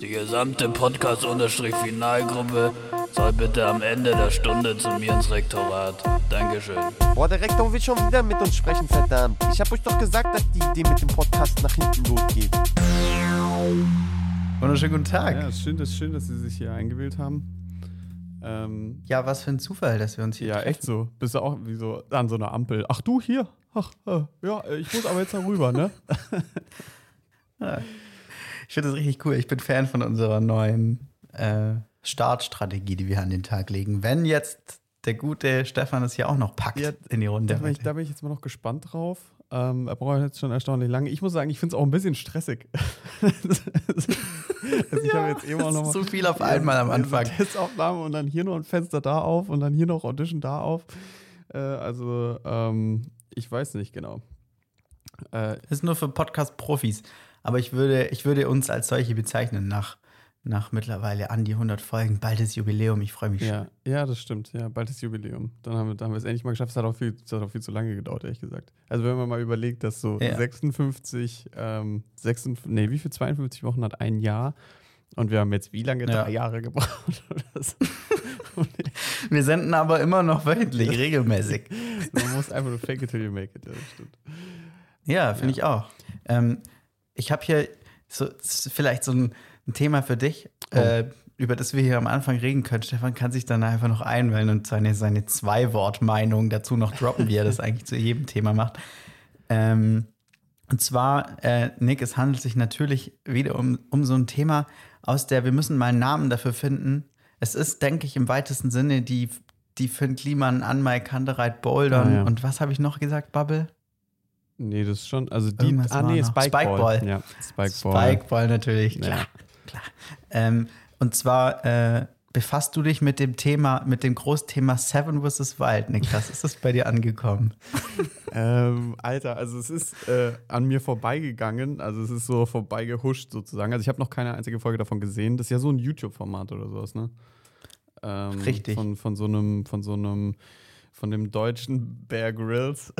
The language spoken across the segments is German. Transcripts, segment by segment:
Die gesamte Podcast-Finalgruppe soll bitte am Ende der Stunde zu mir ins Rektorat. Dankeschön. Boah, der Rektor will schon wieder mit uns sprechen, verdammt. Ich hab euch doch gesagt, dass die Idee mit dem Podcast nach hinten losgeht. Wunderschönen guten Tag. Ja, ist schön, ist schön, dass Sie sich hier eingewählt haben. Ähm, Ja, was für ein Zufall, dass wir uns hier ja, treffen. echt so. Bist du auch wie so an so einer Ampel. Ach, du hier? Ach, äh, ja, ich muss aber jetzt darüber, ne? Ich finde das richtig cool. Ich bin Fan von unserer neuen äh, Startstrategie, die wir an den Tag legen. Wenn jetzt der gute Stefan es hier auch noch packt Ja, in die Runde. Da bin, ich, da bin ich jetzt mal noch gespannt drauf. Ähm, er braucht jetzt schon erstaunlich lange. Ich muss sagen, ich finde es auch ein bisschen stressig. also ich habe jetzt eben auch noch mal so viel auf einmal am Anfang. Testaufnahme und dann hier noch ein Fenster da auf und dann hier noch Audition da auf. Äh, also, ähm, ich weiß nicht genau. Äh, ist nur für Podcast-Profis. Aber ich würde, ich würde uns als solche bezeichnen nach, nach mittlerweile an die 100 Folgen. Bald ist Jubiläum. Ich freue mich ja, ja, das stimmt. Ja, bald ist Jubiläum. Dann haben wir, dann haben wir es endlich mal geschafft. Es hat, auch viel, es hat auch viel zu lange gedauert, ehrlich gesagt. Also, wenn man mal überlegt, dass so Ja. 56, ähm, 56, nee, wie viel 52 Wochen hat ein Jahr? Und wir haben jetzt wie lange? Ja. Drei Jahre gebraucht oder so. schon. Wir senden aber immer noch wöchentlich, regelmäßig. Man muss einfach nur fake it till you make it. Ja, das stimmt. Ja, finde ich auch. Ähm, ich habe hier so, vielleicht so ein, ein Thema für dich, äh, über das wir hier am Anfang reden können. Stefan kann sich dann einfach noch einwählen und seine, seine Zwei-Wort-Meinung dazu noch droppen, wie er das eigentlich zu jedem Thema macht. Ähm, und zwar, äh, Nick, es handelt sich natürlich wieder um, um so ein Thema, aus der wir müssen mal einen Namen dafür finden. Es ist, denke ich, im weitesten Sinne die, die Finn Kliman, Anmai Kantereit, Bouldern Ah, ja. und was habe ich noch gesagt, Bubble? Nee, das ist schon. Also die. Irgendwas ah, nee. Spikeball. Spikeball. Ja, Spikeball. Spikeball natürlich, klar. Ja. klar. Ähm, und zwar äh, befasst du dich mit dem Thema, mit dem Großthema Seven vs. Wild, Niklas. Ist das bei dir angekommen? Ähm, Alter, also es ist äh, an mir vorbeigegangen, also es ist so vorbeigehuscht sozusagen. Also ich habe noch keine einzige Folge davon gesehen. Das ist ja so ein YouTube-Format oder sowas, ne? Ähm, Richtig. Von, von so einem, von so einem, von dem deutschen Bear Grylls.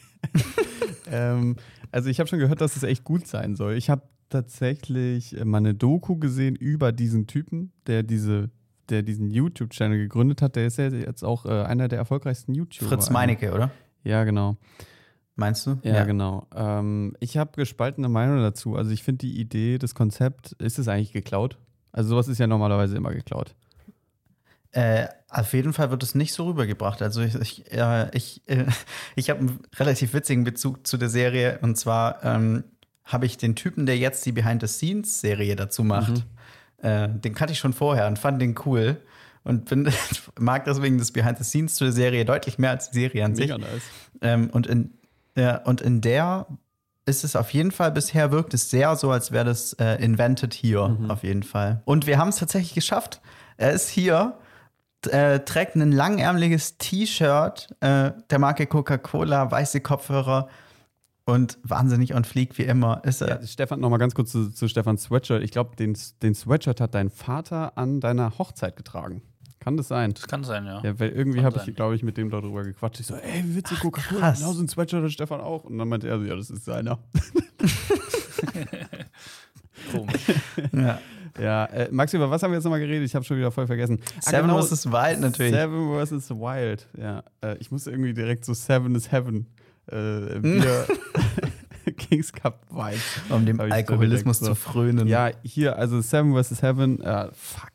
ähm, also ich habe schon gehört, dass es echt gut sein soll. Ich habe tatsächlich äh, mal eine Doku gesehen über diesen Typen, der diese der diesen YouTube-Channel gegründet hat, der ist ja jetzt auch äh, einer der erfolgreichsten YouTuber. Fritz Meinecke, oder? Ja, genau. Meinst du? Ja, genau. Ähm, ich habe gespaltene Meinung dazu. Also ich finde die Idee, das Konzept, ist es eigentlich geklaut? Also sowas ist ja normalerweise immer geklaut. Äh, auf jeden Fall wird es nicht so rübergebracht. Also ich, ich, äh, ich, äh, ich habe einen relativ witzigen Bezug zu der Serie. Und zwar ähm, habe ich den Typen, der jetzt die Behind-the-Scenes-Serie dazu macht, äh, den kannte ich schon vorher und fand den cool. Und bin, mag deswegen das Behind-the-Scenes zu der Serie deutlich mehr als die Serie an sich. Mega nice. Ähm, und, in, ja, und in der ist es auf jeden Fall, bisher wirkt es sehr so, als wäre das äh, invented hier, auf jeden Fall. Und wir haben es tatsächlich geschafft. Er ist hier, äh, trägt ein langärmeliges T-Shirt äh, der Marke Coca-Cola, weiße Kopfhörer und wahnsinnig on fleek wie immer ist er. Ja, Stefan, nochmal ganz kurz zu, zu Stefans Sweatshirt. Ich glaube, den, den Sweatshirt hat dein Vater an deiner Hochzeit getragen. Kann das sein? Das kann sein, ja. Ja, weil irgendwie habe ich, glaube ich, mit dem darüber gequatscht. Ich so, ey, wie witzig, Coca-Cola, genau so ein Sweatshirt hat Stefan auch. Und dann meinte er so, ja, das ist seiner. Komisch. Ja. Ja, äh, Max, über was haben wir jetzt nochmal geredet? Ich habe schon wieder voll vergessen. Ah, Seven genau, vs. Wild natürlich. Seven vs. Wild, ja. Äh, ich musste irgendwie direkt so Seven is Heaven. Äh, wieder Kings Cup Vibes. Um dem so Alkoholismus direkt zu so. frönen. Ja, hier, also Seven vs. Heaven, äh, fuck.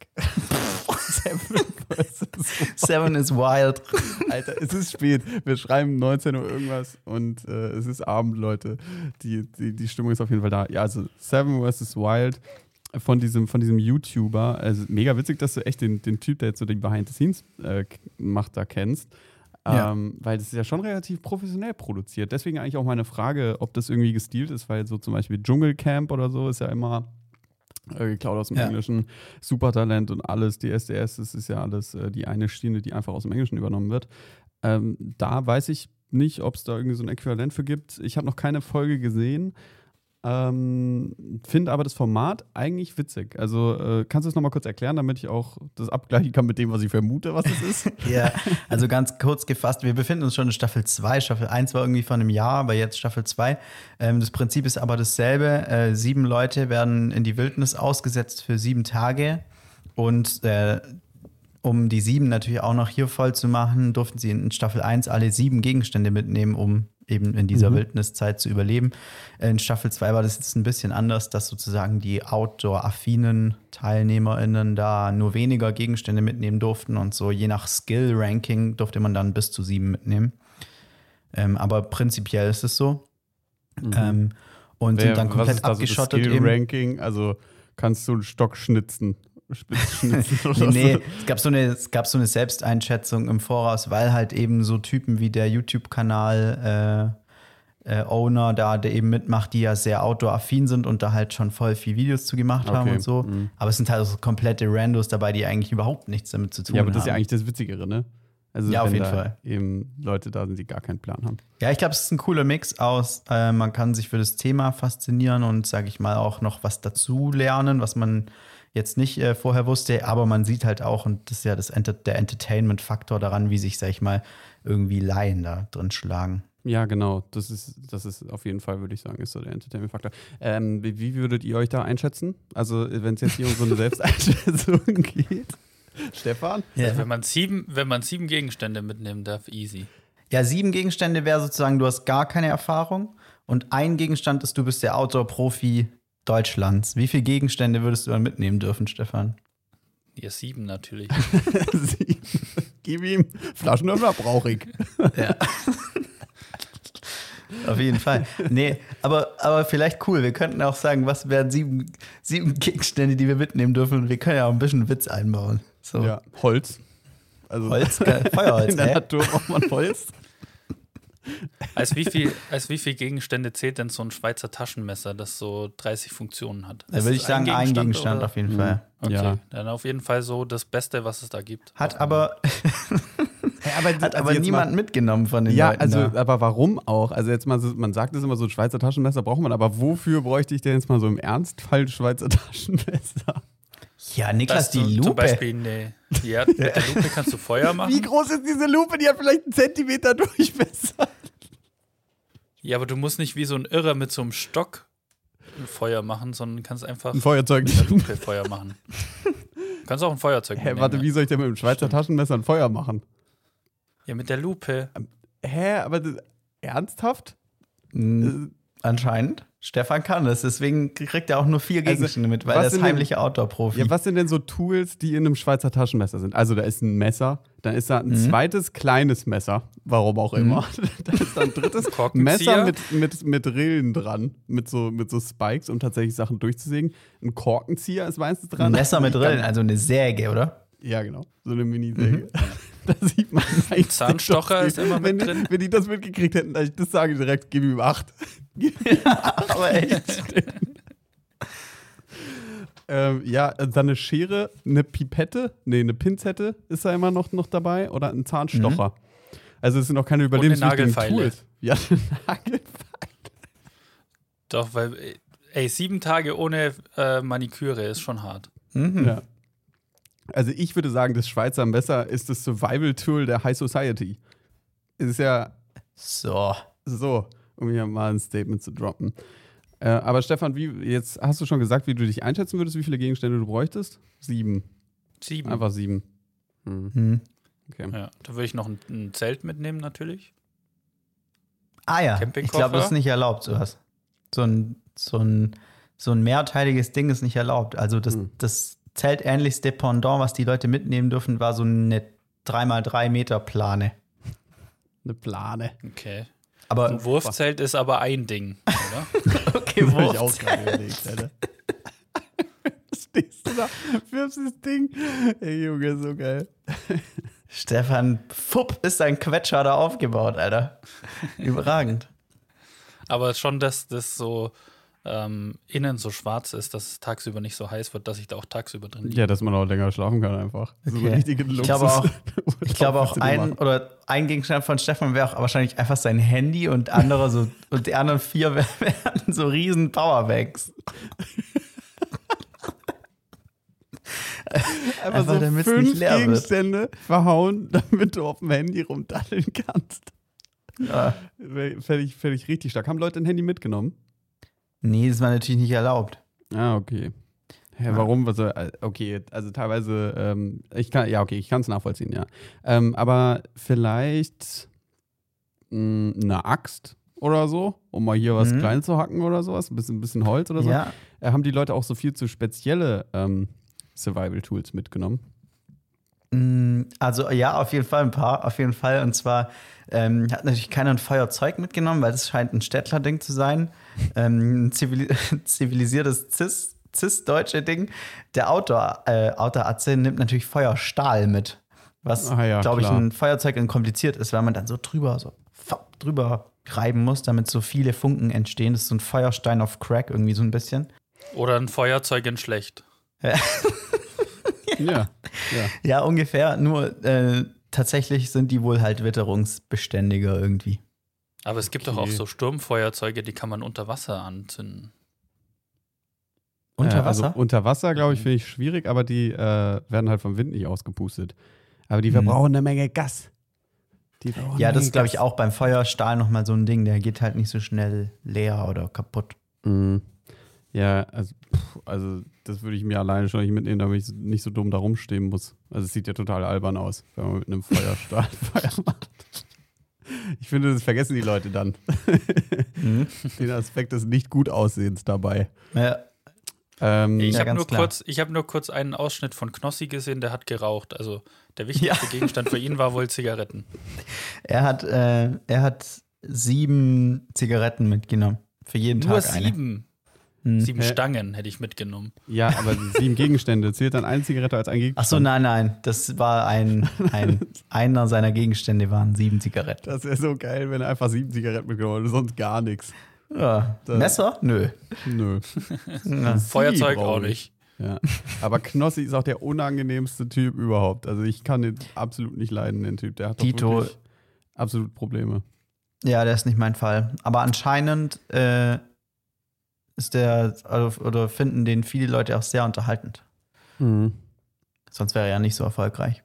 Seven vs. Seven is wild. Alter, es ist spät. Wir schreiben 19 Uhr irgendwas und äh, es ist Abend, Leute. Die, die, die Stimmung ist auf jeden Fall da. Ja, also Seven vs. Wild von diesem, von diesem YouTuber. Also mega witzig, dass du echt den, den Typ, der jetzt so die Behind the Scenes äh, macht, da kennst. Ja. Ähm, weil das ist ja schon relativ professionell produziert. Deswegen eigentlich auch meine Frage, ob das irgendwie gestilt ist, weil so zum Beispiel Dschungelcamp oder so ist ja immer äh, geklaut aus dem Ja. Englischen. Supertalent und alles, die SDS, das ist ja alles äh, die eine Schiene, die einfach aus dem Englischen übernommen wird. Ähm, da weiß ich nicht, ob es da irgendwie so ein Äquivalent für gibt. Ich habe noch keine Folge gesehen. Ähm, Finde aber das Format eigentlich witzig. Also äh, kannst du es nochmal kurz erklären, damit ich auch das abgleichen kann mit dem, was ich vermute, was es ist? Ja, also ganz kurz gefasst, wir befinden uns schon in Staffel 2. Staffel 1 war irgendwie vor einem Jahr, aber jetzt Staffel 2. Ähm, das Prinzip ist aber dasselbe. Äh, sieben Leute werden in die Wildnis ausgesetzt für sieben Tage. Und äh, um die sieben natürlich auch noch hier voll zu machen, durften sie in Staffel 1 alle sieben Gegenstände mitnehmen, um eben in dieser Wildniszeit zu überleben. In Staffel 2 war das jetzt ein bisschen anders, dass sozusagen die outdoor-affinen TeilnehmerInnen da nur weniger Gegenstände mitnehmen durften und so je nach Skill-Ranking durfte man dann bis zu sieben mitnehmen. Ähm, aber prinzipiell ist es so. Ähm, und sind dann was komplett ist da so das abgeschottet eben. Skill-Ranking? Also kannst du einen Stock schnitzen? Spitz schnitzen oder Nee, so? es gab, so eine, es gab so eine Selbsteinschätzung im Voraus, weil halt eben so Typen wie der YouTube-Kanal äh, äh, Owner da, der eben mitmacht, die ja sehr outdoor-affin sind und da halt schon voll viel Videos zu gemacht haben Okay, und so. mhm. Aber es sind halt so komplette Randos dabei, die eigentlich überhaupt nichts damit zu tun Ja, aber haben. das ist ja eigentlich das Witzigere, ne? Also Ja, auf jeden Fall. Eben Leute da sind, die gar keinen Plan haben. Ja, ich glaube, es ist ein cooler Mix aus, äh, man kann sich für das Thema faszinieren und, sage ich mal, auch noch was dazu lernen, was man jetzt nicht äh, vorher wusste, aber man sieht halt auch, und das ist ja das Enter der Entertainment-Faktor daran, wie sich, sag ich mal, irgendwie Laien da drin schlagen. Ja, genau. Das ist, das ist auf jeden Fall, würde ich sagen, ist so der Entertainment-Faktor. Ähm, wie, wie würdet ihr euch da einschätzen? Also, wenn es jetzt hier um so eine Selbsteinschätzung geht. Stefan? Also wenn, man sieben, wenn man sieben Gegenstände mitnehmen darf, easy. Ja, sieben Gegenstände wäre sozusagen, du hast gar keine Erfahrung und ein Gegenstand ist, du bist der Outdoor-Profi Deutschlands. Wie viele Gegenstände würdest du dann mitnehmen dürfen, Stefan? Ja, sieben natürlich. Sie- Gib ihm Flaschenöffner, brauche ich. Ja. Auf jeden Fall. Nee, aber, aber vielleicht cool. Wir könnten auch sagen, was wären sieben, sieben Gegenstände, die wir mitnehmen dürfen. Und wir können ja auch ein bisschen Witz einbauen. So. Ja, Holz. Also Holz. Feuerholz, In der ey. Natur braucht man Holz. Als wie, viel, als wie viele Gegenstände zählt denn so ein Schweizer Taschenmesser, das so 30 Funktionen hat? Da würde ich sagen, ein Gegenstand oder? auf jeden Fall. Okay, Ja. dann auf jeden Fall so das Beste, was es da gibt. Hat aber, aber, hat aber also jetzt niemand Mal, mitgenommen von den ja, Leuten. also, da. aber warum auch? Also jetzt mal, so, man sagt es immer so, ein Schweizer Taschenmesser braucht man, aber wofür bräuchte ich denn jetzt mal so im Ernstfall ein Schweizer Taschenmesser? Ja, Niklas, Dass du die Zum Lupe. Beispiel, nee. Ja, mit der Lupe kannst du Feuer Wie machen. groß ist diese Lupe? Die hat vielleicht einen Zentimeter Durchmesser. Ja, aber du musst nicht wie so ein Irrer mit so einem Stock ein Feuer machen, sondern kannst einfach Ein Feuerzeug. mit der Lupe Feuer machen. Du kannst auch ein Feuerzeug Hä, mitnehmen, warte, ja. wie soll ich denn mit dem Schweizer Taschenmesser ein Feuer machen? Ja, mit der Lupe. Hä, aber das, ernsthaft? Mhm, anscheinend. Stefan kann es, deswegen kriegt er auch nur vier Also, Gegenstände mit, weil er ist heimlicher Outdoor-Profi. Ja, was sind denn so Tools, die in einem Schweizer Taschenmesser sind? Also da ist ein Messer, dann ist da ein Mhm. zweites kleines Messer, warum auch immer. da ist da ein drittes Korkenzieher. Messer mit, mit, mit Rillen dran, mit so, mit so Spikes, um tatsächlich Sachen durchzusägen. Ein Korkenzieher ist meistens dran. Ein Messer mit Rillen, also eine Säge, oder? Ja, genau. So eine Minisäge. Da sieht man eigentlich Zahnstocher ist immer mit wenn, drin. Wenn die das mitgekriegt hätten, dann- das sage ich direkt, gib ihm acht. Aber echt. Ähm, ja, dann eine Schere, eine Pipette, nee, eine Pinzette ist da immer noch, noch dabei oder ein Zahnstocher. Also es sind auch keine überlebenswichtigen Nagelfeile. Tools. Ja, eine Nagelfeile. Doch, weil, ey, sieben Tage ohne äh, Maniküre ist schon hart. Mhm. Ja. Also ich würde sagen, das Schweizer Messer ist das Survival-Tool der High Society. Es ist ja So. so, um hier mal ein Statement zu droppen. Äh, aber Stefan, wie jetzt hast du schon gesagt, wie du dich einschätzen würdest, wie viele Gegenstände du bräuchtest? Sieben. Sieben. Einfach sieben. Hm, Hm. okay. Ja, da würde ich noch ein, ein Zelt mitnehmen, natürlich. Ah ja, ich glaube, das ist nicht erlaubt, sowas. So ein, so ein, so ein mehrteiliges Ding ist nicht erlaubt. Also das, Hm. das zeltähnlichste Pendant, was die Leute mitnehmen dürfen, war so eine 3x3 Meter Plane. Eine Plane. Okay. Aber Ein Wurfzelt ist aber ein Ding, oder? okay, Das hab ich auch gerade überlegt, Alter. Stehst du da, wirfst das Ding. Ey, Junge, so geil. Stefan Fupp ist ein Quetscher da aufgebaut, Alter. Überragend. Aber schon das, das so ähm, innen so schwarz ist, dass es tagsüber nicht so heiß wird, dass ich da auch tagsüber drin liege. Ja, dass man auch länger schlafen kann einfach. So Okay. richtige Ich glaube auch, Luxus. ich glaube auch ein oder ein Gegenstand von Stefan wäre auch wahrscheinlich einfach sein Handy und andere so und die anderen vier wär- wären so riesen Powerbanks. einfach, einfach so fünf leer wird. Gegenstände verhauen, damit du auf dem Handy rumdaddeln kannst. Ja. Fände ich, fänd ich richtig stark. Haben Leute ein Handy mitgenommen? Nee, das war natürlich nicht erlaubt. Ah, okay. Hä, warum? Was, äh, okay, also teilweise, ähm, ich kann, ja, okay, ich kann es nachvollziehen, ja. Ähm, aber vielleicht mh, eine Axt oder so, um mal hier was Mhm. klein zu hacken oder sowas, ein bisschen, ein bisschen Holz oder so. Ja, Äh, haben die Leute auch so viel zu spezielle ähm, Survival-Tools mitgenommen? Mm, Also ja, auf jeden Fall ein paar, auf jeden Fall. Und zwar ähm, hat natürlich keiner ein Feuerzeug mitgenommen, weil das scheint ein Städtler-Ding zu sein. Ähm, ein zivili zivilisiertes Cis, cis-deutsche Ding. Der Outdoor, äh, Outdoor-Atze nimmt natürlich Feuerstahl mit. Was, Ah ja, glaube ich, ein Feuerzeug dann kompliziert ist, weil man dann so drüber, so drüber reiben muss, damit so viele Funken entstehen. Das ist so ein Feuerstein auf Crack irgendwie so ein bisschen. Oder ein Feuerzeug in schlecht. Ja. ja. Ja, ungefähr. Nur äh, tatsächlich sind die wohl halt witterungsbeständiger irgendwie. Aber es gibt doch Okay. auch so Sturmfeuerzeuge, die kann man unter Wasser anzünden. Unter Äh, also Wasser? unter Wasser, glaube ich, Mhm. finde ich schwierig, aber die äh, werden halt vom Wind nicht ausgepustet. Aber die Mhm. verbrauchen eine Menge Gas. Ja, das ist, glaube ich, auch beim Feuerstahl nochmal so ein Ding. Der geht halt nicht so schnell leer oder kaputt. Mhm. Ja, also, pff, also das würde ich mir alleine schon nicht mitnehmen, damit ich nicht so dumm da rumstehen muss. Also es sieht ja total albern aus, wenn man mit einem Feuerstahl Feuer macht. Ich finde, das vergessen die Leute dann. Mhm. Den Aspekt des nicht gut Aussehens dabei. Ja. Ähm, Ich Ja, habe nur, kurz- ich hab nur kurz einen Ausschnitt von Knossi gesehen, der hat geraucht. Also der wichtigste Gegenstand für ihn war wohl Zigaretten. Er hat, äh, er hat sieben Zigaretten mitgenommen. Für jeden Nur Tag eine. sieben. Mhm. Sieben Hä? Stangen hätte ich mitgenommen. ja, aber sieben Gegenstände. Zählt dann eine Zigarette als ein Gegenstand? Ach so, nein, nein. Das war ein, ein einer seiner Gegenstände waren sieben Zigaretten. Das wäre so geil, wenn er einfach sieben Zigaretten mitgenommen hätte, sonst gar nichts. Ja. Da- Messer? Nö. Nö. Ja. Feuerzeug brauch auch ich. nicht. Ja. Aber Knossi ist auch der unangenehmste Typ überhaupt. Also ich kann den absolut nicht leiden, den Typ. Der hat wirklich absolut Probleme. Ja, der ist nicht mein Fall. Aber anscheinend äh, ist der, also, oder finden den viele Leute auch sehr unterhaltend. Sonst wäre er ja nicht so erfolgreich.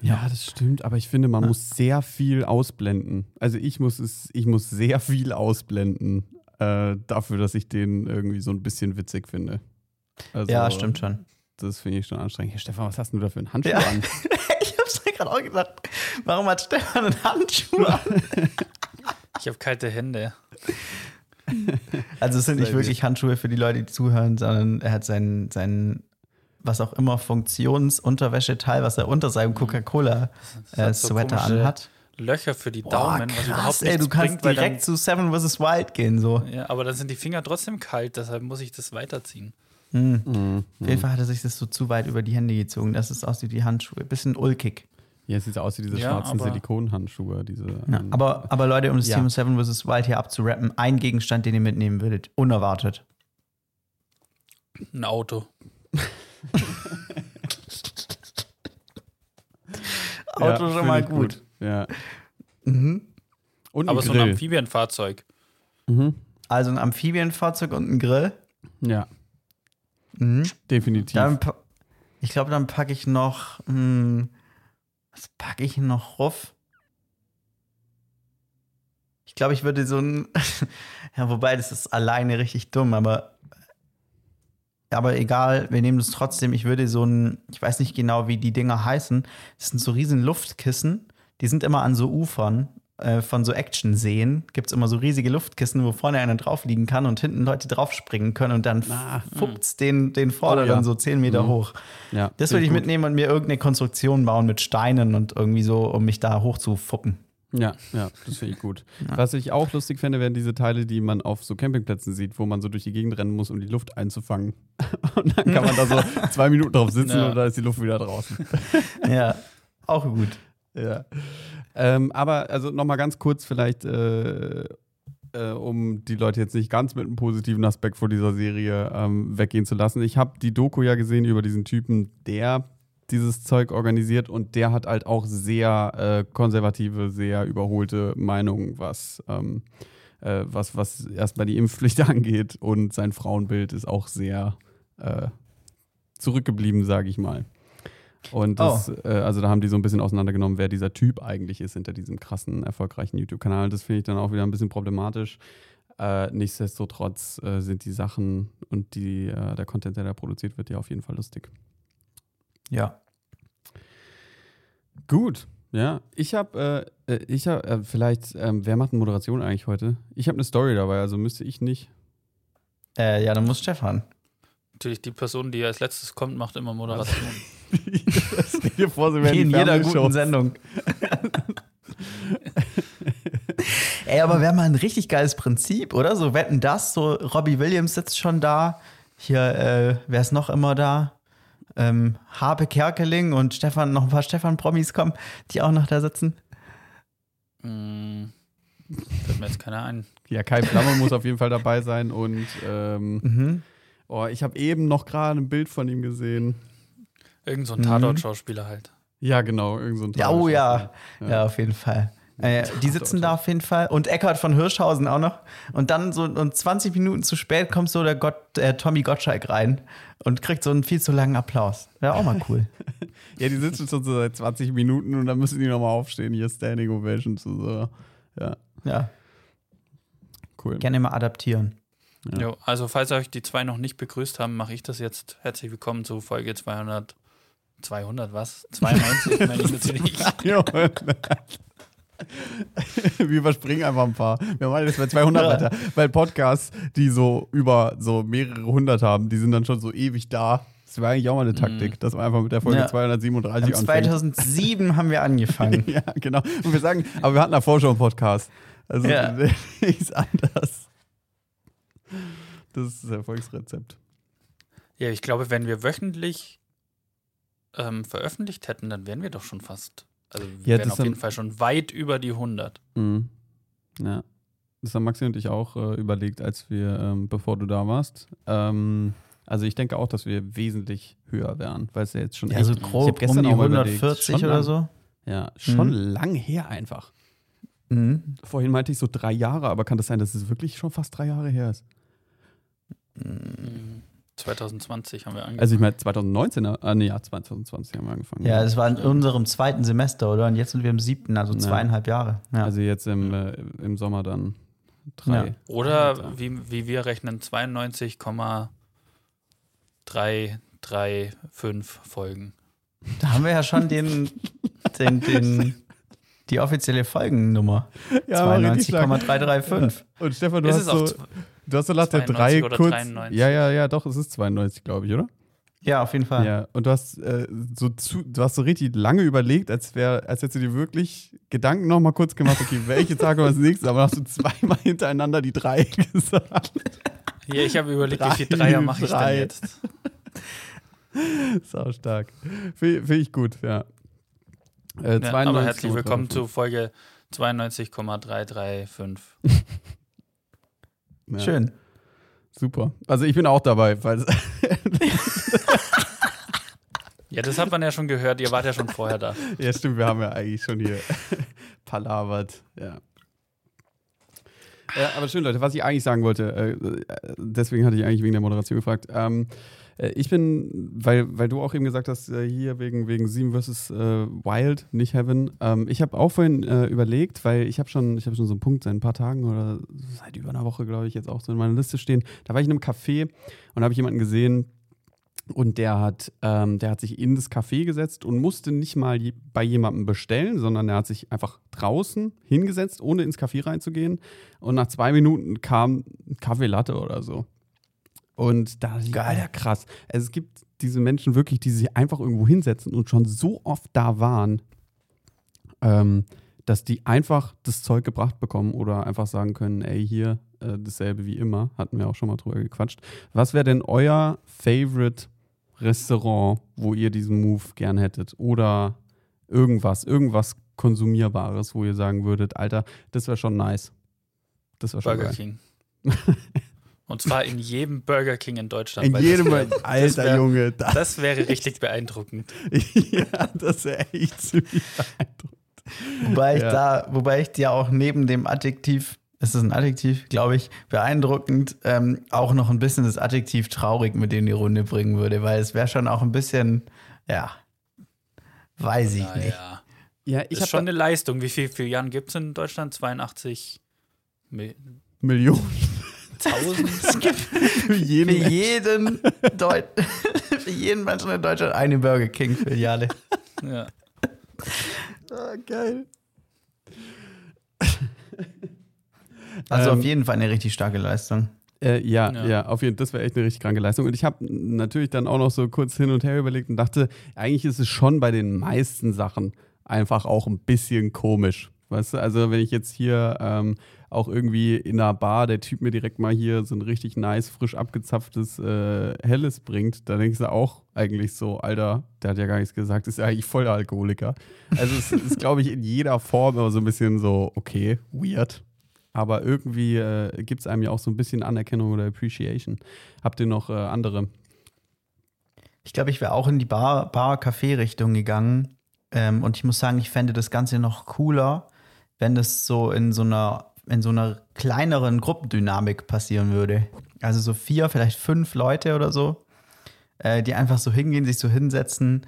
Ja, das stimmt, aber ich finde, man Ja. muss sehr viel ausblenden. Also ich muss es, ich muss sehr viel ausblenden äh, dafür, dass ich den irgendwie so ein bisschen witzig finde. Also, ja, stimmt schon. Das finde ich schon anstrengend. Hey, Stefan, was hast denn du da für einen Handschuh Ja. an? ich hab's mir gerade auch gedacht. Warum hat Stefan einen Handschuh an? Ich habe kalte Hände. Also es sind nicht wirklich Handschuhe für die Leute, die zuhören, sondern er hat sein, sein was auch immer Funktionsunterwäscheteil, was er unter seinem Coca-Cola äh, hat so anhat. Löcher für die Boah, Daumen, was überhaupt krass, ey, nichts du kannst bringt, direkt zu Seven vs. Wild gehen, so. dann, ja, aber dann sind die Finger trotzdem kalt, deshalb muss ich das weiterziehen. Hm. Mhm. Auf jeden Fall hat er sich das so zu weit über die Hände gezogen, dass es aussieht wie Handschuhe. Bisschen ulkig. Ja, es sieht so aus wie diese Ja, schwarzen Silikonhandschuhe. Diese, Ja, ähm, aber, aber Leute, um das Ja. Thema Seven vs. Wild hier abzurappen, ein Gegenstand, den ihr mitnehmen würdet, unerwartet. Ein Auto. Auto ja, schon mal ich gut. Ja. Mhm. Und Aber ein so ein. Amphibienfahrzeug. mhm. Also ein Amphibienfahrzeug und ein Grill. Ja, Mhm. definitiv. Dann, ich glaube, dann packe ich noch. Hm, was packe ich noch rauf? Ich glaube, ich würde so ein. ja, wobei, das ist alleine richtig dumm, aber. Aber egal, wir nehmen das trotzdem. Ich würde so ein. Ich weiß nicht genau, wie die Dinger heißen. Das sind so riesen Luftkissen. Die sind immer an so Ufern äh, von so Action-Seen. Gibt es immer so riesige Luftkissen, wo vorne einer drauf liegen kann und hinten Leute draufspringen können und dann Ah, fuppt's den, den Vorderen Oh ja. so 10 Meter Mhm. hoch. ja, Das würde ich gut. mitnehmen und mir irgendeine Konstruktion bauen mit Steinen und irgendwie so, um mich da hoch zu fuppen. Ja, ja, das finde ich gut. Ja. Was ich auch lustig fände, wären diese Teile, die man auf so Campingplätzen sieht, wo man so durch die Gegend rennen muss, um die Luft einzufangen. Und dann kann man da so zwei Minuten drauf sitzen Ja. und dann ist die Luft wieder draußen. ja, auch gut. Ja. Ähm, aber also nochmal ganz kurz vielleicht, äh, äh, um die Leute jetzt nicht ganz mit einem positiven Aspekt vor dieser Serie ähm, weggehen zu lassen. Ich habe die Doku ja gesehen über diesen Typen, der dieses Zeug organisiert und der hat halt auch sehr äh, konservative, sehr überholte Meinungen, was, ähm, äh, was, was erstmal die Impfpflicht angeht und sein Frauenbild ist auch sehr äh, zurückgeblieben, sage ich mal. Und das, äh, also da haben die so ein bisschen auseinandergenommen, wer dieser Typ eigentlich ist hinter diesem krassen, erfolgreichen YouTube-Kanal. Das finde ich dann auch wieder ein bisschen problematisch. Äh, nichtsdestotrotz äh, sind die Sachen und die, äh, der Content, der da produziert wird, ja auf jeden Fall lustig. Ja. Gut, ja. Ich habe, äh, äh, ich habe, äh, vielleicht, ähm, wer macht eine Moderation eigentlich heute? Ich habe eine Story dabei, also müsste ich nicht. Äh, ja, dann muss Stefan. Natürlich, die Person, die als letztes kommt, macht immer Moderation. Stell dir vor, sie Wie werden in die jeder guten Sendung. Ey, aber wäre mal ein richtig geiles Prinzip, oder? So wetten das, so Robbie Williams sitzt schon da. Hier, äh, wer ist noch immer da? Ähm, Habe Kerkeling und Stefan, noch ein paar Stefan-Promis kommen, die auch noch da sitzen. Hm, fällt mir jetzt keiner ein. Ja, Kai Flammer muss auf jeden Fall dabei sein und ähm, Mhm. oh, ich habe eben noch gerade ein Bild von ihm gesehen. Irgend so ein Mhm. Tatort-Schauspieler halt. Ja, genau, irgend so ein Ja, oh ja. Ja. Ja, auf jeden Fall. Äh, die sitzen da auf jeden Fall. Und Eckhard von Hirschhausen auch noch. Und dann so und 20 Minuten zu spät kommt so der Gott, äh, Tommy Gottschalk rein und kriegt so einen viel zu langen Applaus. Wäre auch mal cool. Ja, die sitzen schon so seit 20 Minuten und dann müssen die nochmal aufstehen. Hier Standing Ovation zu so. Ja, ja, cool. gerne mal adaptieren. Ja. Jo, also, falls euch die zwei noch nicht begrüßt haben, mache ich das jetzt. Herzlich willkommen zu Folge 200. 200 was? 92 meine ich natürlich. Wir überspringen einfach ein paar. Wir machen jetzt bei 200 Ja. weiter. Weil Podcasts, die so über so mehrere hundert haben, die sind dann schon so ewig da. Das wäre eigentlich auch mal eine Taktik, dass man einfach mit der Folge Ja. 237 Und anfängt. 2007 haben wir angefangen. Ja, genau. Und wir sagen, aber wir hatten davor schon einen Podcast. Also Ja. nichts anders. Das ist das Erfolgsrezept. Ja, ich glaube, wenn wir wöchentlich ähm, veröffentlicht hätten, dann wären wir doch schon fast. Also wir Ja, wären auf jeden Fall schon weit über die 100. Mhm. Ja. Das haben Maxi und ich auch äh, überlegt, als wir, ähm, bevor du da warst. Ähm, also ich denke auch, dass wir wesentlich höher wären, weil es ja jetzt schon Ja, echt, so ich hab grob gestern um die auch mal überlegt, 140 schon oder lang, so. Ja, schon Mhm. lang her einfach. Mhm. Vorhin meinte ich so drei Jahre, aber kann das sein, dass es wirklich schon fast drei Jahre her ist? Mhm. 2020 haben wir angefangen. Also ich meine 2019, ah nee, ja, 2020 haben wir angefangen. Ja, es war in unserem zweiten Semester, oder? Und jetzt sind wir im siebten, also Ja. zweieinhalb Jahre. Ja. Also jetzt im, äh, im Sommer dann drei. Ja. Oder wie, wie wir rechnen, 92,335 Folgen. da haben wir ja schon den, den, den, die offizielle Folgennummer. Ja, aber richtig stark. 92,335. Und Stefan, du Ist hast es auch so, du hast so nach der 92 drei oder kurz. 93? Ja, ja, ja, doch, es ist 92, glaube ich, oder? Ja, auf jeden Fall. Ja. Und du hast äh, so zu, du hast so richtig lange überlegt, als wäre, als hättest du dir wirklich Gedanken noch mal kurz gemacht, okay, welche Tage war das nächste, aber dann hast du zweimal hintereinander die drei gesagt. Ja, ich habe überlegt, wie Drei, viele Dreier mache ich drei. denn jetzt? Sau stark. Finde find ich gut, ja. Äh, Ja, aber herzlich willkommen zu Folge 92,335. Ja, Schön. Super. Also ich bin auch dabei, weil Ja, das hat man ja schon gehört, ihr wart ja schon vorher da. Ja, stimmt, wir haben ja eigentlich schon hier palavert, ja. Ja, aber schön, Leute, was ich eigentlich sagen wollte, äh, deswegen hatte ich eigentlich wegen der Moderation gefragt. Ähm, äh, ich bin, weil, weil du auch eben gesagt hast, äh, hier wegen, wegen Sieben vs. Äh, Wild, nicht Heaven. Ähm, ich habe auch vorhin äh, überlegt, weil ich habe schon, habe schon so einen Punkt seit ein paar Tagen oder seit über einer Woche, glaube ich, jetzt auch so in meiner Liste stehen. Da war ich in einem Café und habe ich jemanden gesehen, und der hat, ähm, der hat sich in das Café gesetzt und musste nicht mal je, bei jemandem bestellen, sondern er hat sich einfach draußen hingesetzt, ohne ins Café reinzugehen. Und nach zwei Minuten kam ein Kaffee Latte oder so. Und da Geil. Alter, krass. Also es gibt diese Menschen wirklich, die sich einfach irgendwo hinsetzen und schon so oft da waren, ähm, dass die einfach das Zeug gebracht bekommen oder einfach sagen können, ey, hier äh, dasselbe wie immer. Hatten wir auch schon mal drüber gequatscht. Was wäre denn euer Favorite Restaurant, wo ihr diesen Move gern hättet? Oder irgendwas, irgendwas Konsumierbares, wo ihr sagen würdet, Alter, das wäre schon nice. Das war schon Burger geil. King. Und zwar in jedem Burger King in Deutschland. In jedem, das wär- alter das wär- Junge, das, Das wäre richtig beeindruckend. ja, das wäre echt ziemlich beeindruckend. Wobei ich Ja. da, wobei ich dir auch neben dem Adjektiv, ist es ein Adjektiv, glaube ich, beeindruckend, ähm, auch noch ein bisschen das Adjektiv traurig mit in die Runde bringen würde, weil es wäre schon auch ein bisschen, ja, weiß ich nicht. Naja. Ja, Das ich ist habe schon eine Leistung. Wie viele Filialen gibt es in Deutschland? 82 Mi- Millionen 1000? für Für jeden. jeden, Deut für jeden Menschen in Deutschland eine Burger King-Filiale. ja. Ah, geil. Also Ähm, auf jeden Fall eine richtig starke Leistung. Äh, ja, ja, Ja. auf jeden Fall, das wäre echt eine richtig kranke Leistung. Und ich habe natürlich dann auch noch so kurz hin und her überlegt und dachte, eigentlich ist es schon bei den meisten Sachen einfach auch ein bisschen komisch. Weißt du, also wenn ich jetzt hier ähm, auch irgendwie in einer Bar der Typ mir direkt mal hier so ein richtig nice, frisch abgezapftes äh, Helles bringt, da denkst du auch eigentlich so, Alter, der hat ja gar nichts gesagt, ist ja eigentlich voll Alkoholiker. Also es ist, glaube ich, in jeder Form immer so ein bisschen so, okay, weird. Aber irgendwie äh, gibt es einem ja auch so ein bisschen Anerkennung oder Appreciation. Habt ihr noch äh, andere? Ich glaube, ich wäre auch in die Bar- Bar-Café-Richtung gegangen. Ähm, und ich muss sagen, ich fände das Ganze noch cooler, wenn das so in so einer, in so einer kleineren Gruppendynamik passieren würde. Also so vier, vielleicht fünf Leute oder so, äh, die einfach so hingehen, sich so hinsetzen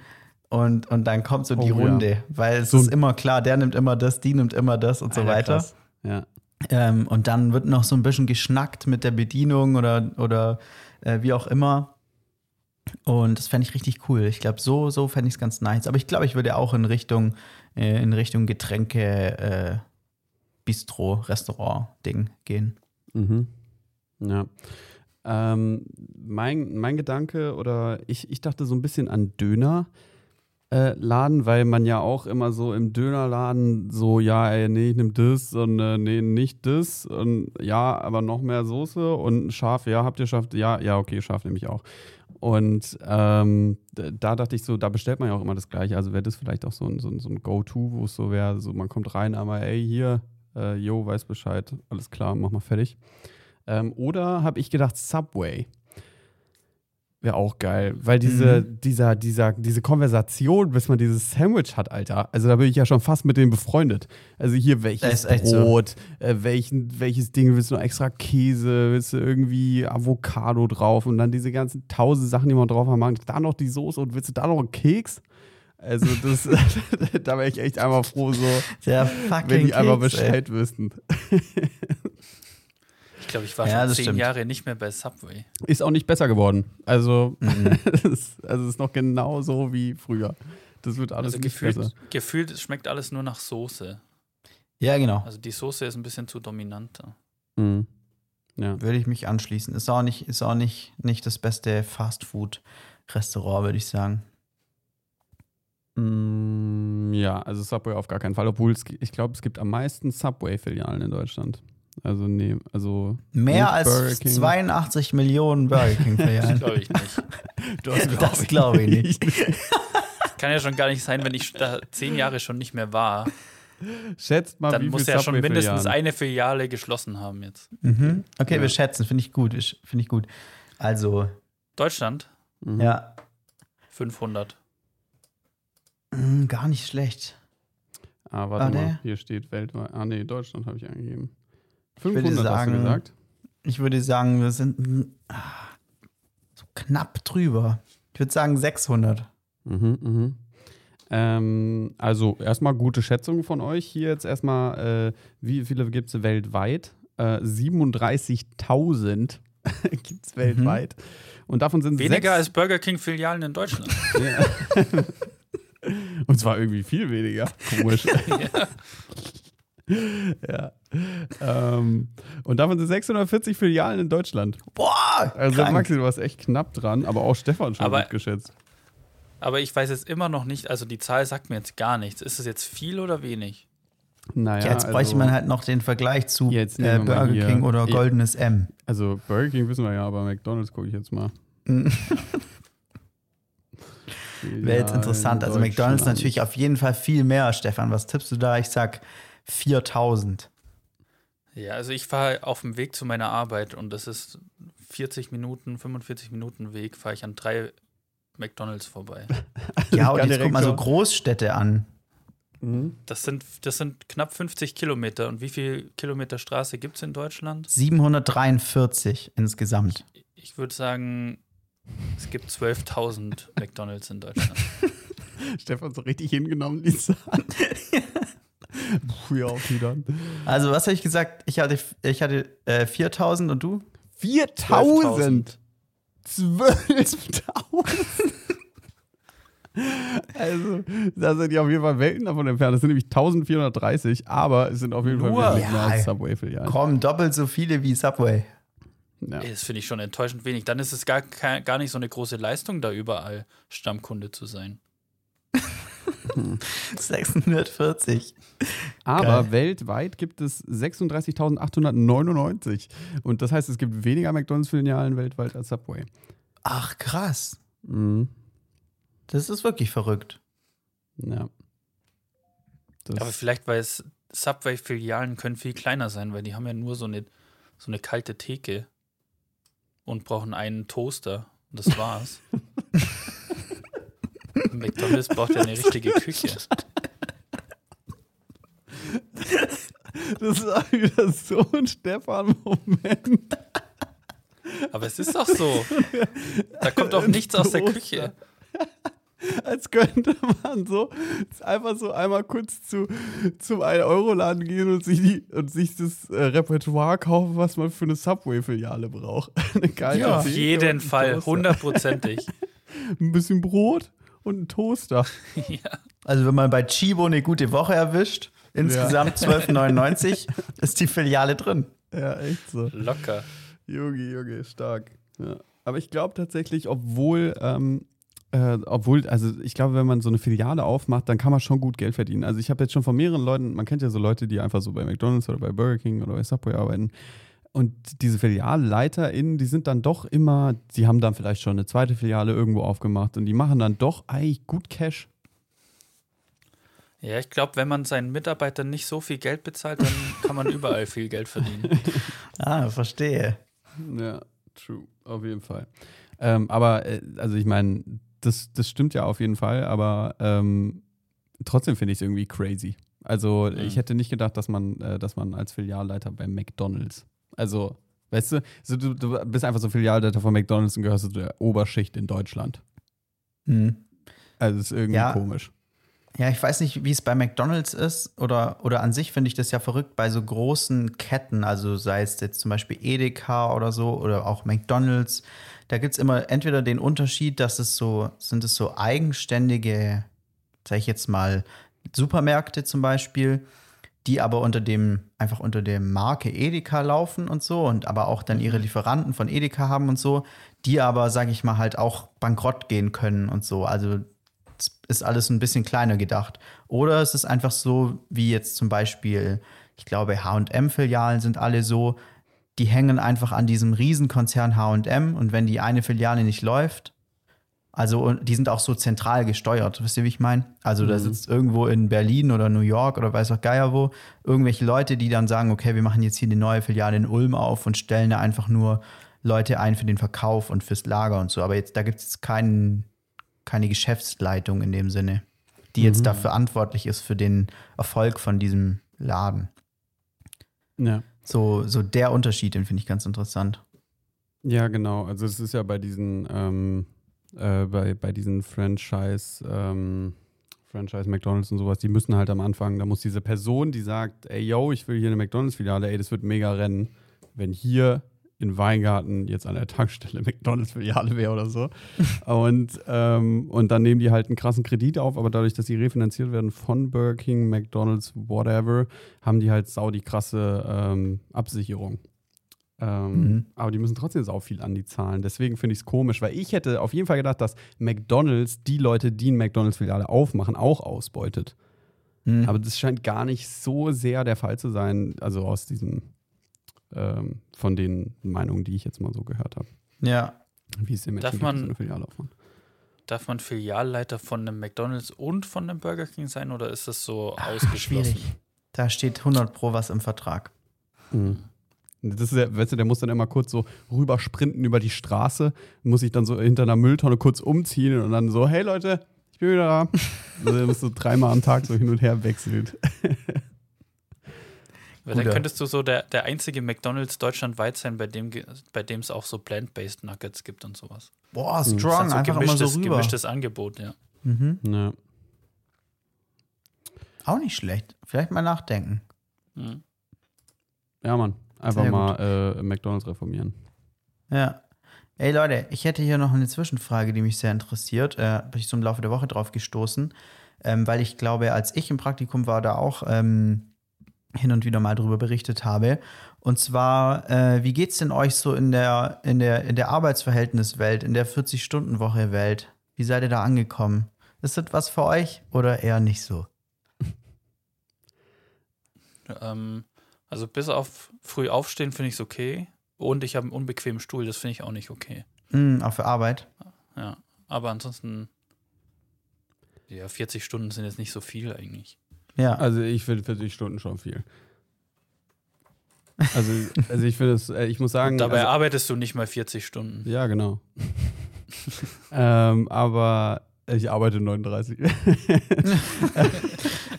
und, und dann kommt so die Oh, ja. Runde. Weil es So- ist immer klar, der nimmt immer das, die nimmt immer das und so Alter, weiter. krass. Ja. Ähm, und dann wird noch so ein bisschen geschnackt mit der Bedienung oder, oder äh, wie auch immer. Und das fände ich richtig cool. Ich glaube, so, so fände ich es ganz nice. Aber ich glaube, ich würde auch in Richtung, äh, in Richtung Getränke, äh, Bistro, Restaurant-Ding gehen. Mhm. Ja. Ähm, mein, mein Gedanke oder ich, ich dachte so ein bisschen an Döner. Äh, Laden, weil man ja auch immer so im Dönerladen so, ja, ey, nee, ich nehm das und äh, nee, nicht das und ja, aber noch mehr Soße und scharf, ja, habt ihr scharf? Ja, ja, okay, scharf nehme ich auch. Und ähm, da dachte ich so, da bestellt man ja auch immer das Gleiche. Also wäre das vielleicht auch so ein, so ein, so ein Go-To, wo es so wäre, so man kommt rein, einmal, ey, hier, äh, yo, weiß Bescheid, alles klar, mach mal fertig. Ähm, oder habe ich gedacht, Subway. Wäre auch geil, weil diese, dieser, dieser, diese Konversation, bis man dieses Sandwich hat, Alter. Also da bin ich ja schon fast mit denen befreundet. Also hier welches ist echt so. Brot, äh, welchen, welches Ding willst du noch extra Käse, willst du irgendwie Avocado drauf und dann diese ganzen tausend Sachen, die man drauf haben. Da noch die Soße und willst du da noch einen Keks? Also das, da wäre ich echt einmal froh, so, Der fucking wenn die einmal Keks, ey. Bescheid wüssten. Ich glaube, ich war Ja, schon zehn stimmt. Jahre nicht mehr bei Subway. Ist auch nicht besser geworden. Also, Mhm. es, also es ist noch genauso wie früher. Das wird alles Also nicht gefühlt, besser. gefühlt es schmeckt alles nur nach Soße. Ja, genau. Also die Soße ist ein bisschen zu dominanter. Mhm. Ja. Würde ich mich anschließen. Ist auch nicht, ist auch nicht, nicht das beste Fastfood-Restaurant, würde ich sagen. Mm, ja, also Subway auf gar keinen Fall. Obwohl es, ich glaube, es gibt am meisten Subway-Filialen in Deutschland. Also, nee, also. Mehr als King. 82 Millionen Burger Das King-Filialen. glaube ich nicht. das glaube ich nicht. Kann ja schon gar nicht sein, wenn ich da zehn Jahre schon nicht mehr war. Schätzt mal, Dann wie muss ja schon mindestens eine Filiale geschlossen haben jetzt. Mhm. Okay, Ja. wir schätzen, finde ich gut. Finde ich gut. Also, Deutschland Mhm. ja, 500. mh, gar nicht schlecht. Ah, warte Ah, mal. Hier steht weltweit. Ah, nee, Deutschland habe ich eingegeben. würde 500 hast sagen, du gesagt? Ich würde sagen, wir sind ah, so knapp drüber. Ich würde sagen 600. Mhm, mhm. Ähm, also erstmal gute Schätzung von euch. Hier jetzt erstmal, äh, wie viele gibt es weltweit? Äh, 37.000 gibt es weltweit. Und davon sind Weniger als sechs, Burger King Filialen in Deutschland. Ja. Und zwar irgendwie viel weniger. Komisch. ja. Ähm, und davon sind 640 Filialen in Deutschland. Boah! Also krank. Maxi, du warst echt knapp dran, aber auch Stefan schon Aber- gut geschätzt. Aber ich weiß jetzt immer noch nicht, also die Zahl sagt mir jetzt gar nichts. Ist es jetzt viel oder wenig? Naja, Ja, jetzt bräuchte also, man halt noch den Vergleich zu Jetzt äh, Burger hier- King oder Ja. Goldenes M. Also Burger King wissen wir ja, aber McDonalds gucke ich jetzt mal. Wäre jetzt interessant. Also McDonalds natürlich auf jeden Fall viel mehr, Stefan. Was tippst du da? Ich sag 4000. Ja, also ich fahre auf dem Weg zu meiner Arbeit und das ist 40 Minuten, 45 Minuten Weg, fahre ich an drei McDonalds vorbei. Ja, und jetzt guck mal so Großstädte an. Das sind, das sind knapp 50 Kilometer. Und wie viel Kilometer Straße gibt es in Deutschland? 743 insgesamt. Ich würde sagen, es gibt 12.000 McDonalds in Deutschland. Stefan so richtig hingenommen, Lisa. Puh, ja, auch wieder. Also, was habe ich gesagt? Ich hatte, ich hatte äh, 4000 und du? 4000! 12.000! Also, da sind die auf jeden Fall Welten davon entfernt. Das sind nämlich 1430, aber es sind auf jeden Fall Nur? wesentlich mehr Ja. als Subway-Filialen. Komm, doppelt so viele wie Subway. Ja. Das finde ich schon enttäuschend wenig. Dann ist es gar, gar nicht so eine große Leistung, da überall Stammkunde zu sein. 640. Aber Geil. weltweit gibt es 36.899. Und das heißt, es gibt weniger McDonalds-Filialen weltweit als Subway. Ach, krass. Mhm. Das ist wirklich verrückt. Ja. Das, Aber vielleicht, weil es Subway-Filialen können viel kleiner sein, weil die haben ja nur so eine, so eine kalte Theke und brauchen einen Toaster. Und das war's. McDonalds braucht ja eine richtige Küche. das war wieder so ein Stefan-Moment. Aber es ist doch so. Da kommt auch nichts aus der Küche. Als könnte man so einfach so einmal kurz zu, zum 1-Euro-Laden gehen und sich, die, und sich das äh, Repertoire kaufen, was man für eine Subway-Filiale braucht. Eine geile Ja, auf jeden Fall, hundertprozentig. Ein bisschen Brot und einen Toaster. ja. Also, wenn man bei Chibo eine gute Woche erwischt, insgesamt 12,99 ist die Filiale drin. Ja, echt so. Locker. Junge, Junge, stark. Ja. Aber ich glaube tatsächlich, obwohl, ähm, äh, obwohl, also ich glaube, wenn man so eine Filiale aufmacht, dann kann man schon gut Geld verdienen. Also ich habe jetzt schon von mehreren Leuten, man kennt ja so Leute, die einfach so bei McDonalds oder bei Burger King oder bei Subway arbeiten. Und diese FilialleiterInnen, die sind dann doch immer, die haben dann vielleicht schon eine zweite Filiale irgendwo aufgemacht und die machen dann doch eigentlich gut Cash. Ja, ich glaube, wenn man seinen Mitarbeitern nicht so viel Geld bezahlt, dann kann man überall viel Geld verdienen. Ah, verstehe. Ja, true, auf jeden Fall. Ähm, aber, äh, also ich meine, das, das stimmt ja auf jeden Fall, aber ähm, trotzdem finde ich es irgendwie crazy. Also ich hätte nicht gedacht, dass man, äh, dass man als Filialleiter bei McDonalds, also, weißt du, so, du, du bist einfach so Filialleiter von McDonalds und gehörst zu der Oberschicht in Deutschland. Hm. Also es ist irgendwie Ja. komisch. Ja, ich weiß nicht, wie es bei McDonalds ist oder, oder an sich finde ich das ja verrückt bei so großen Ketten, also sei es jetzt zum Beispiel Edeka oder so oder auch McDonalds. Da gibt es immer entweder den Unterschied, dass es so, sind es so eigenständige, sag ich jetzt mal, Supermärkte zum Beispiel, die aber unter dem, einfach unter der Marke Edeka laufen und so und aber auch dann ihre Lieferanten von Edeka haben und so, die aber, sag ich mal, halt auch bankrott gehen können und so. Also ist alles ein bisschen kleiner gedacht. Oder es ist einfach so, wie jetzt zum Beispiel, ich glaube, HM-Filialen sind alle so, die hängen einfach an diesem Riesenkonzern HM und wenn die eine Filiale nicht läuft, also die sind auch so zentral gesteuert, wisst ihr, wie ich meine? Also da sitzt irgendwo in Berlin oder New York oder weiß auch Geier wo, irgendwelche Leute, die dann sagen, okay, wir machen jetzt hier eine neue Filiale in Ulm auf und stellen da einfach nur Leute ein für den Verkauf und fürs Lager und so. Aber jetzt, da gibt es keinen, keine Geschäftsleitung in dem Sinne, die jetzt da verantwortlich ist für den Erfolg von diesem Laden. Ja. So, so der Unterschied, den finde ich ganz interessant. Ja, genau. Also es ist ja bei diesen, ähm, äh, bei, bei diesen Franchise, ähm, Franchise McDonalds und sowas, die müssen halt am Anfang, da muss diese Person, die sagt, ey yo, ich will hier eine McDonalds-Filiale, ey, das wird mega rennen, wenn hier in Weingarten jetzt an der Tankstelle McDonalds-Filiale wäre oder so. und, ähm, und dann nehmen die halt einen krassen Kredit auf, aber dadurch, dass sie refinanziert werden von Burger King, McDonalds, whatever, haben die halt sau die krasse ähm, Absicherung. Ähm, Mhm. Aber die müssen trotzdem sau viel an die zahlen. Deswegen finde ich es komisch, weil ich hätte auf jeden Fall gedacht, dass McDonalds die Leute, die eine McDonalds-Filiale aufmachen, auch ausbeutet. Mhm. Aber das scheint gar nicht so sehr der Fall zu sein, also aus diesem, ähm, von den Meinungen, die ich jetzt mal so gehört habe. ja. Wie es Menschen Darf man- so eine Filiale aufmachen. Darf man Filialleiter von einem McDonalds und von einem Burger King sein oder ist das so Ah, ausgeschlossen? schwierig. Da steht 100 Pro was im Vertrag. Mhm. Das ist ja, weißt du, der muss dann immer kurz so rüber sprinten über die Straße, muss sich dann so hinter einer Mülltonne kurz umziehen und dann so, hey Leute, ich bin wieder da. also muss so dreimal am Tag so hin und her wechselt. Weil dann könntest du so der, der einzige McDonalds deutschlandweit sein, bei dem bei dem es auch so plant-based Nuggets gibt und sowas. Boah, Das ist strong, dann so einfach immer so gemischtes, rüber. gemischtes Angebot, ja. Mhm. Ja. Auch nicht schlecht. Vielleicht mal nachdenken. Mhm. Ja, Mann. Einfach Sehr mal äh, McDonalds reformieren. Ja. Ey Leute, ich hätte hier noch eine Zwischenfrage, die mich sehr interessiert. Äh, bin ich so im Laufe der Woche drauf gestoßen, ähm, weil ich glaube, als ich im Praktikum war, da auch ähm, hin und wieder mal drüber berichtet habe. Und zwar, äh, wie geht's denn euch so in der, in der, in der Arbeitsverhältniswelt, in der 40-Stunden-Woche-Welt? Wie seid ihr da angekommen? Ist das was für euch oder eher nicht so? Ähm, also bis auf früh aufstehen finde ich es okay. Und ich habe einen unbequemen Stuhl, das finde ich auch nicht okay. Mm, auch für Arbeit? Ja. Aber ansonsten, ja, 40 Stunden sind jetzt nicht so viel eigentlich. Ja. Also ich finde 40 Stunden schon viel. Also, also ich finde es, äh, ich muss sagen. Dabei also, arbeitest du nicht mal 40 Stunden. ja, genau. ähm, aber ich arbeite 39.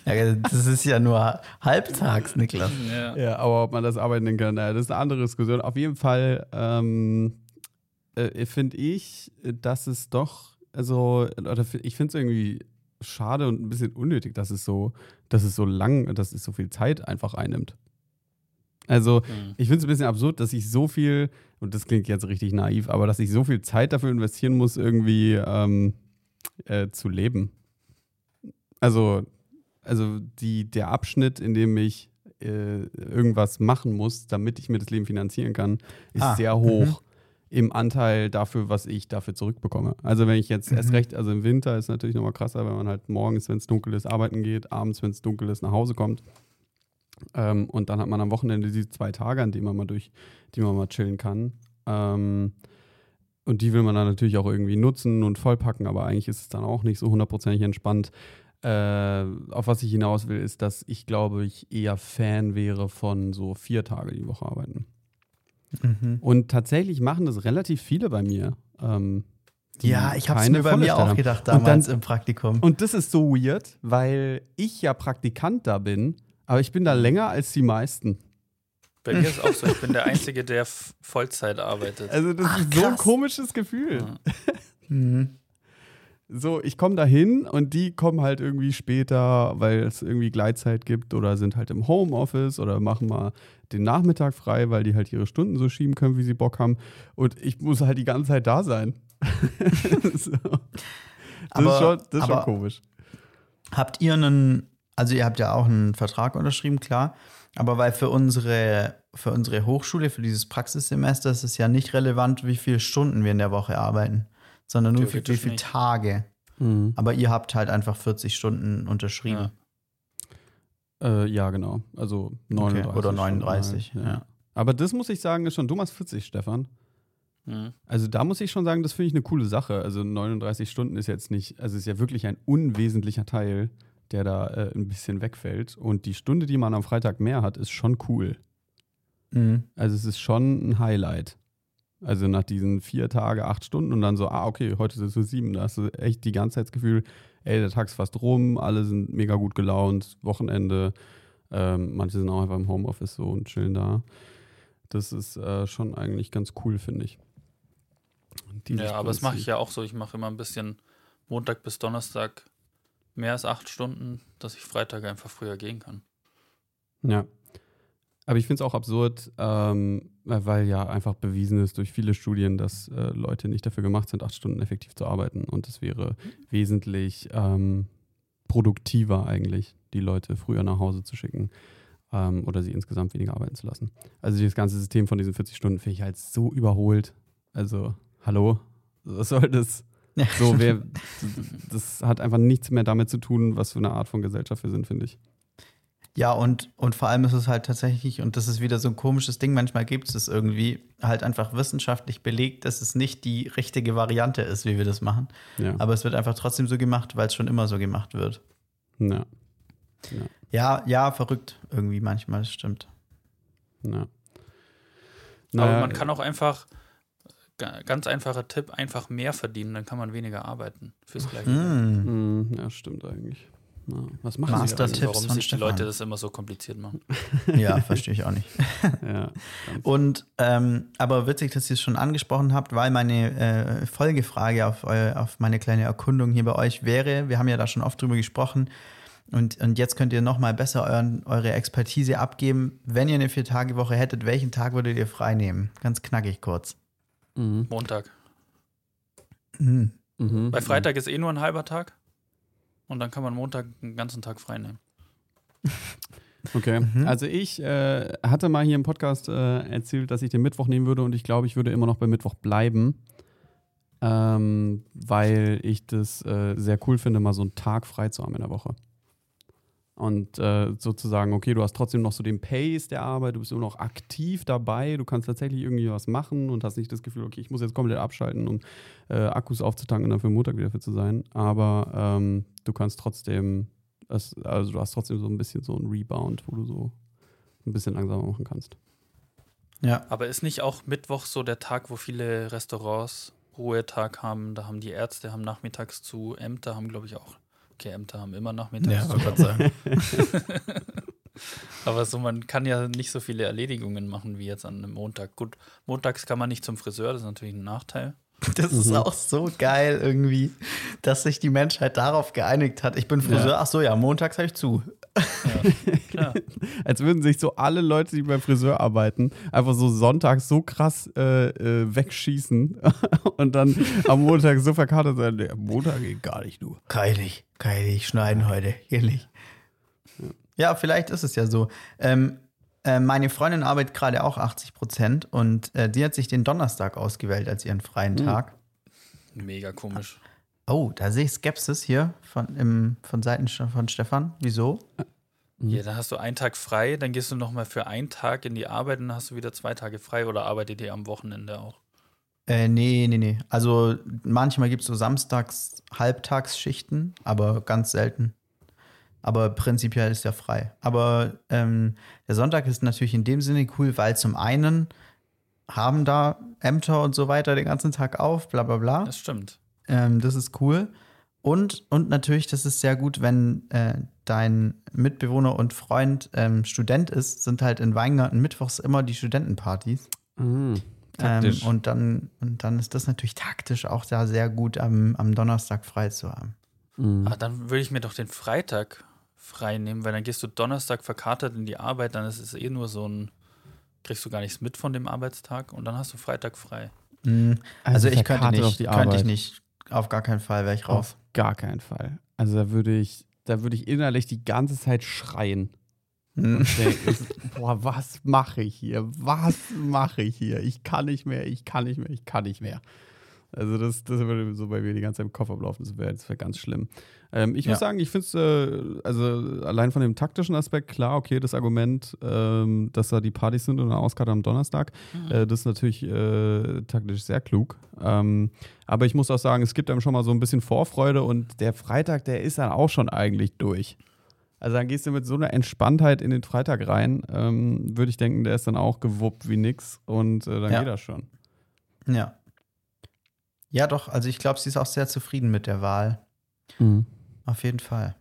ja. Das ist ja nur halbtags, Niklas. Ja. Ja, aber ob man das arbeiten nennen kann, naja, das ist eine andere Diskussion. Auf jeden Fall ähm, äh, finde ich, dass es doch, also, ich finde es irgendwie schade und ein bisschen unnötig, dass es so, dass es so lang, dass es so viel Zeit einfach einnimmt. Also, Mhm. ich finde es ein bisschen absurd, dass ich so viel, und das klingt jetzt richtig naiv, aber dass ich so viel Zeit dafür investieren muss, irgendwie ähm, äh, zu leben. Also, also die, der Abschnitt, in dem ich äh, irgendwas machen muss, damit ich mir das Leben finanzieren kann, ist Ah, sehr hoch im Anteil dafür, was ich dafür zurückbekomme. Also wenn ich jetzt erst Mhm. recht, also im Winter ist natürlich nochmal krasser, wenn man halt morgens, wenn es dunkel ist, arbeiten geht, abends, wenn es dunkel ist, nach Hause kommt. Ähm, und dann hat man am Wochenende die zwei Tage, an denen man mal durch, die man mal chillen kann. Ähm, und die will man dann natürlich auch irgendwie nutzen und vollpacken, aber eigentlich ist es dann auch nicht so hundertprozentig entspannt. Äh, auf was ich hinaus will, ist, dass ich glaube, ich eher Fan wäre von so vier Tage die Woche arbeiten. Mhm. Und tatsächlich machen das relativ viele bei mir. Ähm, Ja, ich habe es mir bei mir auch gedacht Und dann- damals im Praktikum. Und das ist so weird, weil ich ja Praktikant da bin, aber ich bin da länger als die meisten. Bei mir ist auch so, ich bin der Einzige, der Vollzeit arbeitet. Also das Ach, ist so ein komisches Gefühl. Ja. Mhm. So, ich komme da hin und die kommen halt irgendwie später, weil es irgendwie Gleitzeit gibt oder sind halt im Homeoffice oder machen mal den Nachmittag frei, weil die halt ihre Stunden so schieben können, wie sie Bock haben. Und ich muss halt die ganze Zeit da sein. so. Das Aber- ist schon, das ist schon komisch. Habt ihr einen, also ihr habt ja auch einen Vertrag unterschrieben, klar, aber weil für unsere, für unsere Hochschule, für dieses Praxissemester ist es ja nicht relevant, wie viele Stunden wir in der Woche arbeiten, sondern nur wie, wie viele. Tage. Aber ihr habt halt einfach 40 Stunden unterschrieben. Ja. Äh, ja, genau. Also 39. Oder Stunden 39, halt, ja. Aber das muss ich sagen, ist schon, du machst 40, Stefan. Mhm. Also da muss ich schon sagen, das finde ich eine coole Sache. Also 39 Stunden ist jetzt nicht, also ist ja wirklich ein unwesentlicher Teil, der da äh, ein bisschen wegfällt. Und die Stunde, die man am Freitag mehr hat, ist schon cool. Mhm. Also es ist schon ein Highlight. Also nach diesen vier Tage, acht Stunden und dann so, ah, okay, heute sind es nur sieben. Da hast du echt die ganze Zeit das Gefühl, ey, der Tag ist fast rum, alle sind mega gut gelaunt, Wochenende. Ähm, manche sind auch einfach im Homeoffice so und chillen da. Das ist äh, schon eigentlich ganz cool, finde ich. Ja, aber das mache ich ja auch so. Ich mache immer ein bisschen Montag bis Donnerstag mehr als acht Stunden, dass ich Freitag einfach früher gehen kann. Ja. Aber ich finde es auch absurd, ähm, weil ja einfach bewiesen ist durch viele Studien, dass äh, Leute nicht dafür gemacht sind, acht Stunden effektiv zu arbeiten. Und es wäre wesentlich ähm, produktiver eigentlich, die Leute früher nach Hause zu schicken ähm, oder sie insgesamt weniger arbeiten zu lassen. Also dieses ganze System von diesen 40 Stunden finde ich halt so überholt. Also, hallo, was soll das? So, wer, das hat einfach nichts mehr damit zu tun, was für eine Art von Gesellschaft wir sind, finde ich. Ja, und, und vor allem ist es halt tatsächlich, und das ist wieder so ein komisches Ding, manchmal gibt es es irgendwie halt einfach wissenschaftlich belegt, dass es nicht die richtige Variante ist, wie wir das machen. Ja. Aber es wird einfach trotzdem so gemacht, weil es schon immer so gemacht wird. ja. Ja, ja, verrückt irgendwie manchmal, das stimmt. Ja. Aber man kann auch einfach, ga- ganz einfacher Tipp, einfach mehr verdienen, dann kann man weniger arbeiten fürs gleiche. Mm. Mm, Ja, stimmt eigentlich. Was machen Master- Sie Also Tipps warum von sich die Stefan. Leute das immer so kompliziert machen. Ja, verstehe ich auch nicht. Ja. Und ähm, aber witzig, dass ihr es schon angesprochen habt, weil meine äh, Folgefrage auf, eu, auf meine kleine Erkundung hier bei euch wäre, wir haben ja da schon oft drüber gesprochen, und, und jetzt könnt ihr nochmal besser euren, eure Expertise abgeben. Wenn ihr eine Vier-Tage-Woche hättet, welchen Tag würdet ihr frei nehmen? Ganz knackig kurz. Mhm. Montag. Mhm. Mhm. Bei Freitag ist eh nur ein halber Tag. Und dann kann man Montag einen ganzen Tag frei nehmen. Okay, Mhm. also ich äh, hatte mal hier im Podcast äh, erzählt, dass ich den Mittwoch nehmen würde und ich glaube, ich würde immer noch bei Mittwoch bleiben, ähm, weil ich das äh, sehr cool finde, mal so einen Tag frei zu haben in der Woche. Und äh, sozusagen, okay, du hast trotzdem noch so den Pace der Arbeit, du bist immer noch aktiv dabei, du kannst tatsächlich irgendwie was machen und hast nicht das Gefühl, okay, ich muss jetzt komplett abschalten, um äh, Akkus aufzutanken und dann für Montag wieder fit zu sein. Aber ähm, du kannst trotzdem, es, also du hast trotzdem so ein bisschen so einen Rebound, wo du so ein bisschen langsamer machen kannst. Ja. Aber ist nicht auch Mittwoch so der Tag, wo viele Restaurants Ruhetag haben? Da haben die Ärzte haben nachmittags zu, Ämter haben, glaube ich, auch. Okay, Ämter haben immer nachmittags Ja, zu. wollte gerade sagen. Aber so, man kann ja nicht so viele Erledigungen machen wie jetzt an einem Montag. Gut, montags kann man nicht zum Friseur, das ist natürlich ein Nachteil. Das ist Mhm. auch so geil irgendwie, dass sich die Menschheit darauf geeinigt hat. Ich bin Friseur, ach so, ja, montags habe ich zu. Ja, klar. Als würden sich so alle Leute, die beim Friseur arbeiten, einfach so sonntags so krass äh, äh, wegschießen und dann am Montag so verkatert sein. Nee, am Montag geht gar nicht nur. Keilig, keilig, schneiden heute, ehrlich. Ja, vielleicht ist es ja so. Ähm, äh, meine Freundin arbeitet gerade auch 80 Prozent und äh, die hat sich den Donnerstag ausgewählt als ihren freien Mhm. Tag. Mega komisch. Oh, da sehe ich Skepsis hier von, im, von Seiten von Stefan. Wieso? Ja, dann hast du einen Tag frei, dann gehst du nochmal für einen Tag in die Arbeit und dann hast du wieder zwei Tage frei oder arbeitet ihr am Wochenende auch? Äh, nee, nee, nee. Also manchmal gibt es so samstags Halbtagsschichten, aber ganz selten. Aber prinzipiell ist er frei. Aber ähm, der Sonntag ist natürlich in dem Sinne cool, weil zum einen haben da Ämter und so weiter den ganzen Tag auf, bla bla bla. Das stimmt. Ähm, das ist cool. Und, und natürlich, das ist sehr gut, wenn äh, dein Mitbewohner und Freund ähm, Student ist, sind halt in Weingarten mittwochs immer die Studentenpartys. Mhm. Ähm, und, dann, und dann ist das natürlich taktisch auch da sehr gut, am, am Donnerstag frei zu haben. Mhm. Aber dann würde ich mir doch den Freitag frei nehmen, weil dann gehst du Donnerstag verkatert in die Arbeit, dann ist es eh nur so ein, kriegst du gar nichts mit von dem Arbeitstag und dann hast du Freitag frei. Mhm. Also, ich könnte nicht, auf die könnte ich nicht. Auf gar keinen Fall wäre ich raus. Auf gar keinen Fall. Also da würde ich, da würde ich innerlich die ganze Zeit schreien. Und denken, boah, was mache ich hier? Was mache ich hier? Ich kann nicht mehr, ich kann nicht mehr, ich kann nicht mehr. Also das, das würde so bei mir die ganze Zeit im Kopf ablaufen. Das wäre wär ganz schlimm. Ähm, ich muss Ja. sagen, ich finde es, äh, also allein von dem taktischen Aspekt, klar, okay, das Argument, ähm, dass da die Partys sind und eine Auskarte am Donnerstag, äh, das ist natürlich äh, taktisch sehr klug. Ähm, aber ich muss auch sagen, es gibt einem schon mal so ein bisschen Vorfreude und der Freitag, der ist dann auch schon eigentlich durch. Also dann gehst du mit so einer Entspanntheit in den Freitag rein, ähm, würde ich denken, der ist dann auch gewuppt wie nix und äh, dann Ja. geht das schon. Ja. Ja, doch. Also, ich glaube, sie ist auch sehr zufrieden mit der Wahl. Auf jeden Fall.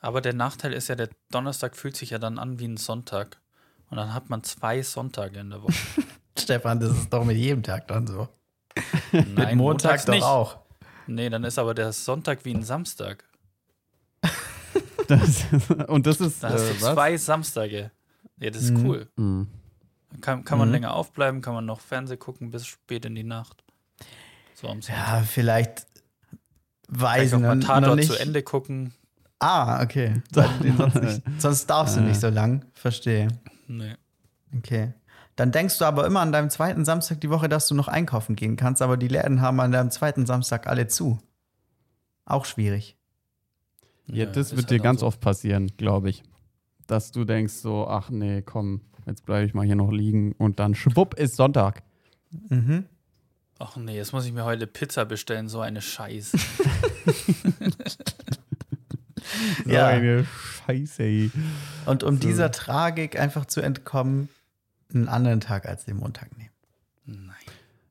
Aber der Nachteil ist ja, der Donnerstag fühlt sich ja dann an wie ein Sonntag. Und dann hat man zwei Sonntage in der Woche. Stefan, das ist doch mit jedem Tag dann so. Nein, mit Montag montags doch nicht. auch. Nee, dann ist aber der Sonntag wie ein Samstag. Das, und das ist Da hast äh, du was? zwei Samstage. Ja, das ist Mhm. cool. Mhm. Kann, kann man Mhm. länger aufbleiben, kann man noch Fernsehen gucken bis spät in die Nacht. So am Sonntag. Ja, vielleicht Vielleicht weiß auch mal noch Tatort nicht. zu Ende gucken. Ah, okay. Sonst, nicht, sonst darfst du nicht so lang. Verstehe. Nee. Okay. Dann denkst du aber immer an deinem zweiten Samstag die Woche, dass du noch einkaufen gehen kannst, aber die Läden haben an deinem zweiten Samstag alle zu. Auch schwierig. Ja, das ist wird halt dir ganz so. oft passieren, glaube ich. Dass du denkst so, ach nee, komm, jetzt bleibe ich mal hier noch liegen und dann schwupp ist Sonntag. Mhm. Ach nee, jetzt muss ich mir heute Pizza bestellen, so eine Scheiße. Ja. So eine Scheiße. ey. Und um So. dieser Tragik einfach zu entkommen, einen anderen Tag als den Montag nehmen. Nein.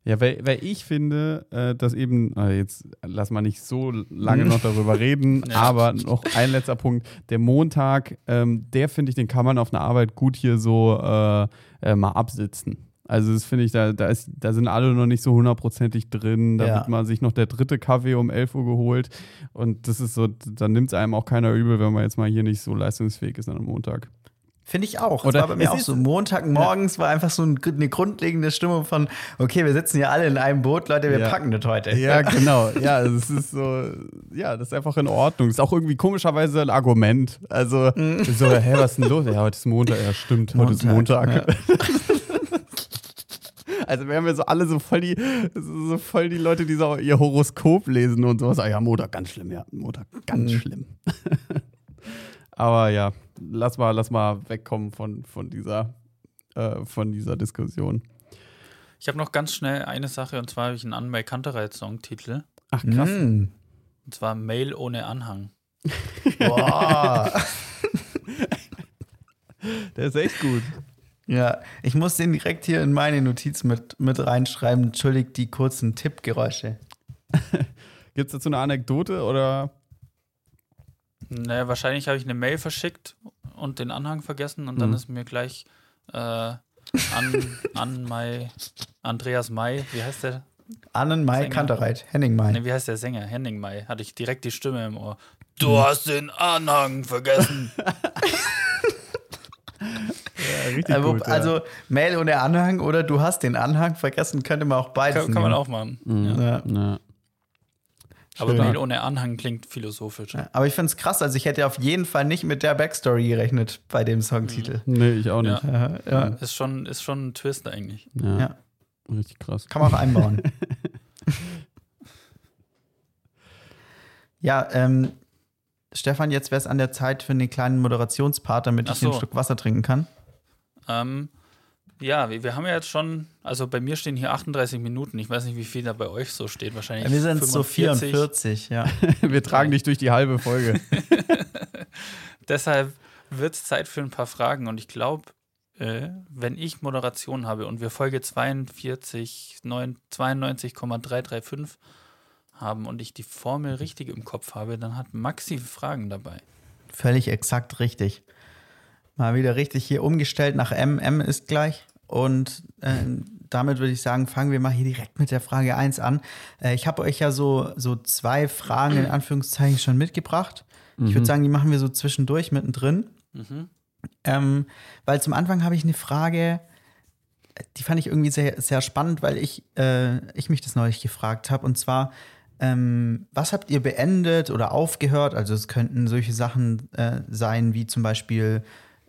Ja, weil, weil ich finde, äh, dass eben, äh, jetzt lass mal nicht so lange noch darüber reden, Ja. aber noch ein letzter Punkt. Der Montag, ähm, der finde ich, den kann man auf einer Arbeit gut hier so äh, äh, mal absitzen. Also das finde ich, da, da, ist, da sind alle noch nicht so hundertprozentig drin. Da Ja. wird man sich noch der dritte Kaffee um 11 Uhr geholt. Und das ist so, da nimmt es einem auch keiner übel, wenn man jetzt mal hier nicht so leistungsfähig ist an einem Montag. Finde ich auch. Oder das war bei mir es auch so. Montagmorgens war einfach so ein, eine grundlegende Stimmung von, okay, wir sitzen hier alle in einem Boot, Leute, wir Ja. packen das heute. Ja, genau. Ja, das ist so, ja, das ist einfach in Ordnung. Das ist auch irgendwie komischerweise ein Argument. Also, so, hä, was ist denn los? Ja, heute ist Montag. Ja, stimmt, heute ist Montag. Montag, Also, wir haben ja so alle so voll die, so so voll die Leute, die so ihr Horoskop lesen und sowas. Ah, ja, Montag ganz schlimm, ja, Montag ganz Mhm. schlimm. Aber ja, lass mal, lass mal wegkommen von, von dieser, äh, von dieser Diskussion. Ich habe noch ganz schnell eine Sache und zwar habe ich einen Anmai Kantereit-Songtitel. Ach, krass. Mm. Und zwar Mail ohne Anhang. Boah. Der ist echt gut. Ja, ich muss den direkt hier in meine Notiz mit, mit reinschreiben. Entschuldigt die kurzen Tippgeräusche. Gibt es dazu eine Anekdote oder? Naja, wahrscheinlich habe ich eine Mail verschickt und den Anhang vergessen und dann Mhm. ist mir gleich äh, an, an Mai, Andreas May, wie heißt der? Annen Mai Sänger. Kantereit, Henning Mai. Ne, wie heißt der Sänger? Henning May. Hatte ich direkt die Stimme im Ohr. Du hast den Anhang vergessen. Richtig Äh, gut. ja. Also Mail ohne Anhang oder du hast den Anhang vergessen, könnte man auch beides kann, kann man auch machen. Mhm. Ja. Ja. Aber Schön. Mail ohne Anhang klingt philosophisch. Ja, Aber ich finde es krass, also ich hätte auf jeden Fall nicht mit der Backstory gerechnet bei dem Songtitel. Nee, ich auch nicht. Ja, ja, Ist, schon, ist schon ein Twist eigentlich. Ja. Ja. Richtig krass. kann man auch einbauen. ja, ähm, Stefan, jetzt wäre es an der Zeit für einen kleinen Moderationspart, damit Ach ich so. Schluck Wasser trinken kann. Ähm, ja, wir, wir haben ja jetzt schon, also bei mir stehen hier 38 Minuten. Ich weiß nicht, wie viel da bei euch so steht. Wahrscheinlich Wir sind so 45. 44, ja. Wir tragen dich durch die halbe Folge. Deshalb wird es Zeit für ein paar Fragen und ich glaube, äh, wenn ich Moderation habe und wir Folge 42, 9 92,335 haben und ich die Formel richtig im Kopf habe, dann hat Maxi Fragen dabei. Völlig exakt richtig. Mal wieder richtig hier umgestellt nach M. M ist gleich. Und äh, damit würde ich sagen, fangen wir mal hier direkt mit der Frage 1 an. Äh, ich habe euch ja so, so zwei Fragen in Anführungszeichen schon mitgebracht. Ich würde sagen, die machen wir so zwischendurch mittendrin. Mhm. Ähm, weil zum Anfang habe ich eine Frage, die fand ich irgendwie sehr, sehr spannend, weil ich, äh, ich mich das neulich gefragt habe. Und zwar, ähm, was habt ihr beendet oder aufgehört? Also es könnten solche Sachen äh, sein wie zum Beispiel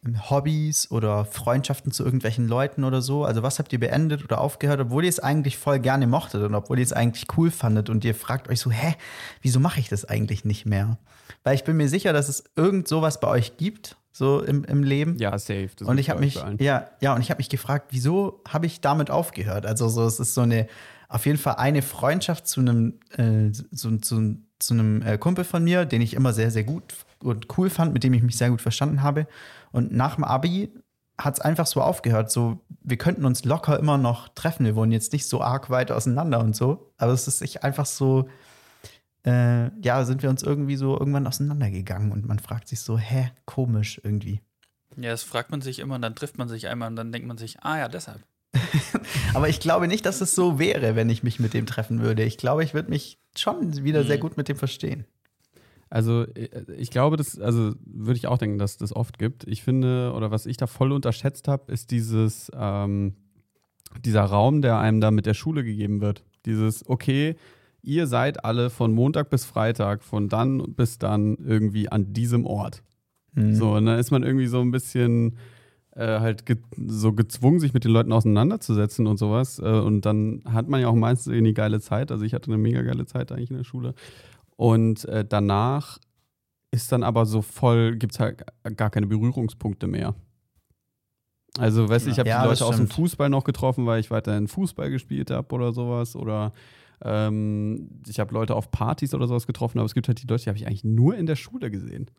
ähm, Hobbys oder Freundschaften zu irgendwelchen Leuten oder so. Also was habt ihr beendet oder aufgehört, obwohl ihr es eigentlich voll gerne mochtet und obwohl ihr es eigentlich cool fandet und ihr fragt euch so, hä, wieso mache ich das eigentlich nicht mehr? Weil ich bin mir sicher, dass es irgend sowas bei euch gibt, so im, im Leben. Ja, safe. Und ich habe mich, ja, ja, und ich habe mich gefragt, wieso habe ich damit aufgehört? Also so, es ist so eine, auf jeden Fall eine Freundschaft zu einem, äh, zu, zu, zu einem äh, Kumpel von mir, den ich immer sehr, sehr gut und cool fand, mit dem ich mich sehr gut verstanden habe. Und nach dem Abi hat es einfach so aufgehört. So, wir könnten uns locker immer noch treffen. Wir wohnen jetzt nicht so arg weit auseinander und so. Aber es ist sich einfach so, äh, ja, sind wir uns irgendwie so irgendwann auseinandergegangen und man fragt sich so, hä, komisch irgendwie. Ja, das fragt man sich immer und dann trifft man sich einmal und dann denkt man sich, ah ja, deshalb. Aber ich glaube nicht, dass es so wäre, wenn ich mich mit dem treffen würde. Ich glaube, ich würde mich schon wieder sehr Mhm. gut mit dem verstehen. Also äh, ich glaube, das, also würde ich auch denken, dass das oft gibt. Ich finde, oder was ich da voll unterschätzt habe, ist dieses, ähm, dieser Raum, der einem da mit der Schule gegeben wird. Dieses, okay, ihr seid alle von Montag bis Freitag, von dann bis dann irgendwie an diesem Ort. Mhm. So, und dann ist man irgendwie so ein bisschen äh, halt ge so gezwungen, sich mit den Leuten auseinanderzusetzen und sowas. Äh, und dann hat man ja auch meistens irgendwie geile Zeit. Also ich hatte eine mega geile Zeit eigentlich in der Schule. Und äh, danach ist dann aber so voll, gibt es halt gar keine Berührungspunkte mehr. Also, weißt du, ich habe Ja, die Leute aus dem. Fußball noch getroffen, weil ich weiterhin Fußball gespielt habe oder sowas. Oder ähm, ich habe Leute auf Partys oder sowas getroffen, aber es gibt halt die Leute, die habe ich eigentlich nur in der Schule gesehen.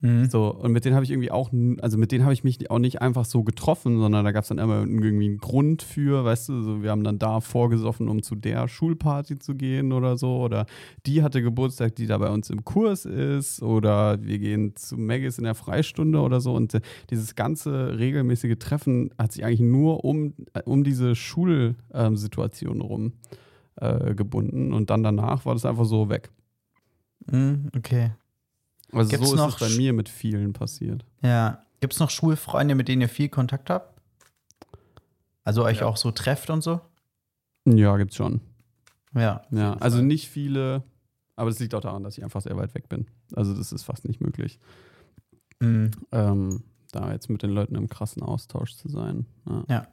Mhm. So, und mit denen habe ich irgendwie auch, also mit denen habe ich mich auch nicht einfach so getroffen, sondern da gab es dann immer irgendwie einen Grund für, weißt du, so, wir haben dann da vorgesoffen, um zu der Schulparty zu gehen oder so. Oder die hatte Geburtstag, die da bei uns im Kurs ist, oder wir gehen zu Maggis in der Freistunde oder so. Und äh, dieses ganze regelmäßige Treffen hat sich eigentlich nur um, äh, um diese Schulsituation rum äh, gebunden. Und dann danach war das einfach so weg. Mhm, okay. Also Gibt's so ist noch es bei mir mit vielen passiert. Ja. Gibt es noch Schulfreunde, mit denen ihr viel Kontakt habt? Also euch Ja. auch so trefft und so? Ja, gibt's schon. Ja. Ja, also Fall. nicht viele, aber das liegt auch daran, dass ich einfach sehr weit weg bin. Also das ist fast nicht möglich, Mhm. ähm, da jetzt mit den Leuten im krassen Austausch zu sein. Ja.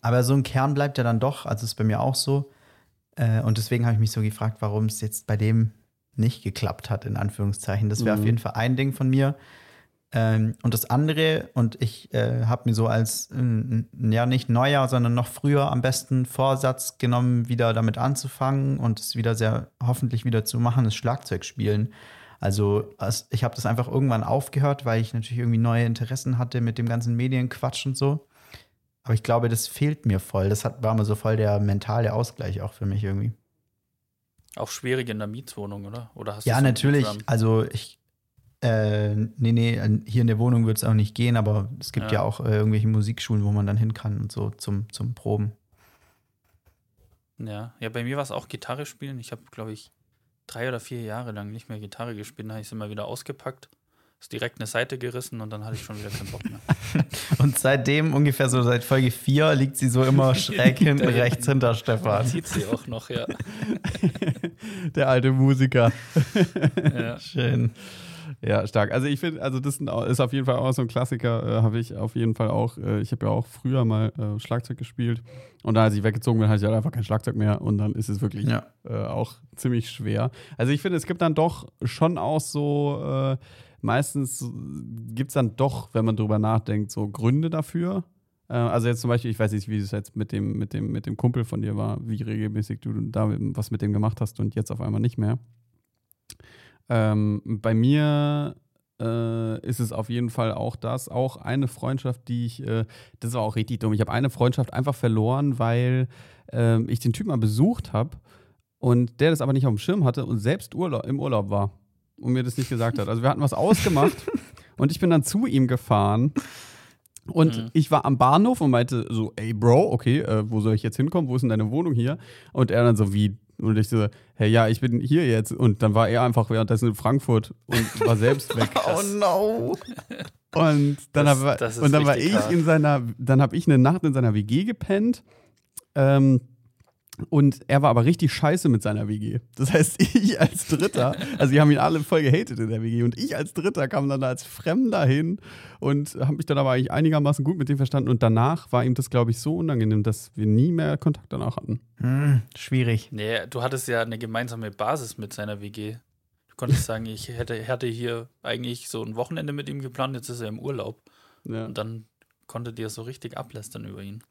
Aber so ein Kern bleibt ja dann doch, also ist bei mir auch so. Äh, und deswegen habe ich mich so gefragt, warum es jetzt bei dem nicht geklappt hat, in Anführungszeichen. Das wäre Mhm. auf jeden Fall ein Ding von mir. Ähm, und das andere, und ich äh, habe mir so als, äh, ja, nicht Neujahr, sondern noch früher am besten Vorsatz genommen, wieder damit anzufangen und es wieder sehr, hoffentlich wieder zu machen, ist Schlagzeugspielen. Also es- ich habe das einfach irgendwann aufgehört, weil ich natürlich irgendwie neue Interessen hatte mit dem ganzen Medienquatsch und so. Aber ich glaube, das fehlt mir voll. Das hat, war mal so voll der mentale Ausgleich auch für mich irgendwie. Auch schwierig in der Mietswohnung, oder? Oder hast Ja, natürlich. Also ich, äh, nee, nee, hier in der Wohnung wird es auch nicht gehen, aber es gibt ja, Ja. auch äh, irgendwelche Musikschulen, wo man dann hin kann und so zum, zum Proben. Ja, ja, bei mir war es auch Gitarre spielen. Ich habe, glaube ich, drei oder vier Jahre lang nicht mehr Gitarre gespielt. Dann habe ich es immer wieder ausgepackt, ist direkt eine Seite gerissen und dann hatte ich schon wieder keinen Bock mehr. Und seitdem, ungefähr so seit Folge 4, liegt sie so immer schräg hinten rechts hinter Stefan. sieht sie auch noch, ja. Der alte Musiker. ja. Schön. Ja, stark. Also ich finde, also das ist auf jeden Fall auch so ein Klassiker, äh, habe ich auf jeden Fall auch. Äh, ich habe ja auch früher mal äh, Schlagzeug gespielt und dann, als ich weggezogen bin, hatte ich halt einfach kein Schlagzeug mehr und dann ist es wirklich Ja. äh, auch ziemlich schwer. Also ich finde, es gibt dann doch schon auch so, äh, meistens gibt es dann doch, wenn man drüber nachdenkt, so Gründe dafür. Äh, also jetzt zum Beispiel, ich weiß nicht, wie es jetzt mit dem, mit dem, mit dem Kumpel von dir war, wie regelmäßig du da was mit dem gemacht hast und jetzt auf einmal nicht mehr. Ähm, bei mir äh, ist es auf jeden Fall auch das, auch eine Freundschaft, die ich, äh, das war auch richtig dumm. Ich habe eine Freundschaft einfach verloren, weil ähm, ich den Typ mal besucht habe und der das aber nicht auf dem Schirm hatte und selbst Urlaub, im Urlaub war und mir das nicht gesagt hat. Also wir hatten was ausgemacht und ich bin dann zu ihm gefahren. Und Mhm. ich war am Bahnhof und meinte so, ey Bro, okay, äh, wo soll ich jetzt hinkommen? Wo ist denn deine Wohnung hier? Und er dann so, wie? Und ich so, hey, ja, ich bin hier jetzt. Und dann war er einfach währenddessen in Frankfurt und war selbst weg. Oh no. Und dann, Das- hab, das ist und dann war ich hart. in seiner, dann habe ich eine Nacht in seiner WG gepennt. Ähm, und er war aber richtig scheiße mit seiner WG. Das heißt, ich als Dritter, also die haben ihn alle voll gehatet in der WG und ich als Dritter kam dann da als Fremder hin und habe mich dann aber eigentlich einigermaßen gut mit dem verstanden und danach war ihm das, glaube ich, so unangenehm, dass wir nie mehr Kontakt danach hatten. Hm, schwierig. Nee, du hattest ja eine gemeinsame Basis mit seiner WG. Du konntest sagen, ich hätte, hätte hier eigentlich so ein Wochenende mit ihm geplant, jetzt ist er im Urlaub. Ja. Und dann konntet ihr so richtig ablästern über ihn.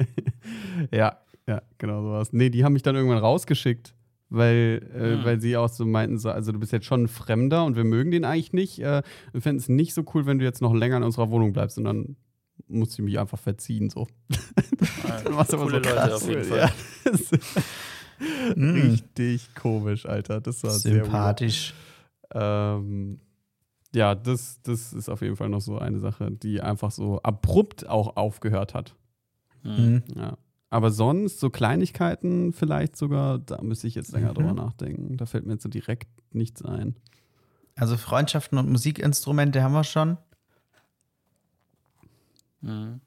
ja, ja, genau sowas. Nee, die haben mich dann irgendwann rausgeschickt, weil, äh, Hm. weil sie auch so meinten, so, also du bist jetzt schon ein Fremder und wir mögen den eigentlich nicht. Äh, wir fänden es nicht so cool, wenn du jetzt noch länger in unserer Wohnung bleibst und dann musste ich mich einfach verziehen. So. Ah, Was aber Coole so Leute krass. auf jeden Fall. Ja, ist Hm, richtig komisch, Alter. Das war sympathisch. Ähm, ja, das, das ist auf jeden Fall noch so eine Sache, die einfach so abrupt auch aufgehört hat. Mhm. Hm. Ja. Aber sonst, so Kleinigkeiten vielleicht sogar, da müsste ich jetzt länger Mhm. drüber nachdenken. Da fällt mir jetzt so direkt nichts ein. Also Freundschaften und Musikinstrumente haben wir schon. Mhm.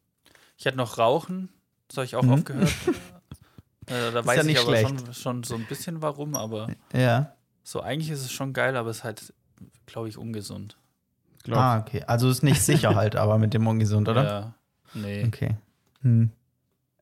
Ich hätte noch Rauchen, das habe ich auch Mhm. aufgehört. äh, da Ist weiß ja ich nicht aber schlecht. schon, schon so ein bisschen warum, aber Ja. so eigentlich ist es schon geil, aber es ist halt, glaube ich, ungesund. Glaub, Ah, okay. Also ist nicht sicher halt, aber mit dem ungesund, oder? Ja, nee. Okay. Hm.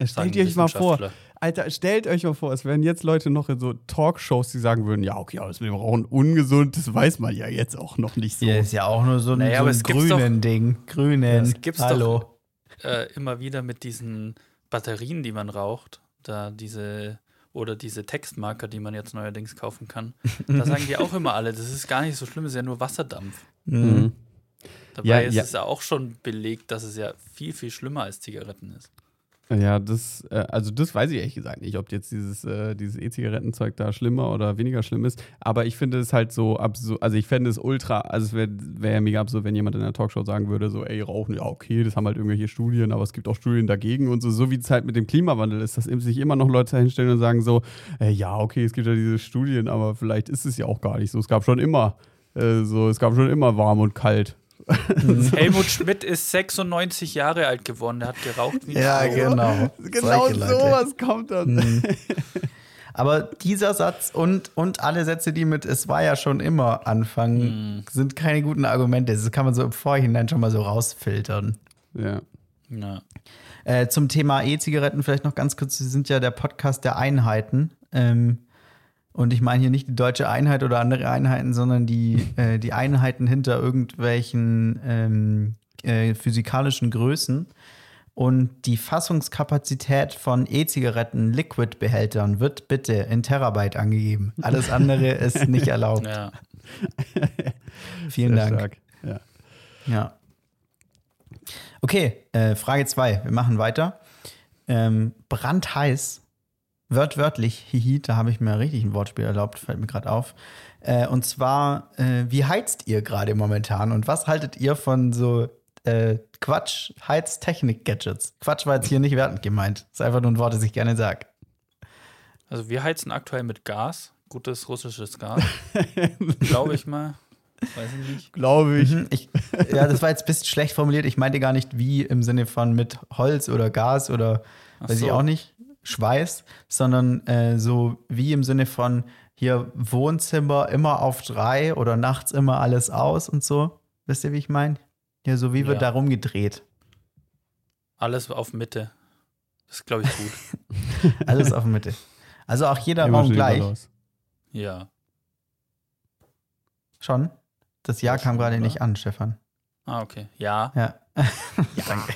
Stellt ihr euch mal vor. Alter, stellt euch mal vor, es wären jetzt Leute noch in so Talkshows, die sagen würden, ja, okay, aber das mit dem Rauchen ungesund, das weiß man ja jetzt auch noch nicht so. Hier ist ja auch nur so ein, Naja, so ein es gibt's grünen Ding. Grünen. Es gibt's doch. Hallo. äh, immer wieder mit diesen Batterien, die man raucht, da diese oder diese Textmarker, die man jetzt neuerdings kaufen kann. Da sagen die auch immer alle, das ist gar nicht so schlimm, es ist ja nur Wasserdampf. Mhm. Dabei Ja, ist ja. es ja auch schon belegt, dass es ja viel, viel schlimmer als Zigaretten ist. Ja, das, äh, also das weiß ich ehrlich gesagt nicht, ob jetzt dieses, äh, dieses E-Zigarettenzeug da schlimmer oder weniger schlimm ist. Aber ich finde es halt so absurd, also ich fände es ultra, also es wäre wär ja mega absurd, wenn jemand in der Talkshow sagen würde, so, ey, Rauchen, ja, okay, das haben halt irgendwelche Studien, aber es gibt auch Studien dagegen und so, so wie es halt mit dem Klimawandel ist, dass sich immer noch Leute hinstellen und sagen so, äh, ja, okay, es gibt ja diese Studien, aber vielleicht ist es ja auch gar nicht so. Es gab schon immer, äh, so, es gab schon immer warm und kalt. Helmut Schmidt ist 96 Jahre alt geworden. Der hat geraucht wie Ja, Schlauch. genau. Genau Leute. sowas kommt dann. Mhm. Aber dieser Satz und, und alle Sätze, die mit es war ja schon immer anfangen, sind keine guten Argumente. Das kann man so im Vorhinein schon mal so rausfiltern. Ja. Ja. Äh, zum Thema E-Zigaretten vielleicht noch ganz kurz. Sie sind ja der Podcast der Einheiten. Ähm, und ich meine hier nicht die deutsche Einheit oder andere Einheiten, sondern die, äh, die Einheiten hinter irgendwelchen ähm, äh, physikalischen Größen. Und die Fassungskapazität von E-Zigaretten Liquid-Behältern wird bitte in Terabyte angegeben. Alles andere ist nicht erlaubt. ja. Vielen Sehr Dank. stark. Ja. Ja. Okay, äh, Frage 2. Wir machen weiter. Ähm, brandheiß, wörtwörtlich, hihi, da habe ich mir richtig ein Wortspiel erlaubt, fällt mir gerade auf. Äh, und zwar, äh, wie heizt ihr gerade momentan und was haltet ihr von so äh, Quatsch-Heiztechnik-Gadgets? Quatsch war jetzt hier nicht wertend gemeint. Ist einfach nur ein Wort, das ich gerne sage. Also wir heizen aktuell mit Gas. Gutes russisches Gas. Glaube ich mal. Weiß ich nicht. Glaube ich. Mhm, ich. Ja, das war jetzt ein bisschen schlecht formuliert. Ich meinte gar nicht wie im Sinne von mit Holz oder Gas oder Ach weiß ich so. auch nicht, Schweiß, sondern äh, so wie im Sinne von hier Wohnzimmer immer auf drei oder nachts immer alles aus und so. Wisst ihr, wie ich meine? Ja, so wie wird Ja. da rumgedreht. Alles auf Mitte. Das ist, glaube ich, gut. Alles auf Mitte. Also auch jeder Immer Raum gleich. Ja. Schon? Das Jahr Ja, kam gerade nicht an, Stefan. Ah, okay. Ja. Ja. Danke.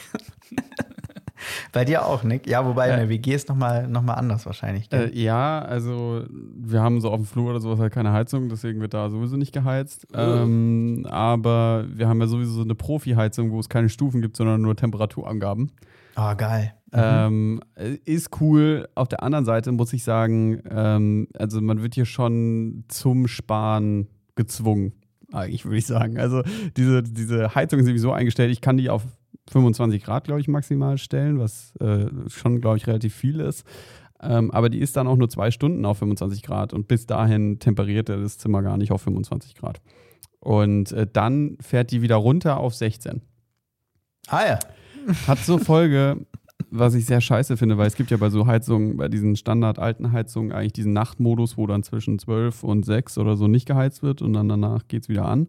Bei dir auch, Nick? Ja, wobei Ja. in der WG ist nochmal noch mal anders wahrscheinlich. gell? Äh, ja, also wir haben so auf dem Flur oder sowas halt keine Heizung, deswegen wird da sowieso nicht geheizt. Ähm, aber wir haben ja sowieso so eine Profi-Heizung, wo es keine Stufen gibt, sondern nur Temperaturangaben. Oh, geil. Ähm, äh, ist cool. Auf der anderen Seite muss ich sagen, ähm, also man wird hier schon zum Sparen gezwungen, eigentlich würde ich sagen. Also diese, diese Heizung ist sowieso eingestellt. Ich kann die auf 25 Grad, glaube ich, maximal stellen, was äh, schon, glaube ich, relativ viel ist. Ähm, aber die ist dann auch nur zwei Stunden auf 25 Grad und bis dahin temperiert er das Zimmer gar nicht auf 25 Grad. Und äh, dann fährt die wieder runter auf 16. Ah ja. Hat zur Folge, was ich sehr scheiße finde, weil es gibt ja bei so Heizungen, bei diesen standard-alten Heizungen eigentlich diesen Nachtmodus, wo dann zwischen 12 und 6 oder so nicht geheizt wird und dann danach geht es wieder an.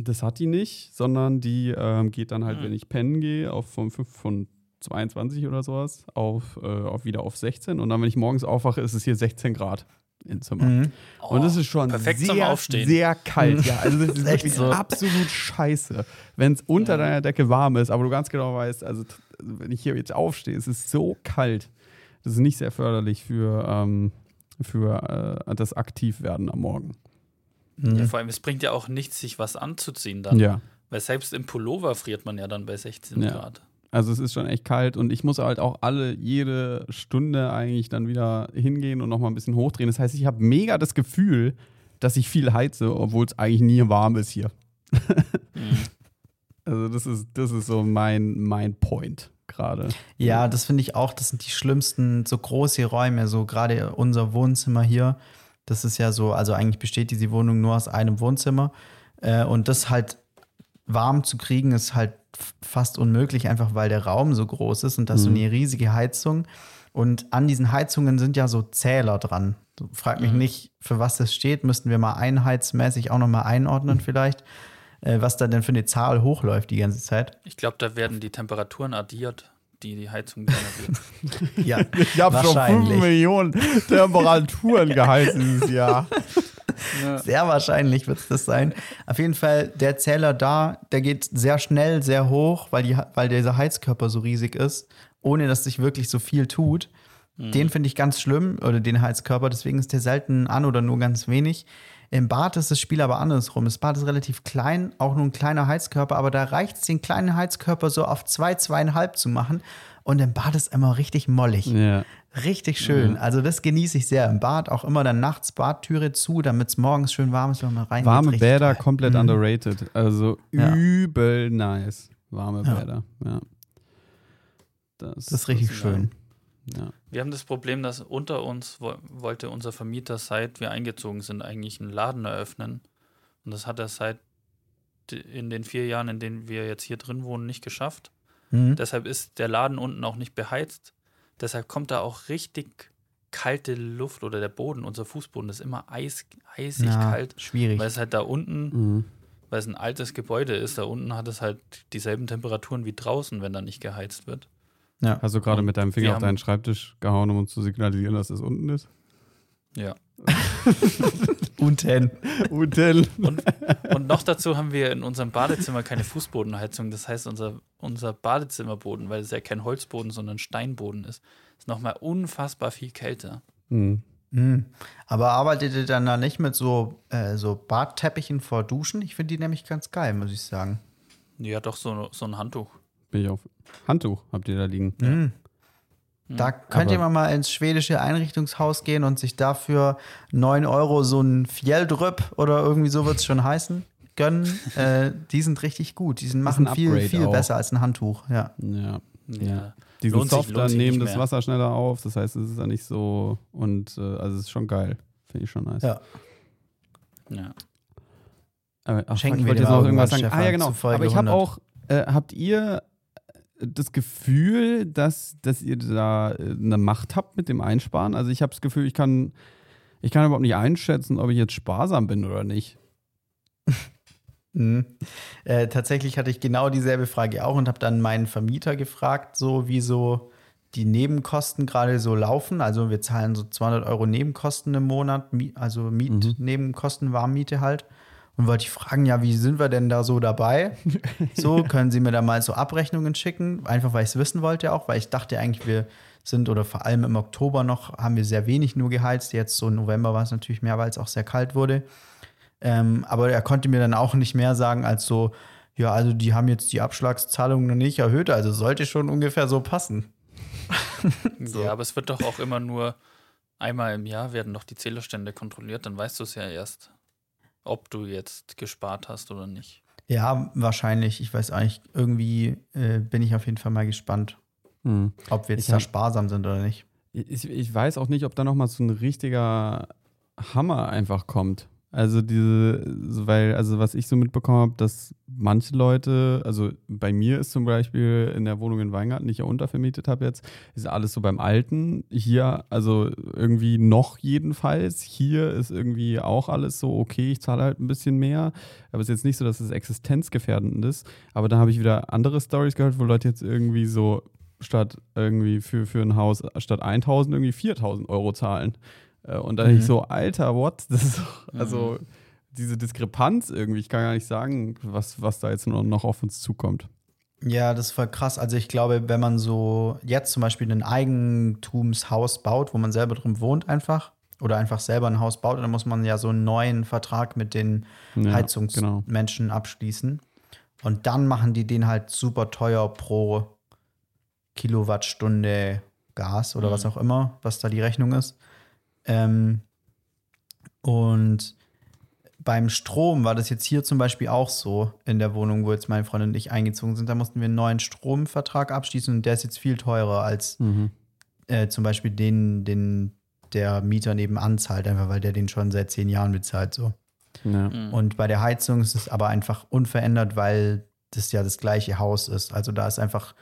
Das hat die nicht, sondern die ähm, geht dann halt, Hm. wenn ich pennen gehe, auf von, fünf- von 22 oder sowas auf, äh, auf wieder auf 16 und dann, wenn ich morgens aufwache, ist es hier 16 Grad im Zimmer. Mhm. Und es ist schon perfekt sehr, sehr kalt. Ja, also das ist Echt wirklich so. absolut scheiße. Wenn es unter Ja. deiner Decke warm ist, aber du ganz genau weißt, also wenn ich hier jetzt aufstehe, es ist so kalt. Das ist nicht sehr förderlich für, ähm, für äh, das Aktivwerden am Morgen. Ja. Mhm. Vor allem, es bringt ja auch nichts, sich was anzuziehen dann. Ja. Weil selbst im Pullover friert man ja dann bei 16 Ja. Grad. Also es ist schon echt kalt und ich muss halt auch alle jede Stunde eigentlich dann wieder hingehen und nochmal ein bisschen hochdrehen. Das heißt, ich habe mega das Gefühl, dass ich viel heize, obwohl es eigentlich nie warm ist hier. Mhm. Also das ist, das ist so mein, mein Point gerade. Ja, das finde ich auch. Das sind die schlimmsten, so große Räume, so gerade unser Wohnzimmer hier. Das ist ja so, also eigentlich besteht diese Wohnung nur aus einem Wohnzimmer. Äh, und das halt warm zu kriegen, ist halt fast unmöglich, einfach weil der Raum so groß ist und da ist so Mhm. eine riesige Heizung. Und an diesen Heizungen sind ja so Zähler dran. So, Frag mich Mhm. nicht, für was das steht. Müssten wir mal einheitsmäßig auch nochmal einordnen, vielleicht. Äh, was da denn für eine Zahl hochläuft die ganze Zeit. Ich glaube, da werden die Temperaturen addiert, die die Heizung. Ja, Ich habe schon 5 Wahrscheinlich. Millionen Temperaturen geheizt dieses Jahr. Sehr wahrscheinlich wird es das sein. Auf jeden Fall, der Zähler da, der geht sehr schnell, sehr hoch, weil, die, weil dieser Heizkörper so riesig ist, ohne dass sich wirklich so viel tut. Den finde ich ganz schlimm, oder den Heizkörper, deswegen ist der selten an oder nur ganz wenig. Im Bad ist das Spiel aber andersrum. Das Bad ist relativ klein, auch nur ein kleiner Heizkörper, aber da reicht es, den kleinen Heizkörper so auf zwei, zweieinhalb zu machen. Und im Bad ist immer richtig mollig. Ja. Richtig schön. Also das genieße ich sehr. Im Bad auch immer dann nachts Badtüre zu, damit es morgens schön warm ist, wenn man rein Warme Bäder geil. komplett Mhm. underrated. Also Ja. übel nice. Warme Ja. Bäder. Ja. Das, Das ist richtig geil. schön. Ja. Wir haben das Problem, dass unter uns wo wollte unser Vermieter, seit wir eingezogen sind, eigentlich einen Laden eröffnen. Und das hat er seit in den vier Jahren, in denen wir jetzt hier drin wohnen, nicht geschafft. Mhm. Deshalb ist der Laden unten auch nicht beheizt. Deshalb kommt da auch richtig kalte Luft oder der Boden, unser Fußboden ist immer eis, eisig Ja, kalt, Schwierig. weil es halt da unten, Mhm. weil es ein altes Gebäude ist, da unten hat es halt dieselben Temperaturen wie draußen, wenn da nicht geheizt wird. Ja. Hast du gerade Und mit deinem Finger auf deinen Schreibtisch gehauen, um uns zu signalisieren, dass es unten ist? Ja. Unten. Unten. Und noch dazu haben wir in unserem Badezimmer keine Fußbodenheizung. Das heißt, unser, unser Badezimmerboden, weil es ja kein Holzboden, sondern Steinboden ist, ist nochmal unfassbar viel kälter. Mhm. Mhm. Aber arbeitet ihr dann da nicht mit so, äh, so Badteppichen vor Duschen? Ich finde die nämlich ganz geil, muss ich sagen. Ja, doch, so, so ein Handtuch. Bin ich auf. Handtuch habt ihr da liegen. Mhm. Da könnt ihr mal ins schwedische Einrichtungshaus gehen und sich dafür 9 Euro so ein Fjelldrüpp oder irgendwie so wird es schon heißen, gönnen. äh, die sind richtig gut. Die sind, machen viel, Upgrade viel auch. besser als ein Handtuch. Ja. Ja. Ja. Die sind softer, nehmen das. Wasser schneller auf. Das heißt, es ist ja nicht so. Und äh, also es ist schon geil. Finde ich schon nice. Ja. ja. Aber, ach, Schenken fuck, ich wir wollte dir jetzt noch irgendwas sagen. Ah ja, genau. Aber ich habe 100. auch, äh, habt ihr das Gefühl, dass, dass ihr da äh, eine Macht habt mit dem Einsparen? Also ich habe das Gefühl, ich kann, ich kann überhaupt nicht einschätzen, ob ich jetzt sparsam bin oder nicht. Mhm. Äh, tatsächlich hatte ich genau dieselbe Frage auch und habe dann meinen Vermieter gefragt, so wie so die Nebenkosten gerade so laufen. Also wir zahlen so 200 Euro Nebenkosten im Monat, also Mietnebenkosten, Warmmiete halt. Und wollte ich fragen, ja, wie sind wir denn da so dabei? So, können Sie mir da mal so Abrechnungen schicken? Einfach, weil ich es wissen wollte auch, weil ich dachte eigentlich, wir sind oder vor allem im Oktober noch, haben wir sehr wenig nur geheizt. Jetzt so im November war es natürlich mehr, weil es auch sehr kalt wurde. Ähm, aber er konnte mir dann auch nicht mehr sagen als so, ja, also die haben jetzt die Abschlagszahlung noch nicht erhöht, also sollte schon ungefähr so passen. ja, aber es wird doch auch immer nur einmal im Jahr werden doch die Zählerstände kontrolliert, dann weißt du es ja erst, ob du jetzt gespart hast oder nicht. Ja, wahrscheinlich. Ich weiß eigentlich, irgendwie äh, bin ich auf jeden Fall mal gespannt, Hm. ob wir jetzt Ich da sparsam sind oder nicht. Ich, ich weiß auch nicht, ob da nochmal so ein richtiger Hammer einfach kommt. Also diese, weil, also was ich so mitbekommen habe, dass manche Leute, also bei mir ist zum Beispiel in der Wohnung in Weingarten, die ich ja untervermietet habe jetzt, ist alles so beim Alten. Hier, also irgendwie noch jedenfalls. Hier ist irgendwie auch alles so, okay, ich zahle halt ein bisschen mehr. Aber es ist jetzt nicht so, dass es existenzgefährdend ist. Aber dann habe ich wieder andere Stories gehört, wo Leute jetzt irgendwie so statt irgendwie für, für ein Haus statt 1000 irgendwie 4000 Euro zahlen. Äh, Und da Mhm. ich so, Alter, what? Das doch, also diese Diskrepanz irgendwie, ich kann gar nicht sagen, was, was da jetzt noch, noch auf uns zukommt. Ja, das ist voll krass. Also ich glaube, wenn man so jetzt zum Beispiel ein Eigentumshaus baut, wo man selber drin wohnt einfach, oder einfach selber ein Haus baut, dann muss man ja so einen neuen Vertrag mit den Ja, genau. Heizungsmenschen abschließen. Und dann machen die den halt super teuer pro Kilowattstunde Gas oder was auch immer, was da die Rechnung ist. Ähm, und beim Strom war das jetzt hier zum Beispiel auch so in der Wohnung, wo jetzt meine Freundin und ich eingezogen sind. Da mussten wir einen neuen Stromvertrag abschließen und der ist jetzt viel teurer als Mhm. äh, zum Beispiel den, den der Mieter nebenan zahlt, einfach weil der den schon seit zehn Jahren bezahlt. So. Ja. Mhm. Und bei der Heizung ist es aber einfach unverändert, weil das ja das gleiche Haus ist. Also da ist einfach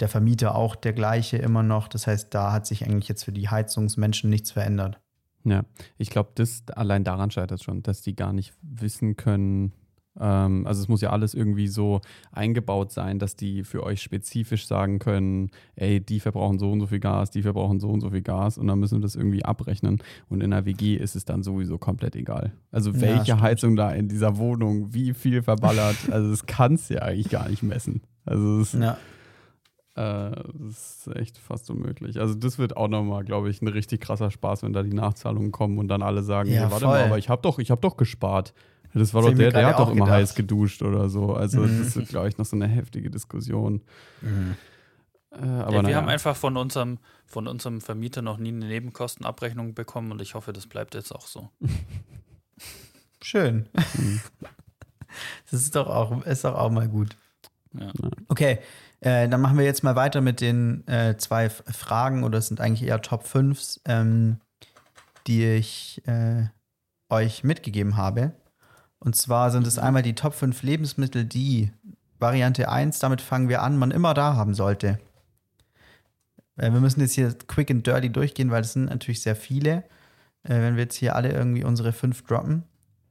der Vermieter auch der gleiche immer noch. Das heißt, da hat sich eigentlich jetzt für die Heizungsmenschen nichts verändert. Ja, ich glaube, das allein daran scheitert schon, dass die gar nicht wissen können. Ähm, also es muss ja alles irgendwie so eingebaut sein, dass die für euch spezifisch sagen können, ey, die verbrauchen so und so viel Gas, die verbrauchen so und so viel Gas und dann müssen wir das irgendwie abrechnen. Und in der WG ist es dann sowieso komplett egal. Also Ja, welche stimmt. Heizung da in dieser Wohnung, wie viel verballert, also das kannst du ja eigentlich gar nicht messen. Also es ist, Ja. Äh, das ist echt fast unmöglich. Also das wird auch nochmal, glaube ich, ein richtig krasser Spaß, wenn da die Nachzahlungen kommen und dann alle sagen, Ja, ja, warte voll. mal, aber ich habe doch, ich habe doch gespart. Das war Das doch hab der, der hat doch immer gedacht. heiß geduscht oder so. Also Mhm. das wird, glaube ich, noch so eine heftige Diskussion. Äh, aber ja, wir naja. haben einfach von unserem, von unserem Vermieter noch nie eine Nebenkostenabrechnung bekommen und ich hoffe, das bleibt jetzt auch so. Schön. Mhm. Das ist doch auch, ist doch auch mal gut. Ja. Okay, äh, dann machen wir jetzt mal weiter mit den äh, zwei Fragen, oder es sind eigentlich eher Top 5s, ähm, die ich äh, euch mitgegeben habe. Und zwar sind es einmal die Top 5 Lebensmittel, die Variante 1, damit fangen wir an, man immer da haben sollte. Äh, wir müssen jetzt hier quick and dirty durchgehen, weil es sind natürlich sehr viele. Äh, wenn wir jetzt hier alle irgendwie unsere 5 droppen.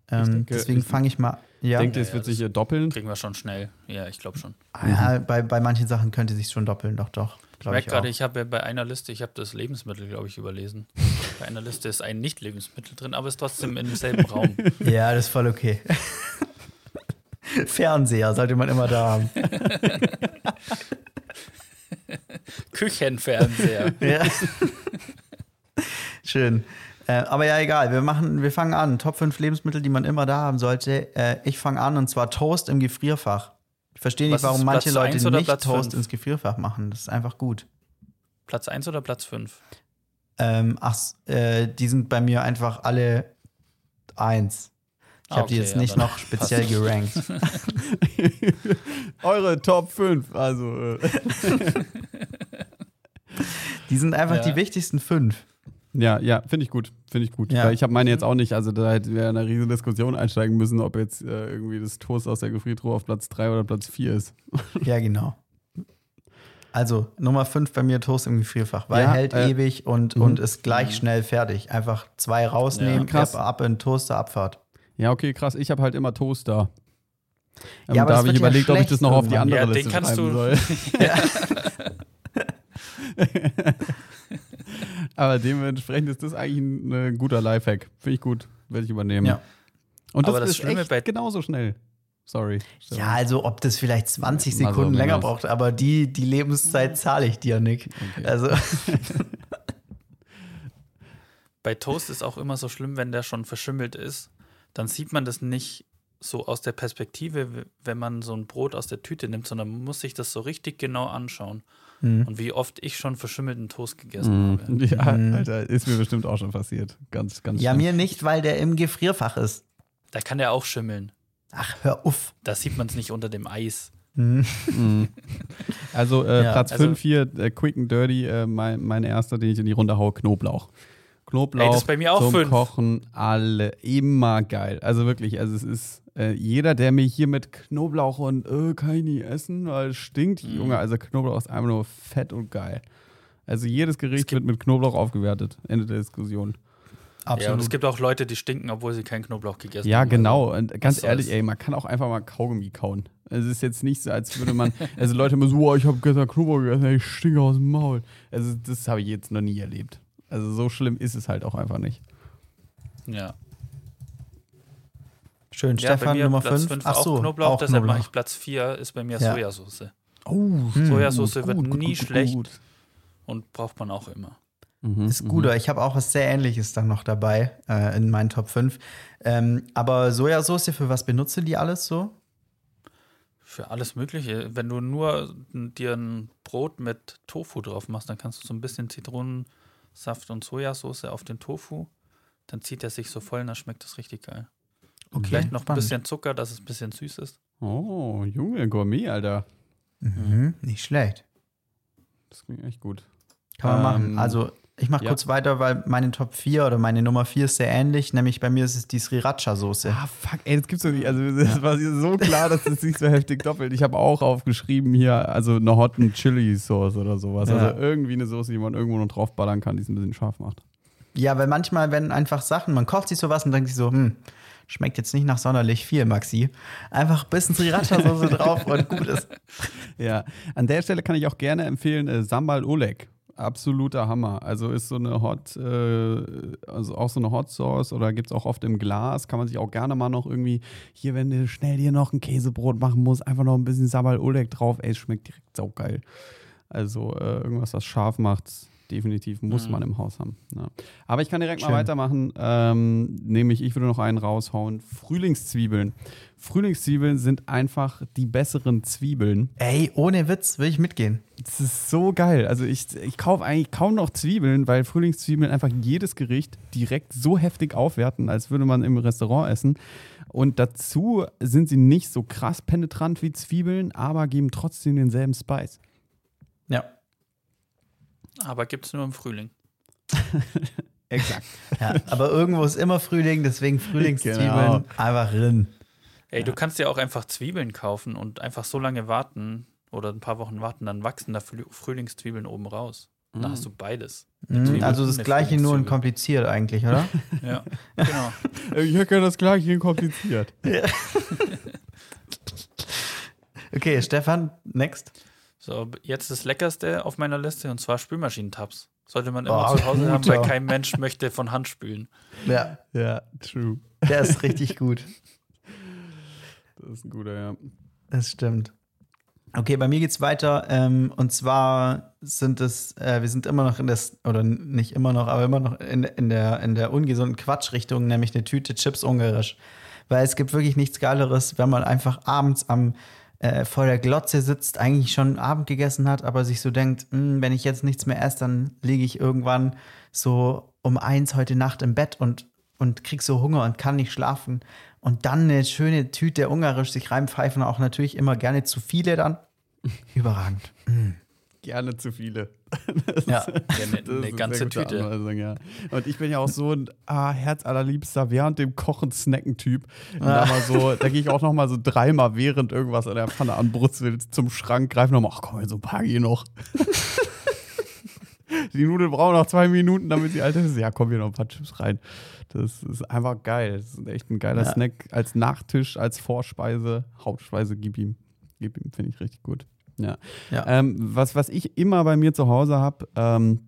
Ähm, denke, deswegen fange ich mal. Ja. Denkt ihr, Ja, es wird sich hier doppeln? Kriegen wir schon schnell. Ja, ich glaube schon. Ah, Ja, bei, bei manchen Sachen könnte sich schon doppeln, doch, doch. Ich merke gerade, ich habe ja bei einer Liste, ich habe das Lebensmittel, glaube ich, überlesen. bei einer Liste ist ein Nicht-Lebensmittel drin, aber ist trotzdem im selben Raum. Ja, das ist voll okay. Fernseher sollte man immer da haben. Küchenfernseher. Ja. Schön. Äh, aber ja, egal. Wir machen, wir fangen an. Top 5 Lebensmittel, die man immer da haben sollte. Äh, ich fange an und zwar Toast im Gefrierfach. Ich verstehe nicht, warum manche Platz Leute nicht Platz Toast fünf? ins Gefrierfach machen. Das ist einfach gut. Platz 1 oder Platz 5? Ähm, ach, äh, die sind bei mir einfach alle eins. Ich habe die okay, jetzt ja, nicht dann noch speziell gerankt. Eure Top 5. Also, äh, Die sind einfach Ja. die wichtigsten fünf. Ja, ja, finde ich gut. Finde ich gut. Ja. Weil ich habe meine jetzt auch nicht. Also, da hätten wir in eine riesige Diskussion einsteigen müssen, ob jetzt äh, irgendwie das Toast aus der Gefriertruhe auf Platz 3 oder Platz 4 ist. Ja, genau. Also Nummer 5 bei mir Toast im Gefrierfach, weil Ja, hält äh, ewig und, mhm. und ist gleich schnell fertig. Einfach zwei rausnehmen, Ja, krass. ab, in den Toaster, Abfahrt. Ja, okay, krass. Ich habe halt immer Toast da. Ähm, Ja, aber da habe ich ja überlegt, ob ich das noch auf die andere Ja, den Liste kannst schreiben du- soll. aber dementsprechend ist das eigentlich ein, ein guter Lifehack. Finde ich gut. Werde ich übernehmen. Ja. Und das, Aber das ist Schlimme echt bei- genauso schnell. Sorry. Ja, also ob das vielleicht 20 Mal so, Sekunden länger minus. braucht, aber die, die Lebenszeit zahle ich dir, Nick. Okay. Also, Bei Toast ist auch immer so schlimm, wenn der schon verschimmelt ist. Dann sieht man das nicht so aus der Perspektive, wenn man so ein Brot aus der Tüte nimmt, sondern man muss sich das so richtig genau anschauen. Mhm. Und wie oft ich schon verschimmelten Toast gegessen habe. Mhm. Ja, Mhm. Alter, ist mir bestimmt auch schon passiert. Ganz, ganz ja, schlimm. mir nicht, weil der im Gefrierfach ist. Da kann der auch schimmeln. Ach, hör auf. Da sieht man es nicht unter dem Eis. Mhm. Also äh, Ja, Platz also- 5 hier, äh, Quick and Dirty, äh, mein, mein erster, den ich in die Runde haue, Knoblauch. Knoblauch Ey, das ist bei mir auch zum fünf. Kochen, alle immer geil. Also wirklich, also es ist äh, jeder, der mir hier mit Knoblauch und äh, kann ich nie essen, weil es stinkt, Mhm. Junge, also Knoblauch ist einfach nur fett und geil. Also jedes Gericht wird mit Knoblauch aufgewertet. Ende der Diskussion. Ja, und es Absolut. gibt auch Leute, die stinken, obwohl sie keinen Knoblauch gegessen Ja, haben. genau. Und ganz was ehrlich, ey, man kann auch einfach mal Kaugummi kauen. Es ist jetzt nicht so, als würde man, also Leute immer so, oh, ich habe gestern Knoblauch gegessen, ey, ich stinke aus dem Maul. Also das habe ich jetzt noch nie erlebt. Also so schlimm ist es halt auch einfach nicht. Ja. Schön. Ja, Stefan, mir Nummer Platz 5. fünf Ach auch so, Knoblauch, auch deshalb Knoblauch. mache ich Platz 4, ist bei mir Ja. Sojasauce. Oh, Sojasauce wird nie schlecht. Und braucht man auch immer. Mhm, Ist guter. Ich habe auch was sehr ähnliches dann noch dabei äh, in meinen Top 5. Ähm, aber Sojasauce, für was benutzt du die alles so? Für alles Mögliche. Wenn du nur dir ein Brot mit Tofu drauf machst, dann kannst du so ein bisschen Zitronensaft und Sojasauce auf den Tofu. Dann zieht er sich so voll und dann schmeckt das richtig geil. Okay, Vielleicht noch ein bisschen Zucker, dass es ein bisschen süß ist. Oh, Junge, Gourmet, Alter. Mhm, nicht schlecht. Das klingt echt gut. Kann man Ähm, machen. Also, ich mache ja. kurz weiter, weil meine Top 4 oder meine Nummer 4 ist sehr ähnlich. Nämlich bei mir ist es die Sriracha-Soße. Ah, fuck, ey, das gibt's doch nicht. Also, das war so klar, dass das nicht so heftig doppelt. Ich habe auch aufgeschrieben hier, also eine Hot and Chili Sauce oder sowas. Ja. Also irgendwie eine Soße, die man irgendwo noch draufballern kann, die es ein bisschen scharf macht. Ja, weil manchmal, wenn einfach Sachen, man kocht sich sowas und denkt sich so, hm, schmeckt jetzt nicht nach sonderlich viel, Maxi. Einfach ein bisschen Sriracha-Soße drauf und gut ist. Ja, an der Stelle kann ich auch gerne empfehlen, äh, Sambal Oleg. Absoluter Hammer. Also ist so eine Hot, äh, also auch so eine Hot Sauce oder gibt es auch oft im Glas. Kann man sich auch gerne mal noch irgendwie, hier, wenn du schnell dir noch ein Käsebrot machen musst, einfach noch ein bisschen Sambal Oleg drauf. Ey, es schmeckt direkt saugeil. Also äh, irgendwas, was scharf macht, definitiv muss Mhm. man im Haus haben. Ja. Aber ich kann direkt Schön. mal weitermachen. Ähm, nämlich, ich würde noch einen raushauen. Frühlingszwiebeln. Frühlingszwiebeln sind einfach die besseren Zwiebeln. Ey, ohne Witz, will ich mitgehen. Das ist so geil. Also ich, ich kaufe eigentlich kaum noch Zwiebeln, weil Frühlingszwiebeln einfach jedes Gericht direkt so heftig aufwerten, als würde man im Restaurant essen. Und dazu sind sie nicht so krass penetrant wie Zwiebeln, aber geben trotzdem denselben Spice. Ja. Aber gibt es nur im Frühling. Exakt. ja. Aber irgendwo ist immer Frühling, deswegen Frühlingszwiebeln Genau. einfach rin. Ey, du kannst ja auch einfach Zwiebeln kaufen und einfach so lange warten oder ein paar Wochen warten, dann wachsen da Früh- Frühlingszwiebeln oben raus. Dann hast du beides. Mhm, Also das gleiche nur in kompliziert eigentlich, oder? Ja, genau. Ich hätte das gleiche kompliziert. Okay, Stefan, next. So, jetzt das Leckerste auf meiner Liste und zwar Spülmaschinentabs. Sollte man immer Oh, zu Hause haben, weil kein Mensch möchte von Hand spülen. Ja, Ja, true. der ist richtig gut. Das ist ein guter, ja. Das stimmt. Okay, bei mir geht's weiter. Ähm, und zwar sind es, äh, wir sind immer noch in das, oder nicht immer noch, aber immer noch in, in, der, in der ungesunden Quatschrichtung, nämlich eine Tüte Chips ungarisch. Weil es gibt wirklich nichts Geileres, wenn man einfach abends am äh, vor der Glotze sitzt, eigentlich schon Abend gegessen hat, aber sich so denkt, "Hm, wenn ich jetzt nichts mehr esse, dann liege ich irgendwann so um eins heute Nacht im Bett und, und krieg so Hunger und kann nicht schlafen. Und dann eine schöne Tüte ungarisch sich reinpfeifen, auch natürlich immer gerne zu viele dann. Überragend. Gerne zu viele. Ja. Ja, eine, ist eine eine ganze Tüte. Anweisung, ja. Und ich bin ja auch so ein ah, herzallerliebster während dem Kochen Snacken-Typ. Und Da, so, da gehe ich auch noch mal so dreimal während irgendwas in der Pfanne anbrutzelt zum Schrank, greife noch mal, ach komm, so ein paar hier noch. Die Nudeln brauchen noch zwei Minuten, damit sie alt ist. Ja, komm hier noch ein paar Chips rein. Das ist einfach geil. Das ist echt ein geiler Ja. Snack als Nachtisch, als Vorspeise, Hauptspeise, gib ihm. Gib ihm, finde ich richtig gut. Ja. Ja. Ähm, was, was ich immer bei mir zu Hause habe, ähm,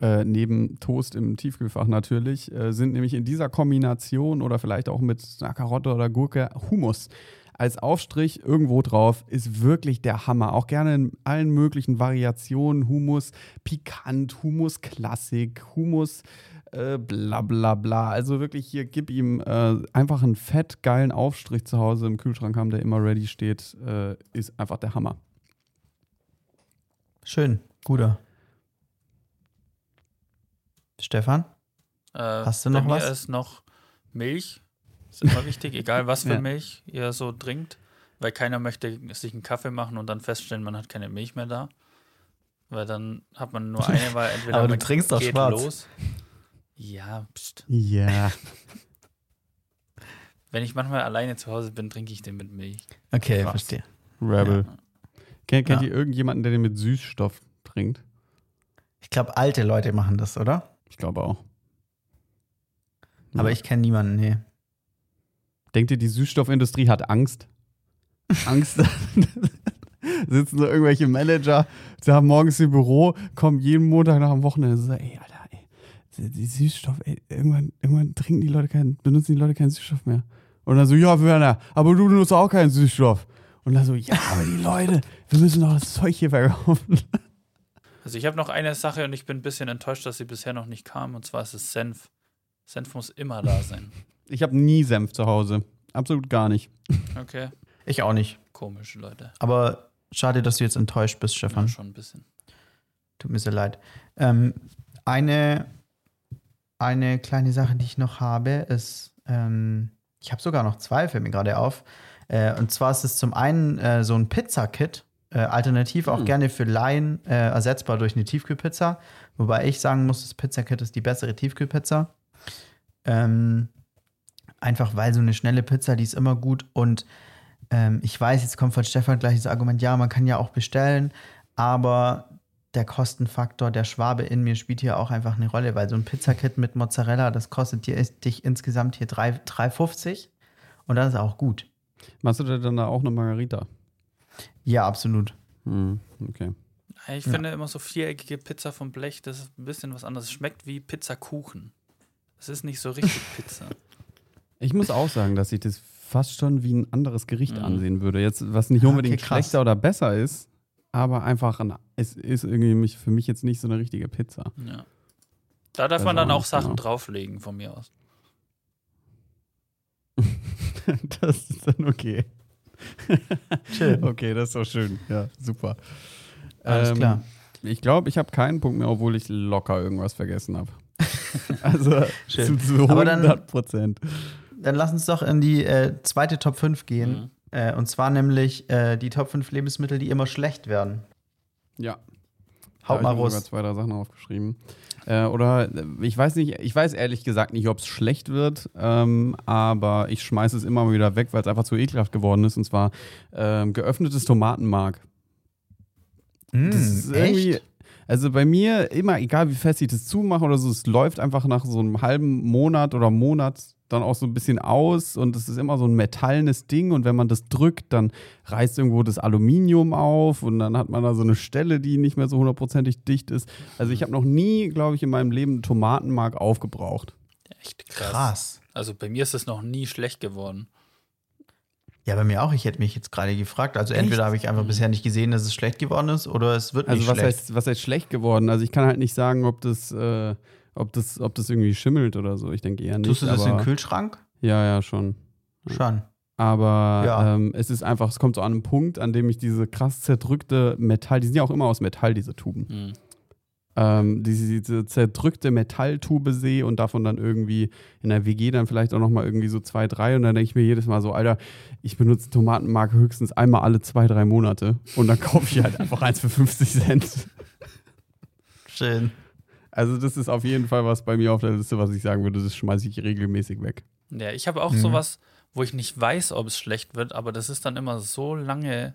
äh, neben Toast im Tiefkühlfach natürlich, äh, sind nämlich in dieser Kombination oder vielleicht auch mit einer Karotte oder Gurke Hummus als Aufstrich irgendwo drauf ist wirklich der Hammer. Auch gerne in allen möglichen Variationen. Hummus pikant, Hummus Klassik, Hummus äh, bla bla bla. Also wirklich hier, gib ihm äh, einfach einen fett geilen Aufstrich zu Hause im Kühlschrank haben, der immer ready steht, äh, ist einfach der Hammer. Schön. Guter. Stefan? Äh, Hast du bei noch mir was? ist noch Milch. Ist immer wichtig, egal was für Ja. Milch ihr so trinkt. Weil keiner möchte sich einen Kaffee machen und dann feststellen, man hat keine Milch mehr da. Weil dann hat man nur eine, weil entweder Aber du man trinkst doch geht schwarz. los. Ja, pst. Ja. Wenn ich manchmal alleine zu Hause bin, trinke ich den mit Milch. Okay, verstehe. Rebel. Ja. Kennt, kennt Ja. ihr irgendjemanden, der den mit Süßstoff trinkt? Ich glaube, alte Leute machen das, oder? Ich glaube auch. Aber Ja. ich kenne niemanden, nee. Denkt ihr, die Süßstoffindustrie hat Angst? Angst? Sitzen so irgendwelche Manager, die haben morgens im Büro, kommen jeden Montag nach dem Wochenende und so, ey, Alter, ey, die- die Süßstoff, ey, irgendwann, irgendwann trinken die Leute keinen, benutzen die Leute keinen Süßstoff mehr. Und dann so, ja, Werner, aber du benutzt auch keinen Süßstoff. Und dann so, ja, aber die Leute, wir müssen doch das Zeug hier verkaufen. Also ich habe noch eine Sache und ich bin ein bisschen enttäuscht, dass sie bisher noch nicht kam. Und zwar ist es Senf. Senf muss immer da sein. Ich habe nie Senf zu Hause. Absolut gar nicht. Okay, Ich auch nicht. komisch, Leute. Aber schade, dass du jetzt enttäuscht bist, Ja, Stefan. schon ein bisschen. Tut mir sehr leid. Ähm, eine, eine kleine Sache, die ich noch habe, ist, ähm, ich habe sogar noch zwei, fällt mir gerade auf. Äh, und zwar ist es zum einen äh, so ein Pizza-Kit, äh, alternativ auch Hm. gerne für Laien äh, ersetzbar durch eine Tiefkühlpizza. Wobei ich sagen muss, das Pizza-Kit ist die bessere Tiefkühlpizza. Ähm, einfach weil so eine schnelle Pizza, die ist immer gut. Und ähm, ich weiß, jetzt kommt von Stefan gleich das Argument, ja, man kann ja auch bestellen, aber der Kostenfaktor, der Schwabe in mir spielt hier auch einfach eine Rolle, weil so ein Pizzakit mit Mozzarella, das kostet dir, dich insgesamt hier 3 3,50 und das ist auch gut. Machst du dir dann da auch eine Margarita? Ja, absolut. Hm, okay. Ich Ja. finde immer so viereckige Pizza vom Blech, das ist ein bisschen was anderes. Es schmeckt wie Pizzakuchen. Es ist nicht so richtig Pizza. Ich muss auch sagen, dass ich das fast schon wie ein anderes Gericht Mhm. ansehen würde. Jetzt, was nicht Ah, unbedingt okay, schlechter oder besser ist, aber einfach ein es ist irgendwie mich, für mich jetzt nicht so eine richtige Pizza. Ja. Da darf Also man dann auch Sachen genau. drauflegen von mir aus. das ist dann okay. Schön. Okay, das ist doch schön. Ja, super. Alles Ähm, klar. Ich glaube, ich habe keinen Punkt mehr, obwohl ich locker irgendwas vergessen habe. also Schön. zu, zu Aber dann- 100 Prozent. Dann lass uns doch in die äh, zweite Top 5 gehen. Mhm. Äh, und zwar nämlich äh, die Top 5 Lebensmittel, die immer schlecht werden. Ja. Haut Da mal hab ich raus. zwei, drei Sachen aufgeschrieben. Äh, oder ich weiß nicht, ich weiß ehrlich gesagt nicht, ob es schlecht wird, ähm, aber ich schmeiße es immer wieder weg, weil es einfach zu ekelhaft geworden ist. Und zwar ähm, geöffnetes Tomatenmark. Das ist irgendwie, echt? also bei mir immer, egal wie fest ich das zumache oder so, es läuft einfach nach so einem halben Monat oder Monat dann auch so ein bisschen aus und es ist immer so ein metallenes Ding und wenn man das drückt, dann reißt irgendwo das Aluminium auf und dann hat man da so eine Stelle, die nicht mehr so hundertprozentig dicht ist. Also ich habe noch nie, glaube ich, in meinem Leben Tomatenmark aufgebraucht. Echt krass. Krass. Also bei mir ist es noch nie schlecht geworden. Ja, bei mir auch. Ich hätte mich jetzt gerade gefragt. Also entweder habe ich einfach bisher nicht gesehen, dass es schlecht geworden ist, oder es wird Also nicht was schlecht. heißt, was heißt schlecht geworden? Also ich kann halt nicht sagen, ob das, äh, ob das, ob das irgendwie schimmelt oder so. Ich denke eher nicht. Tust du das in aber, den Kühlschrank? Ja, ja, schon. Schon. Aber Ja. ähm, es ist einfach, es kommt so an einen Punkt, an dem ich diese krass zerdrückte Metall, die sind ja auch immer aus Metall, diese Tuben, Hm. ähm, diese, diese zerdrückte Metalltube sehe und davon dann irgendwie in der WG dann vielleicht auch nochmal irgendwie so zwei, drei und dann denke ich mir jedes Mal so, Alter, ich benutze Tomatenmark höchstens einmal alle zwei, drei Monate und dann kaufe ich halt einfach eins für 50 Cent. Schön. Also das ist auf jeden Fall was bei mir auf der Liste, was ich sagen würde, das schmeiße ich regelmäßig weg. Ja, ich habe auch Mhm. sowas, wo ich nicht weiß, ob es schlecht wird, aber das ist dann immer so lange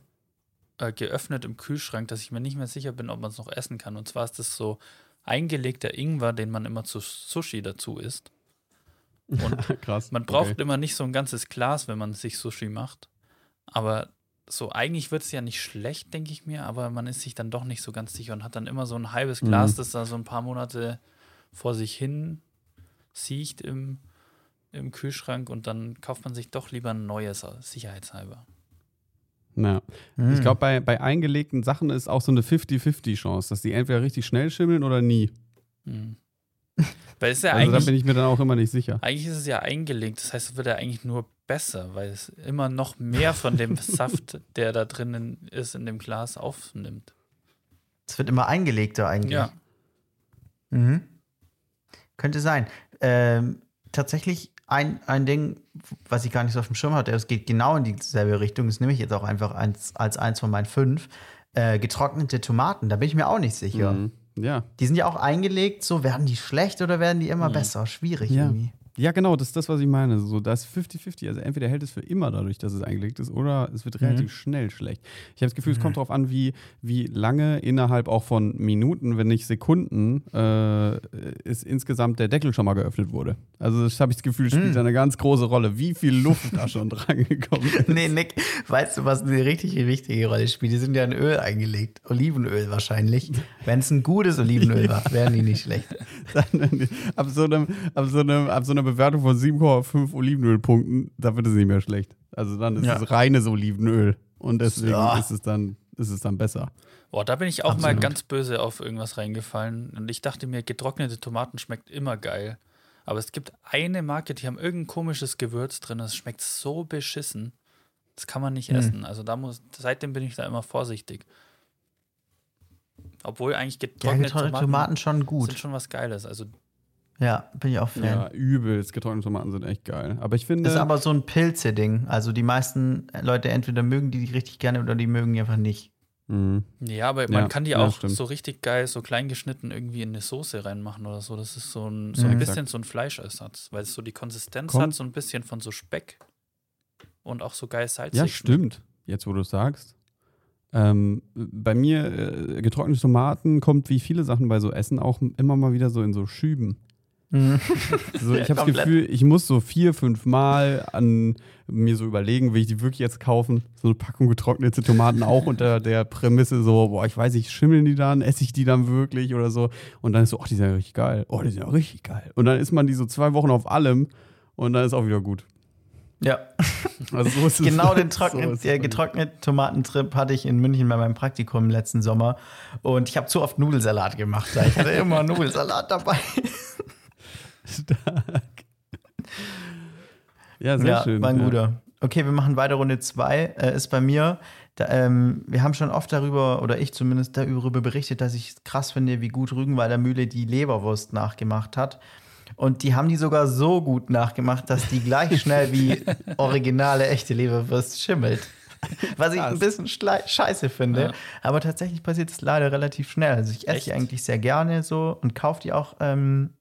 äh, geöffnet im Kühlschrank, dass ich mir nicht mehr sicher bin, ob man es noch essen kann. Und zwar ist das so eingelegter Ingwer, den man immer zu Sushi dazu isst. Und Krass. man braucht Okay. immer nicht so ein ganzes Glas, wenn man sich Sushi macht. Aber so eigentlich wird es ja nicht schlecht, denke ich mir, aber man ist sich dann doch nicht so ganz sicher und hat dann immer so ein halbes Glas, Mhm. das da so ein paar Monate vor sich hin siecht im, im Kühlschrank und dann kauft man sich doch lieber ein neues, sicherheitshalber. Ja. Hm. Ich glaube, bei, bei eingelegten Sachen ist auch so eine 50-50-Chance, dass die entweder richtig schnell schimmeln oder nie. Mhm. Weil ist ja Also da eigentlich, bin ich mir dann auch immer nicht sicher. eigentlich ist es ja eingelegt, das heißt, es wird ja eigentlich nur besser, weil es immer noch mehr von dem Saft, der da drinnen ist, in dem Glas aufnimmt. Es wird immer eingelegter eigentlich. Ja. Mhm. Könnte sein. Ähm, tatsächlich ein, ein Ding, was ich gar nicht so auf dem Schirm hatte, es geht genau in dieselbe Richtung, das nehme ich jetzt auch einfach eins, als eins von meinen fünf. Äh, getrocknete Tomaten, da bin ich mir auch nicht sicher. Mhm. Ja. Die sind ja auch eingelegt, so werden die schlecht oder werden die immer Mhm. besser? Schwierig Ja. irgendwie. Ja, genau, das ist das, was ich meine. So, ist 50-50. Also entweder hält es für immer dadurch, dass es eingelegt ist, oder es wird relativ schnell schlecht. Ich habe das Gefühl, es kommt darauf an, wie, wie lange innerhalb auch von Minuten, wenn nicht Sekunden, äh, ist insgesamt der Deckel schon mal geöffnet wurde. Also das habe ich das Gefühl, spielt da eine ganz große Rolle, wie viel Luft da schon dran gekommen ist. Nee, Nick, weißt du, was eine richtig wichtige Rolle spielt? Die sind ja in Öl eingelegt. Olivenöl wahrscheinlich. Wenn es ein gutes Olivenöl war, wären die nicht schlecht. Dann, ab, so einem, ab, so einem, ab so einer Bewertung von 7,5 Olivenölpunkten, da wird es nicht mehr schlecht. Also dann ist Ja. es reines Olivenöl. Und deswegen Ja. ist, es dann, ist es dann besser. Boah, da bin ich auch mal Absolut. ganz böse auf irgendwas reingefallen. Und ich dachte mir, getrocknete Tomaten schmeckt immer geil. Aber es gibt eine Marke, die haben irgendein komisches Gewürz drin. Das schmeckt so beschissen. Das kann man nicht Hm. essen. Also da muss, seitdem bin ich da immer vorsichtig. Obwohl eigentlich Ja, getrocknete getrocknete Tomaten, Tomaten schon sind gut. schon was Geiles. Also Ja, bin ich auch Fan. Ja, übelst. Getrocknete Tomaten sind echt geil. Aber ich finde. Das ist aber so ein Pilze-Ding. Also die meisten Leute entweder mögen die richtig gerne oder die mögen die einfach nicht. Mhm. Ja, aber Ja, man kann die ja, auch stimmt. so richtig geil, so klein geschnitten irgendwie in eine Soße reinmachen oder so. Das ist so ein, so Mhm. ein bisschen so ein Fleischersatz, weil es so die Konsistenz Kommt- hat, so ein bisschen von so Speck und auch so geil salzig. Ja, schmeckt. stimmt. Jetzt, wo du es sagst. Ähm, bei mir, äh, getrocknete Tomaten kommt wie viele Sachen bei so Essen auch immer mal wieder so in so Schüben. So, ich habe das. Gefühl, ich muss so vier, fünf Mal an mir so überlegen, will ich die wirklich jetzt kaufen? So eine Packung getrocknete Tomaten auch unter der Prämisse so, boah, ich weiß nicht, schimmeln die dann, esse ich die dann wirklich oder so? Und dann ist so, ach, die sind ja richtig geil. Oh, die sind ja richtig geil. Und dann isst man die so zwei Wochen auf allem und dann ist auch wieder gut. Ja, Also so ist es. genau den so trocknen, ist es bei mir. getrockneten Tomatentrip hatte ich in München bei meinem Praktikum letzten Sommer. Und ich habe zu oft Nudelsalat gemacht. Ich hatte immer Nudelsalat dabei. Stark. Ja, sehr ja, schön. war ein ja. guter. Okay, wir machen weiter. Runde zwei äh, ist bei mir. Da, ähm, wir haben schon oft darüber, oder ich zumindest darüber berichtet, dass ich es krass finde, wie gut Rügenwalder Mühle die Leberwurst nachgemacht hat. Und die haben die sogar so gut nachgemacht, dass die gleich schnell wie originale, echte Leberwurst schimmelt. Was ich ein bisschen scheiße finde. Ja. Aber tatsächlich passiert es leider relativ schnell. Also ich esse die Echt? eigentlich sehr gerne so und kaufe die auch ähm,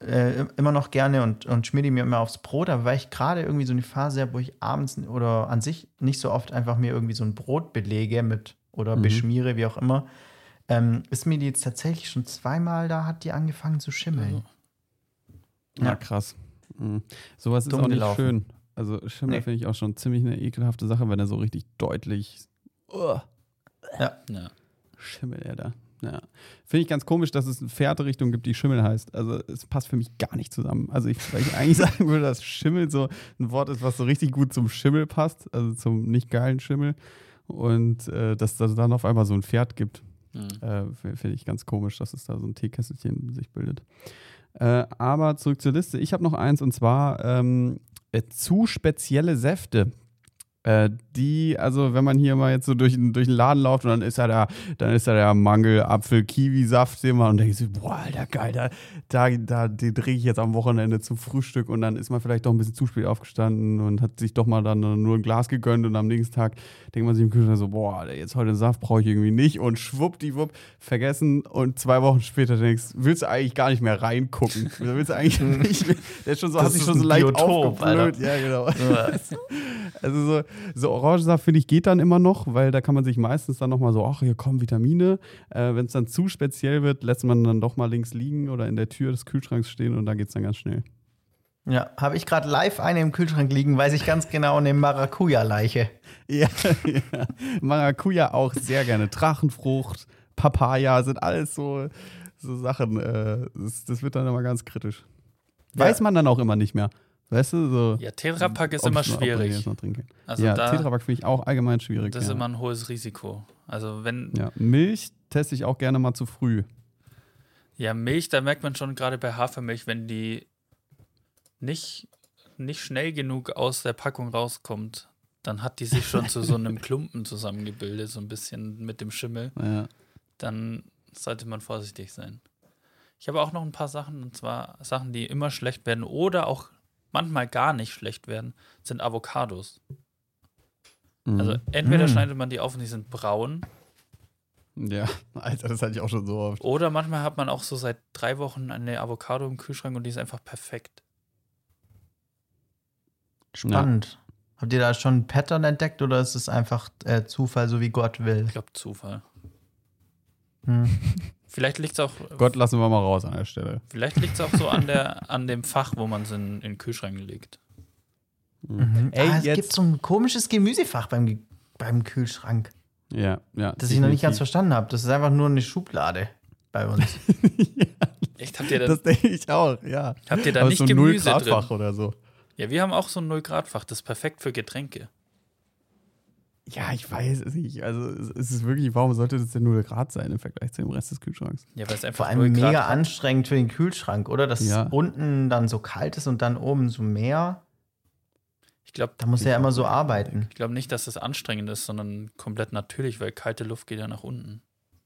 äh, immer noch gerne und, und schmier die mir immer aufs Brot, aber weil ich gerade irgendwie so eine Phase habe, wo ich abends oder an sich nicht so oft einfach mir irgendwie so ein Brot belege mit oder Mhm. beschmiere, wie auch immer, ähm, ist mir die jetzt tatsächlich schon zweimal da, hat die angefangen zu schimmeln. Ja, Ja. krass. Mhm. Sowas ist auch nicht gelaufen. schön. Also Schimmel Nee. finde ich auch schon ziemlich eine ekelhafte Sache, wenn er so richtig deutlich uh, Ja. Schimmel er da. Ja. Finde ich ganz komisch, dass es eine Fährtrichtung gibt, die Schimmel heißt. Also es passt für mich gar nicht zusammen. Also ich, weil ich eigentlich sagen würde, dass Schimmel so ein Wort ist, was so richtig gut zum Schimmel passt, also zum nicht geilen Schimmel. Und äh, dass es dann auf einmal so ein Pferd gibt. Mhm. Äh, Finde ich ganz komisch, dass es da so ein Teekesselchen sich bildet. Äh, aber zurück zur Liste. Ich habe noch eins und zwar ähm, äh, zu spezielle Säfte. Äh, die, also wenn man hier mal jetzt so durch, den- durch den Laden läuft und dann ist da der, dann ist da der Mangel, Apfel, Kiwi-Saft, den man und denkt sich, boah, Alter, geil, da, da, da den trinke ich jetzt am Wochenende zum Frühstück und dann ist man vielleicht doch ein bisschen zu spät aufgestanden und hat sich doch mal dann nur ein Glas gegönnt und am nächsten Tag denkt man sich im Kühlschrank so, boah, Alter, jetzt heute Saft brauche ich irgendwie nicht und schwuppdiwupp, vergessen und zwei Wochen später denkst, willst du eigentlich gar nicht mehr reingucken. Willst du eigentlich nicht mehr, der ist schon so, Das hat sich schon so leicht Biotop, aufgeblöht. Ja, genau. Also so, so Orangensaft finde ich geht dann immer noch, weil da kann man sich meistens dann nochmal so, ach, hier kommen Vitamine. Äh, Wenn es dann zu speziell wird, lässt man dann doch mal links liegen oder in der Tür des Kühlschranks stehen und da geht es dann ganz schnell. Ja, habe ich gerade live eine im Kühlschrank liegen, weiß ich ganz genau, eine Maracuja-Leiche. Ja, ja. Maracuja auch sehr gerne. Drachenfrucht, Papaya sind alles so, so Sachen. Äh, das, das wird dann immer ganz kritisch. Weiß man dann auch immer nicht mehr. Weißt du, so. Ja, Tetrapack ist immer schwierig. Also ja, Tetrapack finde ich auch allgemein schwierig. das ist ja. immer ein hohes Risiko. Also wenn, Ja, Milch teste ich auch gerne mal zu früh. ja, Milch, da merkt man schon gerade bei Hafermilch, wenn die nicht, nicht schnell genug aus der Packung rauskommt, dann hat die sich schon zu so einem Klumpen zusammengebildet, so ein bisschen mit dem Schimmel. Ja. Dann sollte man vorsichtig sein. Ich habe auch noch ein paar Sachen, und zwar Sachen, die immer schlecht werden oder auch manchmal gar nicht schlecht werden, sind Avocados. Mhm. Also entweder Mm. schneidet man die auf und die sind braun, ja, Alter, das hatte ich auch schon so oft. oder manchmal hat man auch so seit drei Wochen eine Avocado im Kühlschrank und die ist einfach perfekt. Spannend. Habt ihr da schon ein Pattern entdeckt oder ist es einfach äh, Zufall, so wie Gott will? Ich glaube Zufall. Hm. Vielleicht liegt es auch, Gott lassen wir mal raus an der Stelle. vielleicht liegt's auch so an, der, an dem Fach, wo man es in, in den Kühlschrank legt. Mhm. Ey, ah, es jetzt- gibt so ein komisches Gemüsefach beim, beim Kühlschrank, Ja, ja. das ich noch nicht ganz verstanden habe. Das ist einfach nur eine Schublade bei uns. Echt, habt ihr da, Das denke ich auch, ja. habt ihr da Aber nicht so ein Gemüse drin? Null-Grad-Fach oder so. Ja, wir haben auch so ein 0-Grad-Fach, das ist perfekt für Getränke. Ja, ich weiß es nicht. Also, es es ist wirklich, warum sollte das denn 0 Grad sein im Vergleich zu dem Rest des Kühlschranks? Ja, weil es einfach Vor allem 0 Grad mega hat. anstrengend für den Kühlschrank, oder? Dass Ja. unten dann so kalt ist und dann oben so mehr. Ich glaube Da muss er ja immer so arbeiten. ich glaub nicht, dass das anstrengend ist, sondern komplett natürlich, weil kalte Luft geht ja nach unten.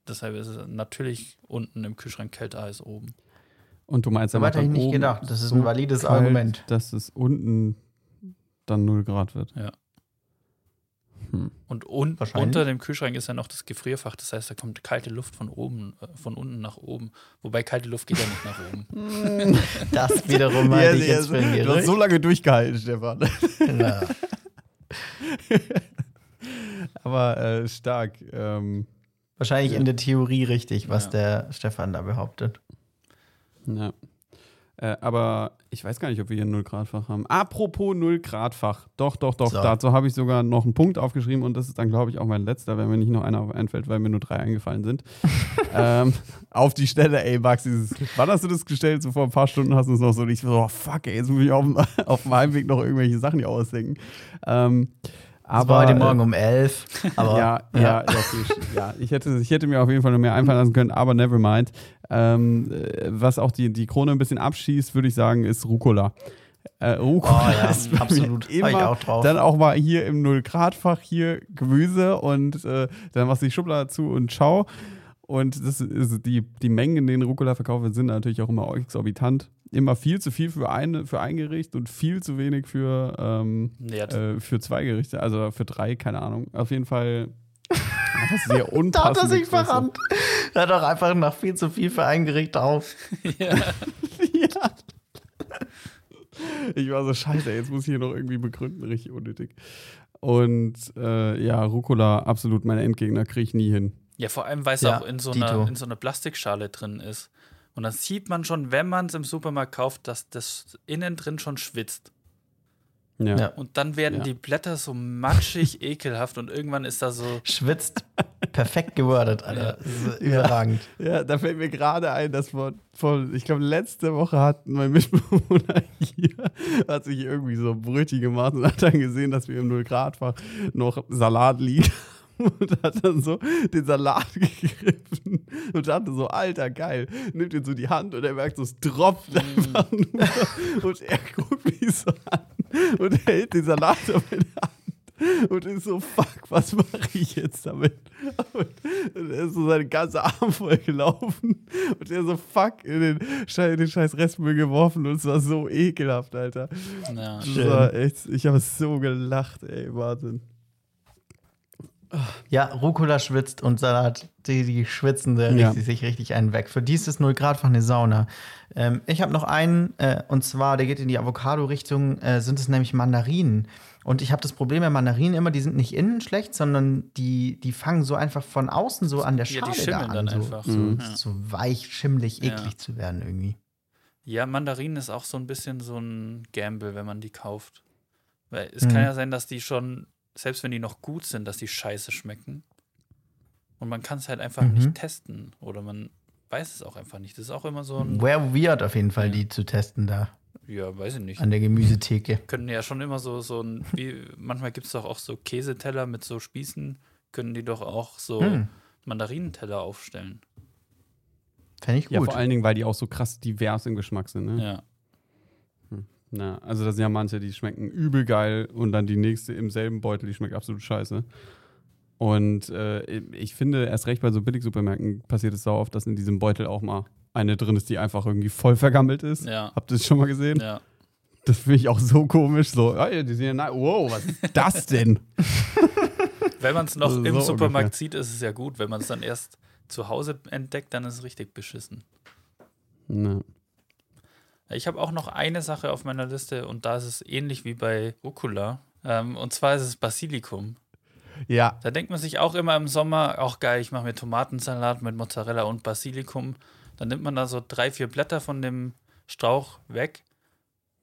Deshalb ist es natürlich unten im Kühlschrank kälter als oben. Und du meinst aber hätte ich nicht gedacht. Das ist so ein valides kalt, Argument. Dass es unten dann 0 Grad wird. Ja. Hm. Und un unter dem Kühlschrank ist ja noch das Gefrierfach. Das heißt, da kommt kalte Luft von oben, äh, von unten nach oben. Wobei kalte Luft geht ja nicht nach oben. Das wiederum halte ich jetzt für du hast so lange durchgehalten, Stefan. Ja. Aber äh, stark. Ähm, Wahrscheinlich in der Theorie richtig, was Ja. der Stefan da behauptet. ja. Äh, aber ich weiß gar nicht, ob wir hier ein 0-Grad-Fach haben. Apropos 0-Grad-Fach. Doch, doch, doch. So. Dazu habe ich sogar noch einen Punkt aufgeschrieben und das ist dann, glaube ich, auch mein letzter, wenn mir nicht noch einer einfällt, weil mir nur drei eingefallen sind. ähm, auf die Stelle, ey, Max, dieses, wann hast du das gestellt? So vor ein paar Stunden hast du es noch so, und ich so, oh, fuck, ey, jetzt muss ich auf, auf dem Heimweg noch irgendwelche Sachen hier ausdenken. Ähm, aber, war heute äh, Morgen um elf. Aber ja, ja, ja, ja. Ich hätte, ich hätte mir auf jeden Fall noch mehr einfallen lassen können, aber never mind. Ähm, äh, was auch die, die Krone ein bisschen abschießt, würde ich sagen, ist Rucola. Äh, Rucola Oh ja, ist absolut. Hab ich Immer auch drauf. Dann auch mal hier im Null-Grad-Fach hier Gemüse und äh, dann machst du die Schublade zu und ciao. Und das ist die, die Mengen, in denen Rucola verkauft wird, sind natürlich auch immer exorbitant. Immer viel zu viel für, eine, für ein Gericht und viel zu wenig für, ähm, äh, für zwei Gerichte, also für drei, keine Ahnung. Auf jeden Fall einfach sehr da hat er unpassend. sich verrannt. Er hat doch einfach nach viel zu viel für ein Gericht auf. ja. ja. Ich war so scheiße, jetzt muss ich hier noch irgendwie begründen, richtig unnötig. Und äh, ja, Rucola, absolut mein Endgegner, kriege ich nie hin. ja, vor allem, weil es Ja, auch in so, Dito. einer, in so einer Plastikschale drin ist. Und dann sieht man schon, wenn man es im Supermarkt kauft, dass das innen drin schon schwitzt. Ja. Ja. Und dann werden Ja. die Blätter so matschig, ekelhaft und irgendwann ist da so. Schwitzt. Perfekt gewordet, Alter. Das ist überragend. Ja, da fällt mir gerade ein, dass vor, vor ich glaube, letzte Woche hat mein Mitbewohner hier, hat sich irgendwie so Brötchen gemacht und hat dann gesehen, dass wir im Null-Grad-Fach noch Salat liegen. Und hat dann so den Salat gegriffen und dachte so, Alter, geil. Nimmt ihn so die Hand und er merkt so, es tropft einfach nur. Und er guckt mich so an und hält den Salat auf in der Hand und ist so, fuck, was mache ich jetzt damit? Und und er ist so seine ganze Arm voll gelaufen und er so, fuck, in den, Schei- in den scheiß Restmüll geworfen und es war so ekelhaft, Alter. Ja. Das war echt, ich habe so gelacht, ey, Wahnsinn. Ja, Rucola schwitzt und Salat, die, die schwitzen da Ja. richtig, sich richtig einen weg. Für die ist es 0 Grad fach eine Sauna. Ähm, ich habe noch einen, äh, und zwar, der geht in die Avocado-Richtung, äh, sind es nämlich Mandarinen. Und ich habe das Problem bei Mandarinen immer, die sind nicht innen schlecht, sondern die, die fangen so einfach von außen so an der Ja, Schale die da schimmeln an. dann so, einfach. So, Mhm. Ja. so weich, schimmelig, Ja. eklig zu werden irgendwie. Ja, Mandarinen ist auch so ein bisschen so ein Gamble, wenn man die kauft. Weil es Mhm. kann ja sein, dass die schon, selbst wenn die noch gut sind, dass die scheiße schmecken. Und man kann es halt einfach Mhm. nicht testen. Oder man weiß es auch einfach nicht. Das ist auch immer so ein, Wäre weird auf jeden Fall, Ja. die zu testen da ja, weiß ich nicht. an der Gemüsetheke. Können ja schon immer so, so ein, wie, manchmal gibt es doch auch so Käseteller mit so Spießen, können die doch auch so Hm. Mandarinenteller aufstellen. Fände ich Ja, gut. vor allen Dingen, weil die auch so krass divers im Geschmack sind, ne? Ja. Na, also da sind ja manche, die schmecken übel geil und dann die nächste im selben Beutel, die schmeckt absolut scheiße. Und äh, ich finde, erst recht bei so Billigsupermärkten passiert es sau oft, dass in diesem Beutel auch mal eine drin ist, die einfach irgendwie voll vergammelt ist. Ja. Habt ihr das schon mal gesehen? Ja. Das finde ich auch so komisch. So, ja, die sehen ja, wow, was ist das denn? Wenn man es noch So im Supermarkt ungefähr. sieht, ist es ja gut. Wenn man es dann erst zu Hause entdeckt, dann ist es richtig beschissen. Na. Ich habe auch noch eine Sache auf meiner Liste und da ist es ähnlich wie bei Rucola. Ähm, und zwar ist es Basilikum. Ja, Da denkt man sich auch immer im Sommer, auch geil, ich mache mir Tomatensalat mit Mozzarella und Basilikum. Dann nimmt man da so drei, vier Blätter von dem Strauch weg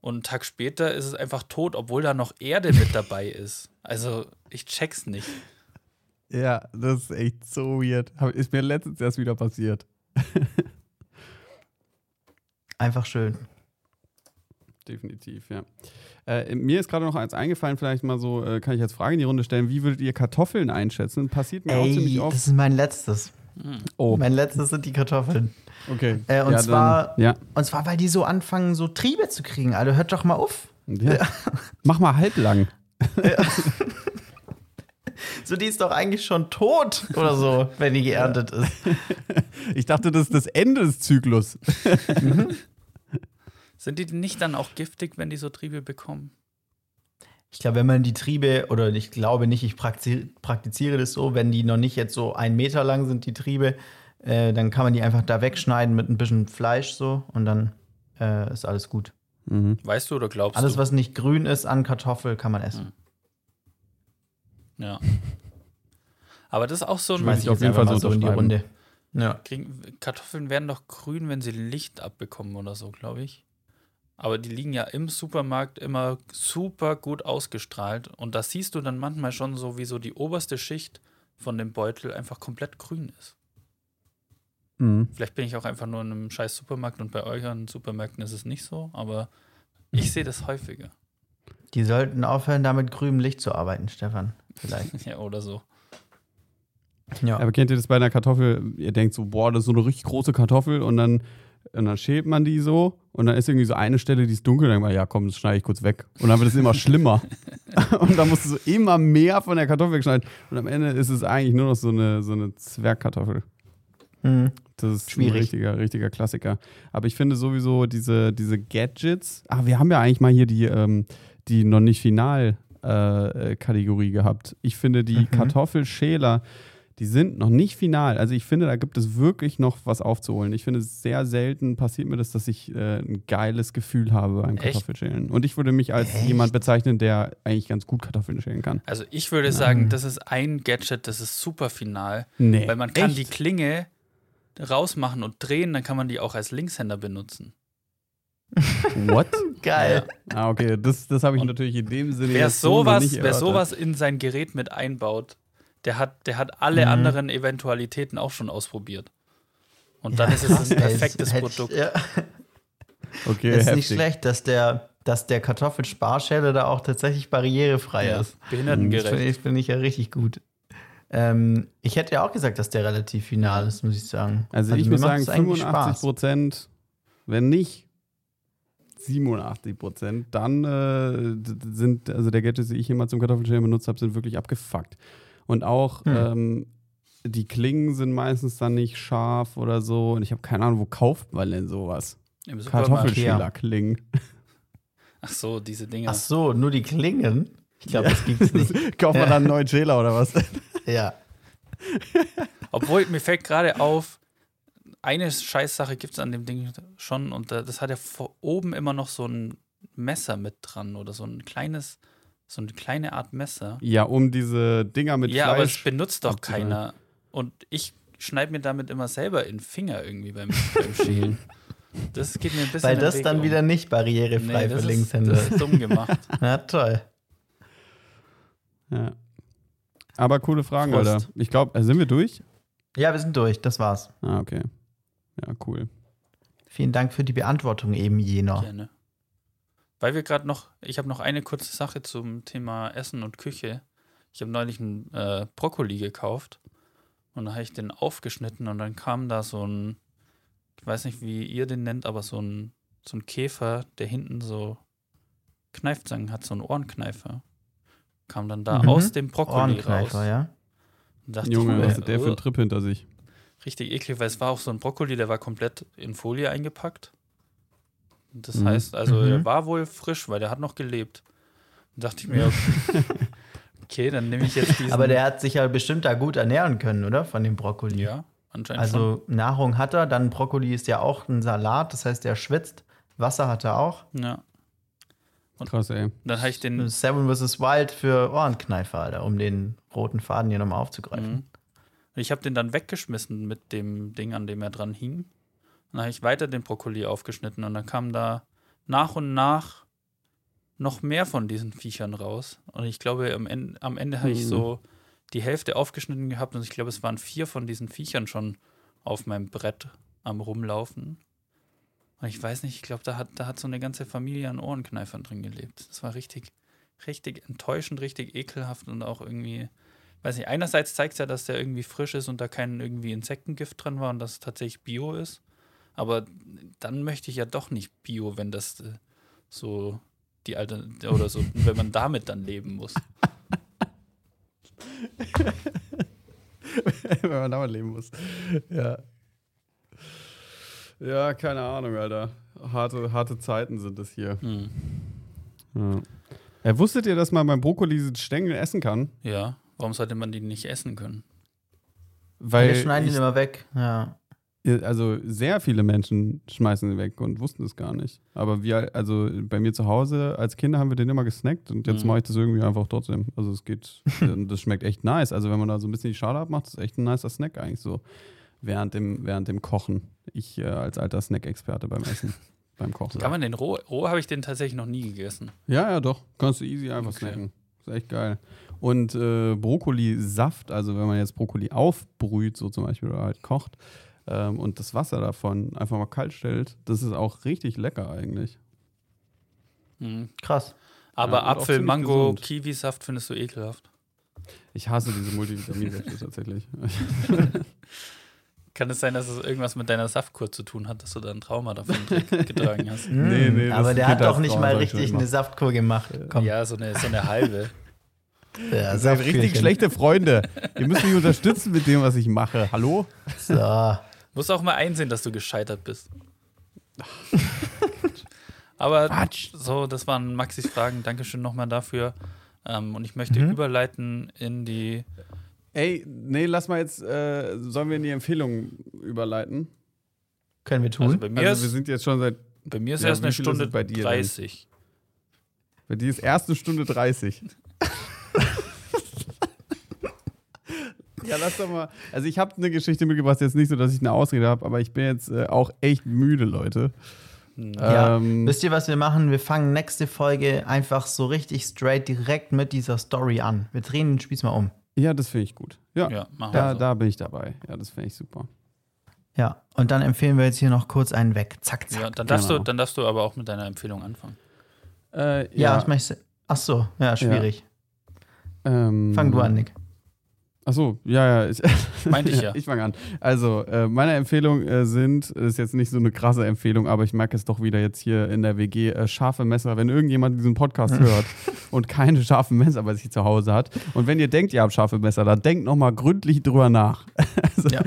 und einen Tag später ist es einfach tot, obwohl da noch Erde mit dabei ist. Also ich check's nicht. ja, das ist echt so weird. Ist mir letztens erst wieder passiert. Einfach schön. Definitiv, ja. Äh, mir ist gerade noch eins eingefallen, vielleicht mal so, äh, kann ich jetzt Frage in die Runde stellen. Wie würdet ihr Kartoffeln einschätzen? Passiert mir auch Ey, ziemlich das oft. ist mein letztes. Oh, Mein letztes sind die Kartoffeln. okay. Äh, und Ja, dann- zwar- ja. Und zwar, weil die so anfangen, so Triebe zu kriegen. Alter, hört doch mal auf. ja. Mach mal halblang. So, die ist doch eigentlich schon tot oder so, wenn die geerntet ist. Ich dachte, das ist das Ende des Zyklus. Sind die nicht dann auch giftig, wenn die so Triebe bekommen? Ich glaube, wenn man die Triebe, oder ich glaube nicht, ich praktiziere, das so, wenn die noch nicht jetzt so einen Meter lang sind, die Triebe, äh, dann kann man die einfach da wegschneiden mit ein bisschen Fleisch so und dann äh, ist alles gut. Mhm. Weißt du oder glaubst Alles, du? was nicht grün ist an Kartoffel, kann man essen. Ja. Aber das ist auch so ein. Weiß ich auf jeden Fall mal so in die. Runde. Ja. Kriegen, Kartoffeln werden doch grün, wenn sie Licht abbekommen oder so, glaube ich. Aber die liegen ja im Supermarkt immer super gut ausgestrahlt. Und da siehst du dann manchmal schon so, wie so die oberste Schicht von dem Beutel einfach komplett grün ist. Mhm. Vielleicht bin ich auch einfach nur in einem scheiß Supermarkt und bei euren Supermärkten ist es nicht so, aber ich sehe das häufiger. Die sollten aufhören, da mit grünem Licht zu arbeiten, Stefan. Vielleicht. Ja, oder so. Ja. Aber kennt ihr das bei einer Kartoffel? Ihr denkt so, boah, das ist so eine richtig große Kartoffel und dann, und dann schält man die so und dann ist irgendwie so eine Stelle, die ist dunkel, dann denkt man, ja komm, das schneide ich kurz weg. Und dann wird es immer schlimmer. und dann musst du so immer mehr von der Kartoffel wegschneiden. Und am Ende ist es eigentlich nur noch so eine, so eine Zwergkartoffel. Mhm. Das ist Schwierig. ein richtiger, richtiger Klassiker. Aber ich finde sowieso diese, diese Gadgets, ah, wir haben ja eigentlich mal hier die, ähm, die noch nicht final äh, äh, Kategorie gehabt. Ich finde die Mhm. Kartoffelschäler, die sind noch nicht final. Also ich finde, da gibt es wirklich noch was aufzuholen. Ich finde, sehr selten passiert mir das, dass ich äh, ein geiles Gefühl habe beim Echt? Kartoffelschälen. Und ich würde mich als Echt? jemand bezeichnen, der eigentlich ganz gut Kartoffeln schälen kann. Also ich würde sagen, das ist ein Gadget, das ist super final, Nee. weil man kann echt? die Klinge rausmachen und drehen, dann kann man die auch als Linkshänder benutzen. What? Geil. Ah, okay, das, das habe ich natürlich in dem Sinne Wer sowas, wer sowas in sein Gerät mit einbaut, der hat, der hat alle Mhm. anderen Eventualitäten auch schon ausprobiert. Und dann Ja, ist es ein perfektes Hätte- Produkt. Ja. Okay, Das ist heftig. nicht schlecht, dass der, dass der Kartoffelsparschäler da auch tatsächlich barrierefrei Ja, ist. Das behindertengerecht. finde ich, find ich ja richtig gut. Ähm, ich hätte ja auch gesagt, dass der relativ final ist, muss ich sagen. Also, ich mir muss macht sagen, es eigentlich 85 Spaß. Prozent, wenn nicht 87 Prozent, dann äh, sind, also der Gadgets, die ich immer zum Kartoffelschälen benutzt habe, sind wirklich abgefuckt. Und auch Hm. ähm, die Klingen sind meistens dann nicht scharf oder so. Und ich habe keine Ahnung, wo kauft man denn sowas? Kartoffelschäler-Klingen. Ach so, diese Dinger. Ach so, nur die Klingen? Ich glaube, das gibt's nicht. Kauft man dann einen neuen Schäler oder was? ja. Obwohl, mir fällt gerade auf, eine Scheißsache gibt es an dem Ding schon und da- das hat ja vor oben immer noch so ein Messer mit dran oder so ein kleines, so eine kleine Art Messer. Ja, um diese Dinger mit ja, aber es Fleisch. benutzt doch keiner. Und ich schneide mir damit immer selber in den Finger irgendwie beim, beim Schälen. Das geht mir ein bisschen Weil das dann um. wieder nicht barrierefrei nee, für das ist, Linkshänder das ist. dumm gemacht. Ja, toll. Ja. Aber coole Fragen, Prost. Alter. Ich glaube, äh, sind wir durch? Ja, wir sind durch. Das war's. Ah, okay. Ja, cool. Vielen Dank für die Beantwortung eben jener. Gerne. Weil wir gerade noch, ich habe noch eine kurze Sache zum Thema Essen und Küche. Ich habe neulich einen äh, Brokkoli gekauft und da habe ich den aufgeschnitten und dann kam da so ein, ich weiß nicht, wie ihr den nennt, aber so ein, so ein Käfer, der hinten so Kneifzangen hat, so ein Ohrenkneifer. Kam dann da Mhm. aus dem Brokkoli raus. Ohrenkneifer, ja. Und dachte Junge, ich, was hat der für einen oh, Trip hinter sich? richtig eklig, weil es war auch so ein Brokkoli, der war komplett in Folie eingepackt. Und Das Mhm. heißt, also Mhm. der war wohl frisch, weil der hat noch gelebt. Und dachte ich mir, okay, okay dann nehme ich jetzt diesen. Aber der hat sich ja bestimmt da gut ernähren können, oder? Von dem Brokkoli. ja, anscheinend schon. Also Nahrung hat er, dann Brokkoli ist ja auch ein Salat, das heißt, er schwitzt. Wasser hat er auch. Ja. Krass, ey. Dann habe ich den. Seven vs. Wild für Ohrenkneifer, Alter, um den roten Faden hier nochmal aufzugreifen. Mhm. Ich habe den dann weggeschmissen mit dem Ding, an dem er dran hing. Dann habe ich weiter den Brokkoli aufgeschnitten und dann kamen da nach und nach noch mehr von diesen Viechern raus. Und ich glaube, am Ende, am Ende habe ich Mhm. so die Hälfte aufgeschnitten gehabt und ich glaube, es waren vier von diesen Viechern schon auf meinem Brett am Rumlaufen. Und ich weiß nicht, ich glaube, da hat, da hat so eine ganze Familie an Ohrenkneifern drin gelebt. Das war richtig, richtig enttäuschend, richtig ekelhaft und auch irgendwie, weiß nicht, einerseits zeigt es ja, dass der irgendwie frisch ist und da kein irgendwie Insektengift dran war und dass es tatsächlich Bio ist. Aber dann möchte ich ja doch nicht Bio, wenn das äh, so die alte oder so, wenn man damit dann leben muss. Wenn man damit leben muss. Ja. Ja, keine Ahnung, Alter. Harte, harte Zeiten sind es hier. Hm. Ja. Ja, wusstet ihr, dass man beim Brokkoli Stängel essen kann? Ja, warum sollte man die nicht essen können? Weil Wir schneiden ihn immer weg. Ja. Also sehr viele Menschen schmeißen ihn weg und wussten es gar nicht. Aber wir, also bei mir zu Hause als Kinder haben wir den immer gesnackt und jetzt Mhm. mache ich das irgendwie einfach trotzdem. Also es geht, und das schmeckt echt nice. Also wenn man da so ein bisschen die Schale abmacht, ist echt ein nicer Snack eigentlich so während dem, während dem Kochen. Ich äh, als alter Snack-Experte beim Essen. beim Kochen. Kann man den roh? Roh habe ich den tatsächlich noch nie gegessen. Ja, ja, doch. Kannst du easy einfach Okay. snacken. Ist echt geil. Und äh, Brokkolisaft, also wenn man jetzt Brokkoli aufbrüht, so zum Beispiel, oder halt kocht, ähm, und das Wasser davon einfach mal kalt stellt, das ist auch richtig lecker eigentlich. Mhm. Krass. Aber Ja, Apfel, Mango, gesund. Kiwisaft findest du ekelhaft. Ich hasse diese Multivitaminwäsche tatsächlich. Kann es sein, dass es irgendwas mit deiner Saftkur zu tun hat, dass du da ein Trauma davon ge- getragen hast? Nee, nee, das aber der hat doch nicht mal richtig eine Saftkur gemacht. Komm. Ja, so eine, so eine halbe. Ja, Das sind richtig schlechte Freunde. Ihr müsst mich unterstützen mit dem, was ich mache. Hallo? So. Musst auch mal einsehen, dass du gescheitert bist. Aber Quatsch. so, das waren Maxis Fragen. Dankeschön nochmal dafür. Ähm, und ich möchte überleiten in die. Ey, nee, lass mal jetzt, äh, sollen wir in die Empfehlung überleiten? Können wir tun. Also bei mir, Also wir ist, sind jetzt schon seit, bei mir ist Ja, erst eine Stunde bei dir denn? 30. bei dir ist erste Stunde 30. ja, lass doch mal. Also ich habe eine Geschichte mitgebracht, jetzt nicht so, dass ich eine Ausrede habe, aber ich bin jetzt äh, auch echt müde, Leute. Ja. Ähm, Wisst ihr, was wir machen? Wir fangen nächste Folge einfach so richtig straight direkt mit dieser Story an. Wir drehen den Spieß mal um. ja, das finde ich gut. Ja, Ja, machen da, wir so. da bin ich dabei. Ja, das finde ich super. Ja, und dann empfehlen wir jetzt hier noch kurz einen weg. Zack, zack. Ja, dann, darfst Genau. du, dann darfst du aber auch mit deiner Empfehlung anfangen. Äh, ja, ich möchte. Ach so, ja, schwierig. ähm, Fang du an, Nick. Ach so, ja, ja. Ich, Meinte ich ja. ich fange an. Also, äh, meine Empfehlungen äh, sind, ist jetzt nicht so eine krasse Empfehlung, aber ich merke es doch wieder jetzt hier in der WG, äh, scharfe Messer. Wenn irgendjemand diesen Podcast hört und keine scharfen Messer bei sich zu Hause hat und wenn ihr denkt, ihr habt scharfe Messer, dann denkt nochmal gründlich drüber nach. also, Ja.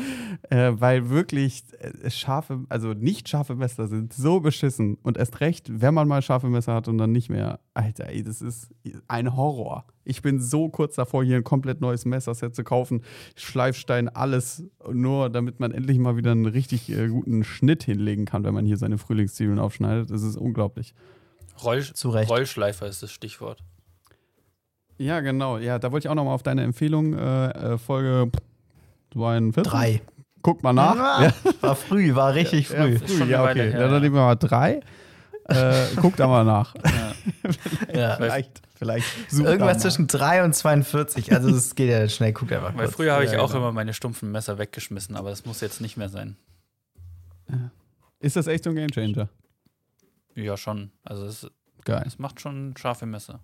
äh, weil wirklich äh, scharfe, also nicht scharfe Messer sind so beschissen und erst recht, wenn man mal scharfe Messer hat und dann nicht mehr. Alter, ey, das ist ein Horror. Ich bin so kurz davor, hier ein komplett neues Messerset zu kaufen. Schleifstein, alles, nur damit man endlich mal wieder einen richtig äh, guten Schnitt hinlegen kann, wenn man hier seine Frühlingszwiebeln aufschneidet. Das ist unglaublich. Roll, Zu Recht. Rollschleifer ist das Stichwort. Ja, genau. Ja, da wollte ich auch nochmal auf deine Empfehlung, äh, äh, Folge 42. Drei. Guck mal nach. Ja, War früh, war richtig Ja, früh. früh, schon eine ja, okay. her, Ja, ja. dann nehmen wir mal drei. Äh, guck da mal nach. Ja. vielleicht, vielleicht. Irgendwas zwischen 3 und 42. Also, es geht ja schnell. Guckt einfach Weil kurz. früher habe ich Ja, auch genau. immer meine stumpfen Messer weggeschmissen, aber das muss jetzt nicht mehr sein. Ist das echt so ein Gamechanger? Ja, schon. Also es, Geil. es macht schon scharfe Messer.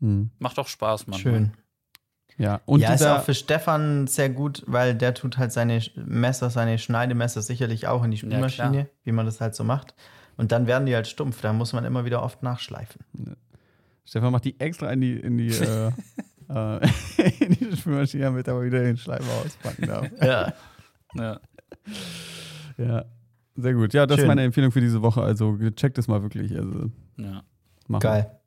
Mhm. Macht auch Spaß, Mann. Schön. Ja, und ja, ist auch für Stefan sehr gut, weil der tut halt seine Messer, seine Schneidemesser sicherlich auch in die Spülmaschine, klar. wie man das halt so macht. Und dann werden die halt stumpf. Da muss man immer wieder oft nachschleifen. Stefan macht die extra in die, in die, äh, äh, in die Spülmaschine, damit er mal wieder den Schleifer auspacken darf. Ja. Ja. Ja, sehr gut. Ja, das ist Schön. meine Empfehlung für diese Woche. Also checkt es mal wirklich. Also, ja. machen. Geil.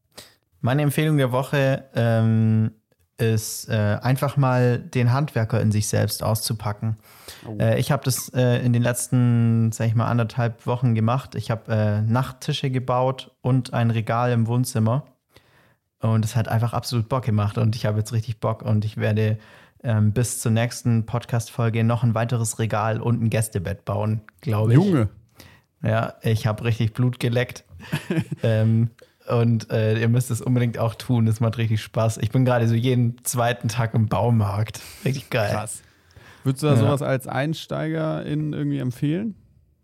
Meine Empfehlung der Woche ähm, ist äh, einfach mal den Handwerker in sich selbst auszupacken. Oh. Äh, ich habe das äh, in den letzten, sag ich mal, anderthalb Wochen gemacht. Ich habe äh, Nachttische gebaut und ein Regal im Wohnzimmer. Und es hat einfach absolut Bock gemacht. Und ich habe jetzt richtig Bock und ich werde ähm, bis zur nächsten Podcast-Folge noch ein weiteres Regal und ein Gästebett bauen, glaube ich. Junge. Ja, ich habe richtig Blut geleckt. ähm, und äh, ihr müsst es unbedingt auch tun. Das macht richtig Spaß. Ich bin gerade so jeden zweiten Tag im Baumarkt. Richtig geil. Krass. Würdest du da Ja. sowas als Einsteiger in irgendwie empfehlen?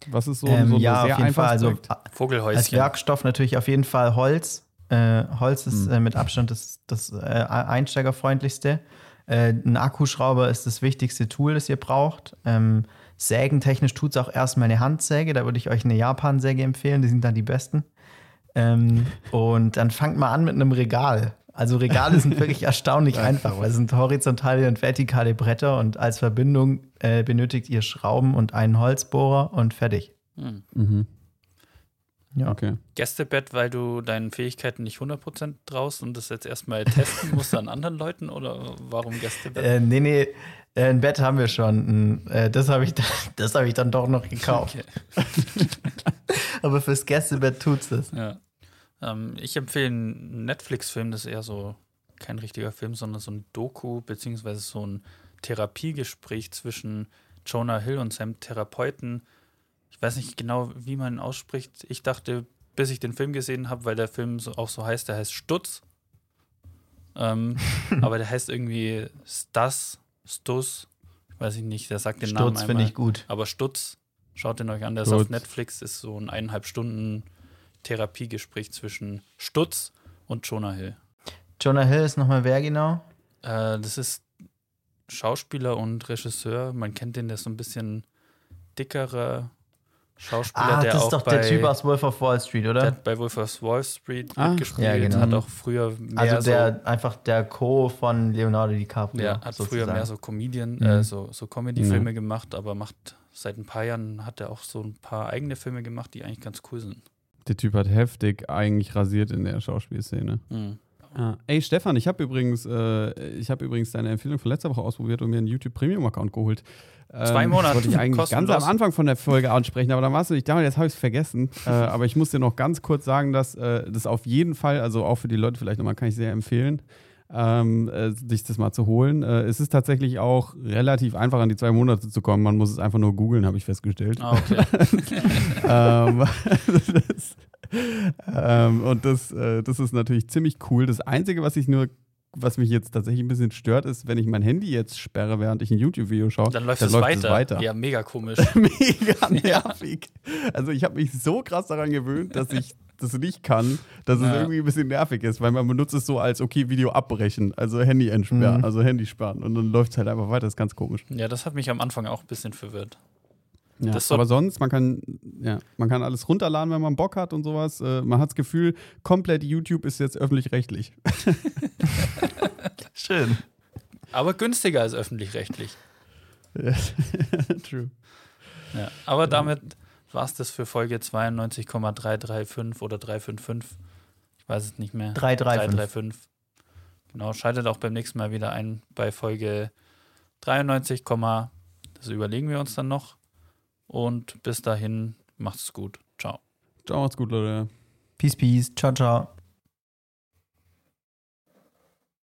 Was ist so, Ähm, so ein ja, sehr auf jeden Fall. Also als Vogelhäuschen. Werkstoff natürlich auf jeden Fall Holz. Äh, Holz Hm. ist äh, mit Abstand das, das äh, einsteigerfreundlichste. Äh, ein Akkuschrauber ist das wichtigste Tool, das ihr braucht. Ähm, sägentechnisch tut es auch erstmal eine Handsäge. Da würde ich euch eine Japan-Säge empfehlen. Die sind dann die besten. Ähm, und dann fangt mal an mit einem Regal. Also Regale sind wirklich erstaunlich einfach, weil es sind horizontale und vertikale Bretter und als Verbindung äh, benötigt ihr Schrauben und einen Holzbohrer und fertig. Hm. Mhm. Ja. Okay. Gästebett, weil du deinen Fähigkeiten nicht 100% traust und das jetzt erstmal testen musst an anderen Leuten oder warum Gästebett? Äh, nee, nee, äh, ein Bett haben wir schon. Äh, das habe ich, dann- das hab ich dann doch noch gekauft. Okay. Aber fürs Gästebett tut's es. Ja. Ähm, ich empfehle einen Netflix-Film, das ist eher so kein richtiger Film, sondern so ein Doku, beziehungsweise so ein Therapiegespräch zwischen Jonah Hill und seinem Therapeuten ich weiß nicht genau, wie man ihn ausspricht. Ich dachte, bis ich den Film gesehen habe, weil der Film so, auch so heißt, der heißt Stutz. Ähm, aber der heißt irgendwie Stas, Stus, weiß ich nicht, der sagt den Namen Sturz einmal. finde ich gut. Aber Stutz, schaut den euch an, der ist Stutz. auf Netflix, ist so ein eineinhalb Stunden Therapiegespräch zwischen Stutz und Jonah Hill. Jonah Hill ist nochmal wer genau? Äh, das ist Schauspieler und Regisseur. Man kennt den, der ist so ein bisschen dickerer Schauspieler, Ah, der das auch ist doch bei, der Typ aus Wolf of Wall Street, der oder? hat bei Wolf of Wall Street Ah, mitgespielt, ja, genau. hat auch früher mehr Also der so, einfach der Co. von Leonardo DiCaprio. ja, hat früher sozusagen. mehr so Comedian, Mhm. äh, so, so Comedy-Filme gemacht, aber macht seit ein paar Jahren hat er auch so ein paar eigene Filme gemacht, die eigentlich ganz cool sind. Der Typ hat heftig eigentlich rasiert in der Schauspielszene. Mhm. Ja. Ey, Stefan, ich habe übrigens, äh, ich habe übrigens deine Empfehlung von letzter Woche ausprobiert und mir einen YouTube Premium Account geholt. Zwei Ähm, Monate Das wollte ich eigentlich ganz am Anfang von der Folge ansprechen, aber dann warst du nicht da und jetzt habe ich es vergessen. äh, aber ich muss dir noch ganz kurz sagen, dass äh, das auf jeden Fall, also auch für die Leute vielleicht nochmal, kann ich sehr empfehlen, ähm, äh, sich das mal zu holen. Äh, es ist tatsächlich auch relativ einfach an die zwei Monate zu kommen. Man muss es einfach nur googeln, habe ich festgestellt. Ah, okay. ähm, das, ähm, und das, äh, das ist natürlich ziemlich cool. Das Einzige, was ich nur, was mich jetzt tatsächlich ein bisschen stört, ist, wenn ich mein Handy jetzt sperre, während ich ein YouTube-Video schaue, Dann läuft dann es läuft weiter. es weiter. Ja, mega komisch. Mega nervig. Also ich habe mich so krass daran gewöhnt, dass ich das nicht kann, dass es Ja. irgendwie ein bisschen nervig ist, weil man benutzt es so als, okay, Video abbrechen, also Handy entsperren, Mhm. also Handy sparen und dann läuft es halt einfach weiter, das ist ganz komisch. Ja, das hat mich am Anfang auch ein bisschen verwirrt. Ja, Das aber sonst, man kann, ja, man kann alles runterladen, wenn man Bock hat und sowas. Äh, man hat das Gefühl, komplett YouTube ist jetzt öffentlich-rechtlich. Schön. Aber günstiger als öffentlich-rechtlich. True. Ja. Aber damit war es das für Folge 92,335 oder 355. Ich weiß es nicht mehr. 335. 335. Genau, schaltet auch beim nächsten Mal wieder ein bei Folge 93, das überlegen wir uns dann noch. Und bis dahin, macht's gut. Ciao. Ciao, macht's gut, Leute. Peace, peace. Ciao, ciao.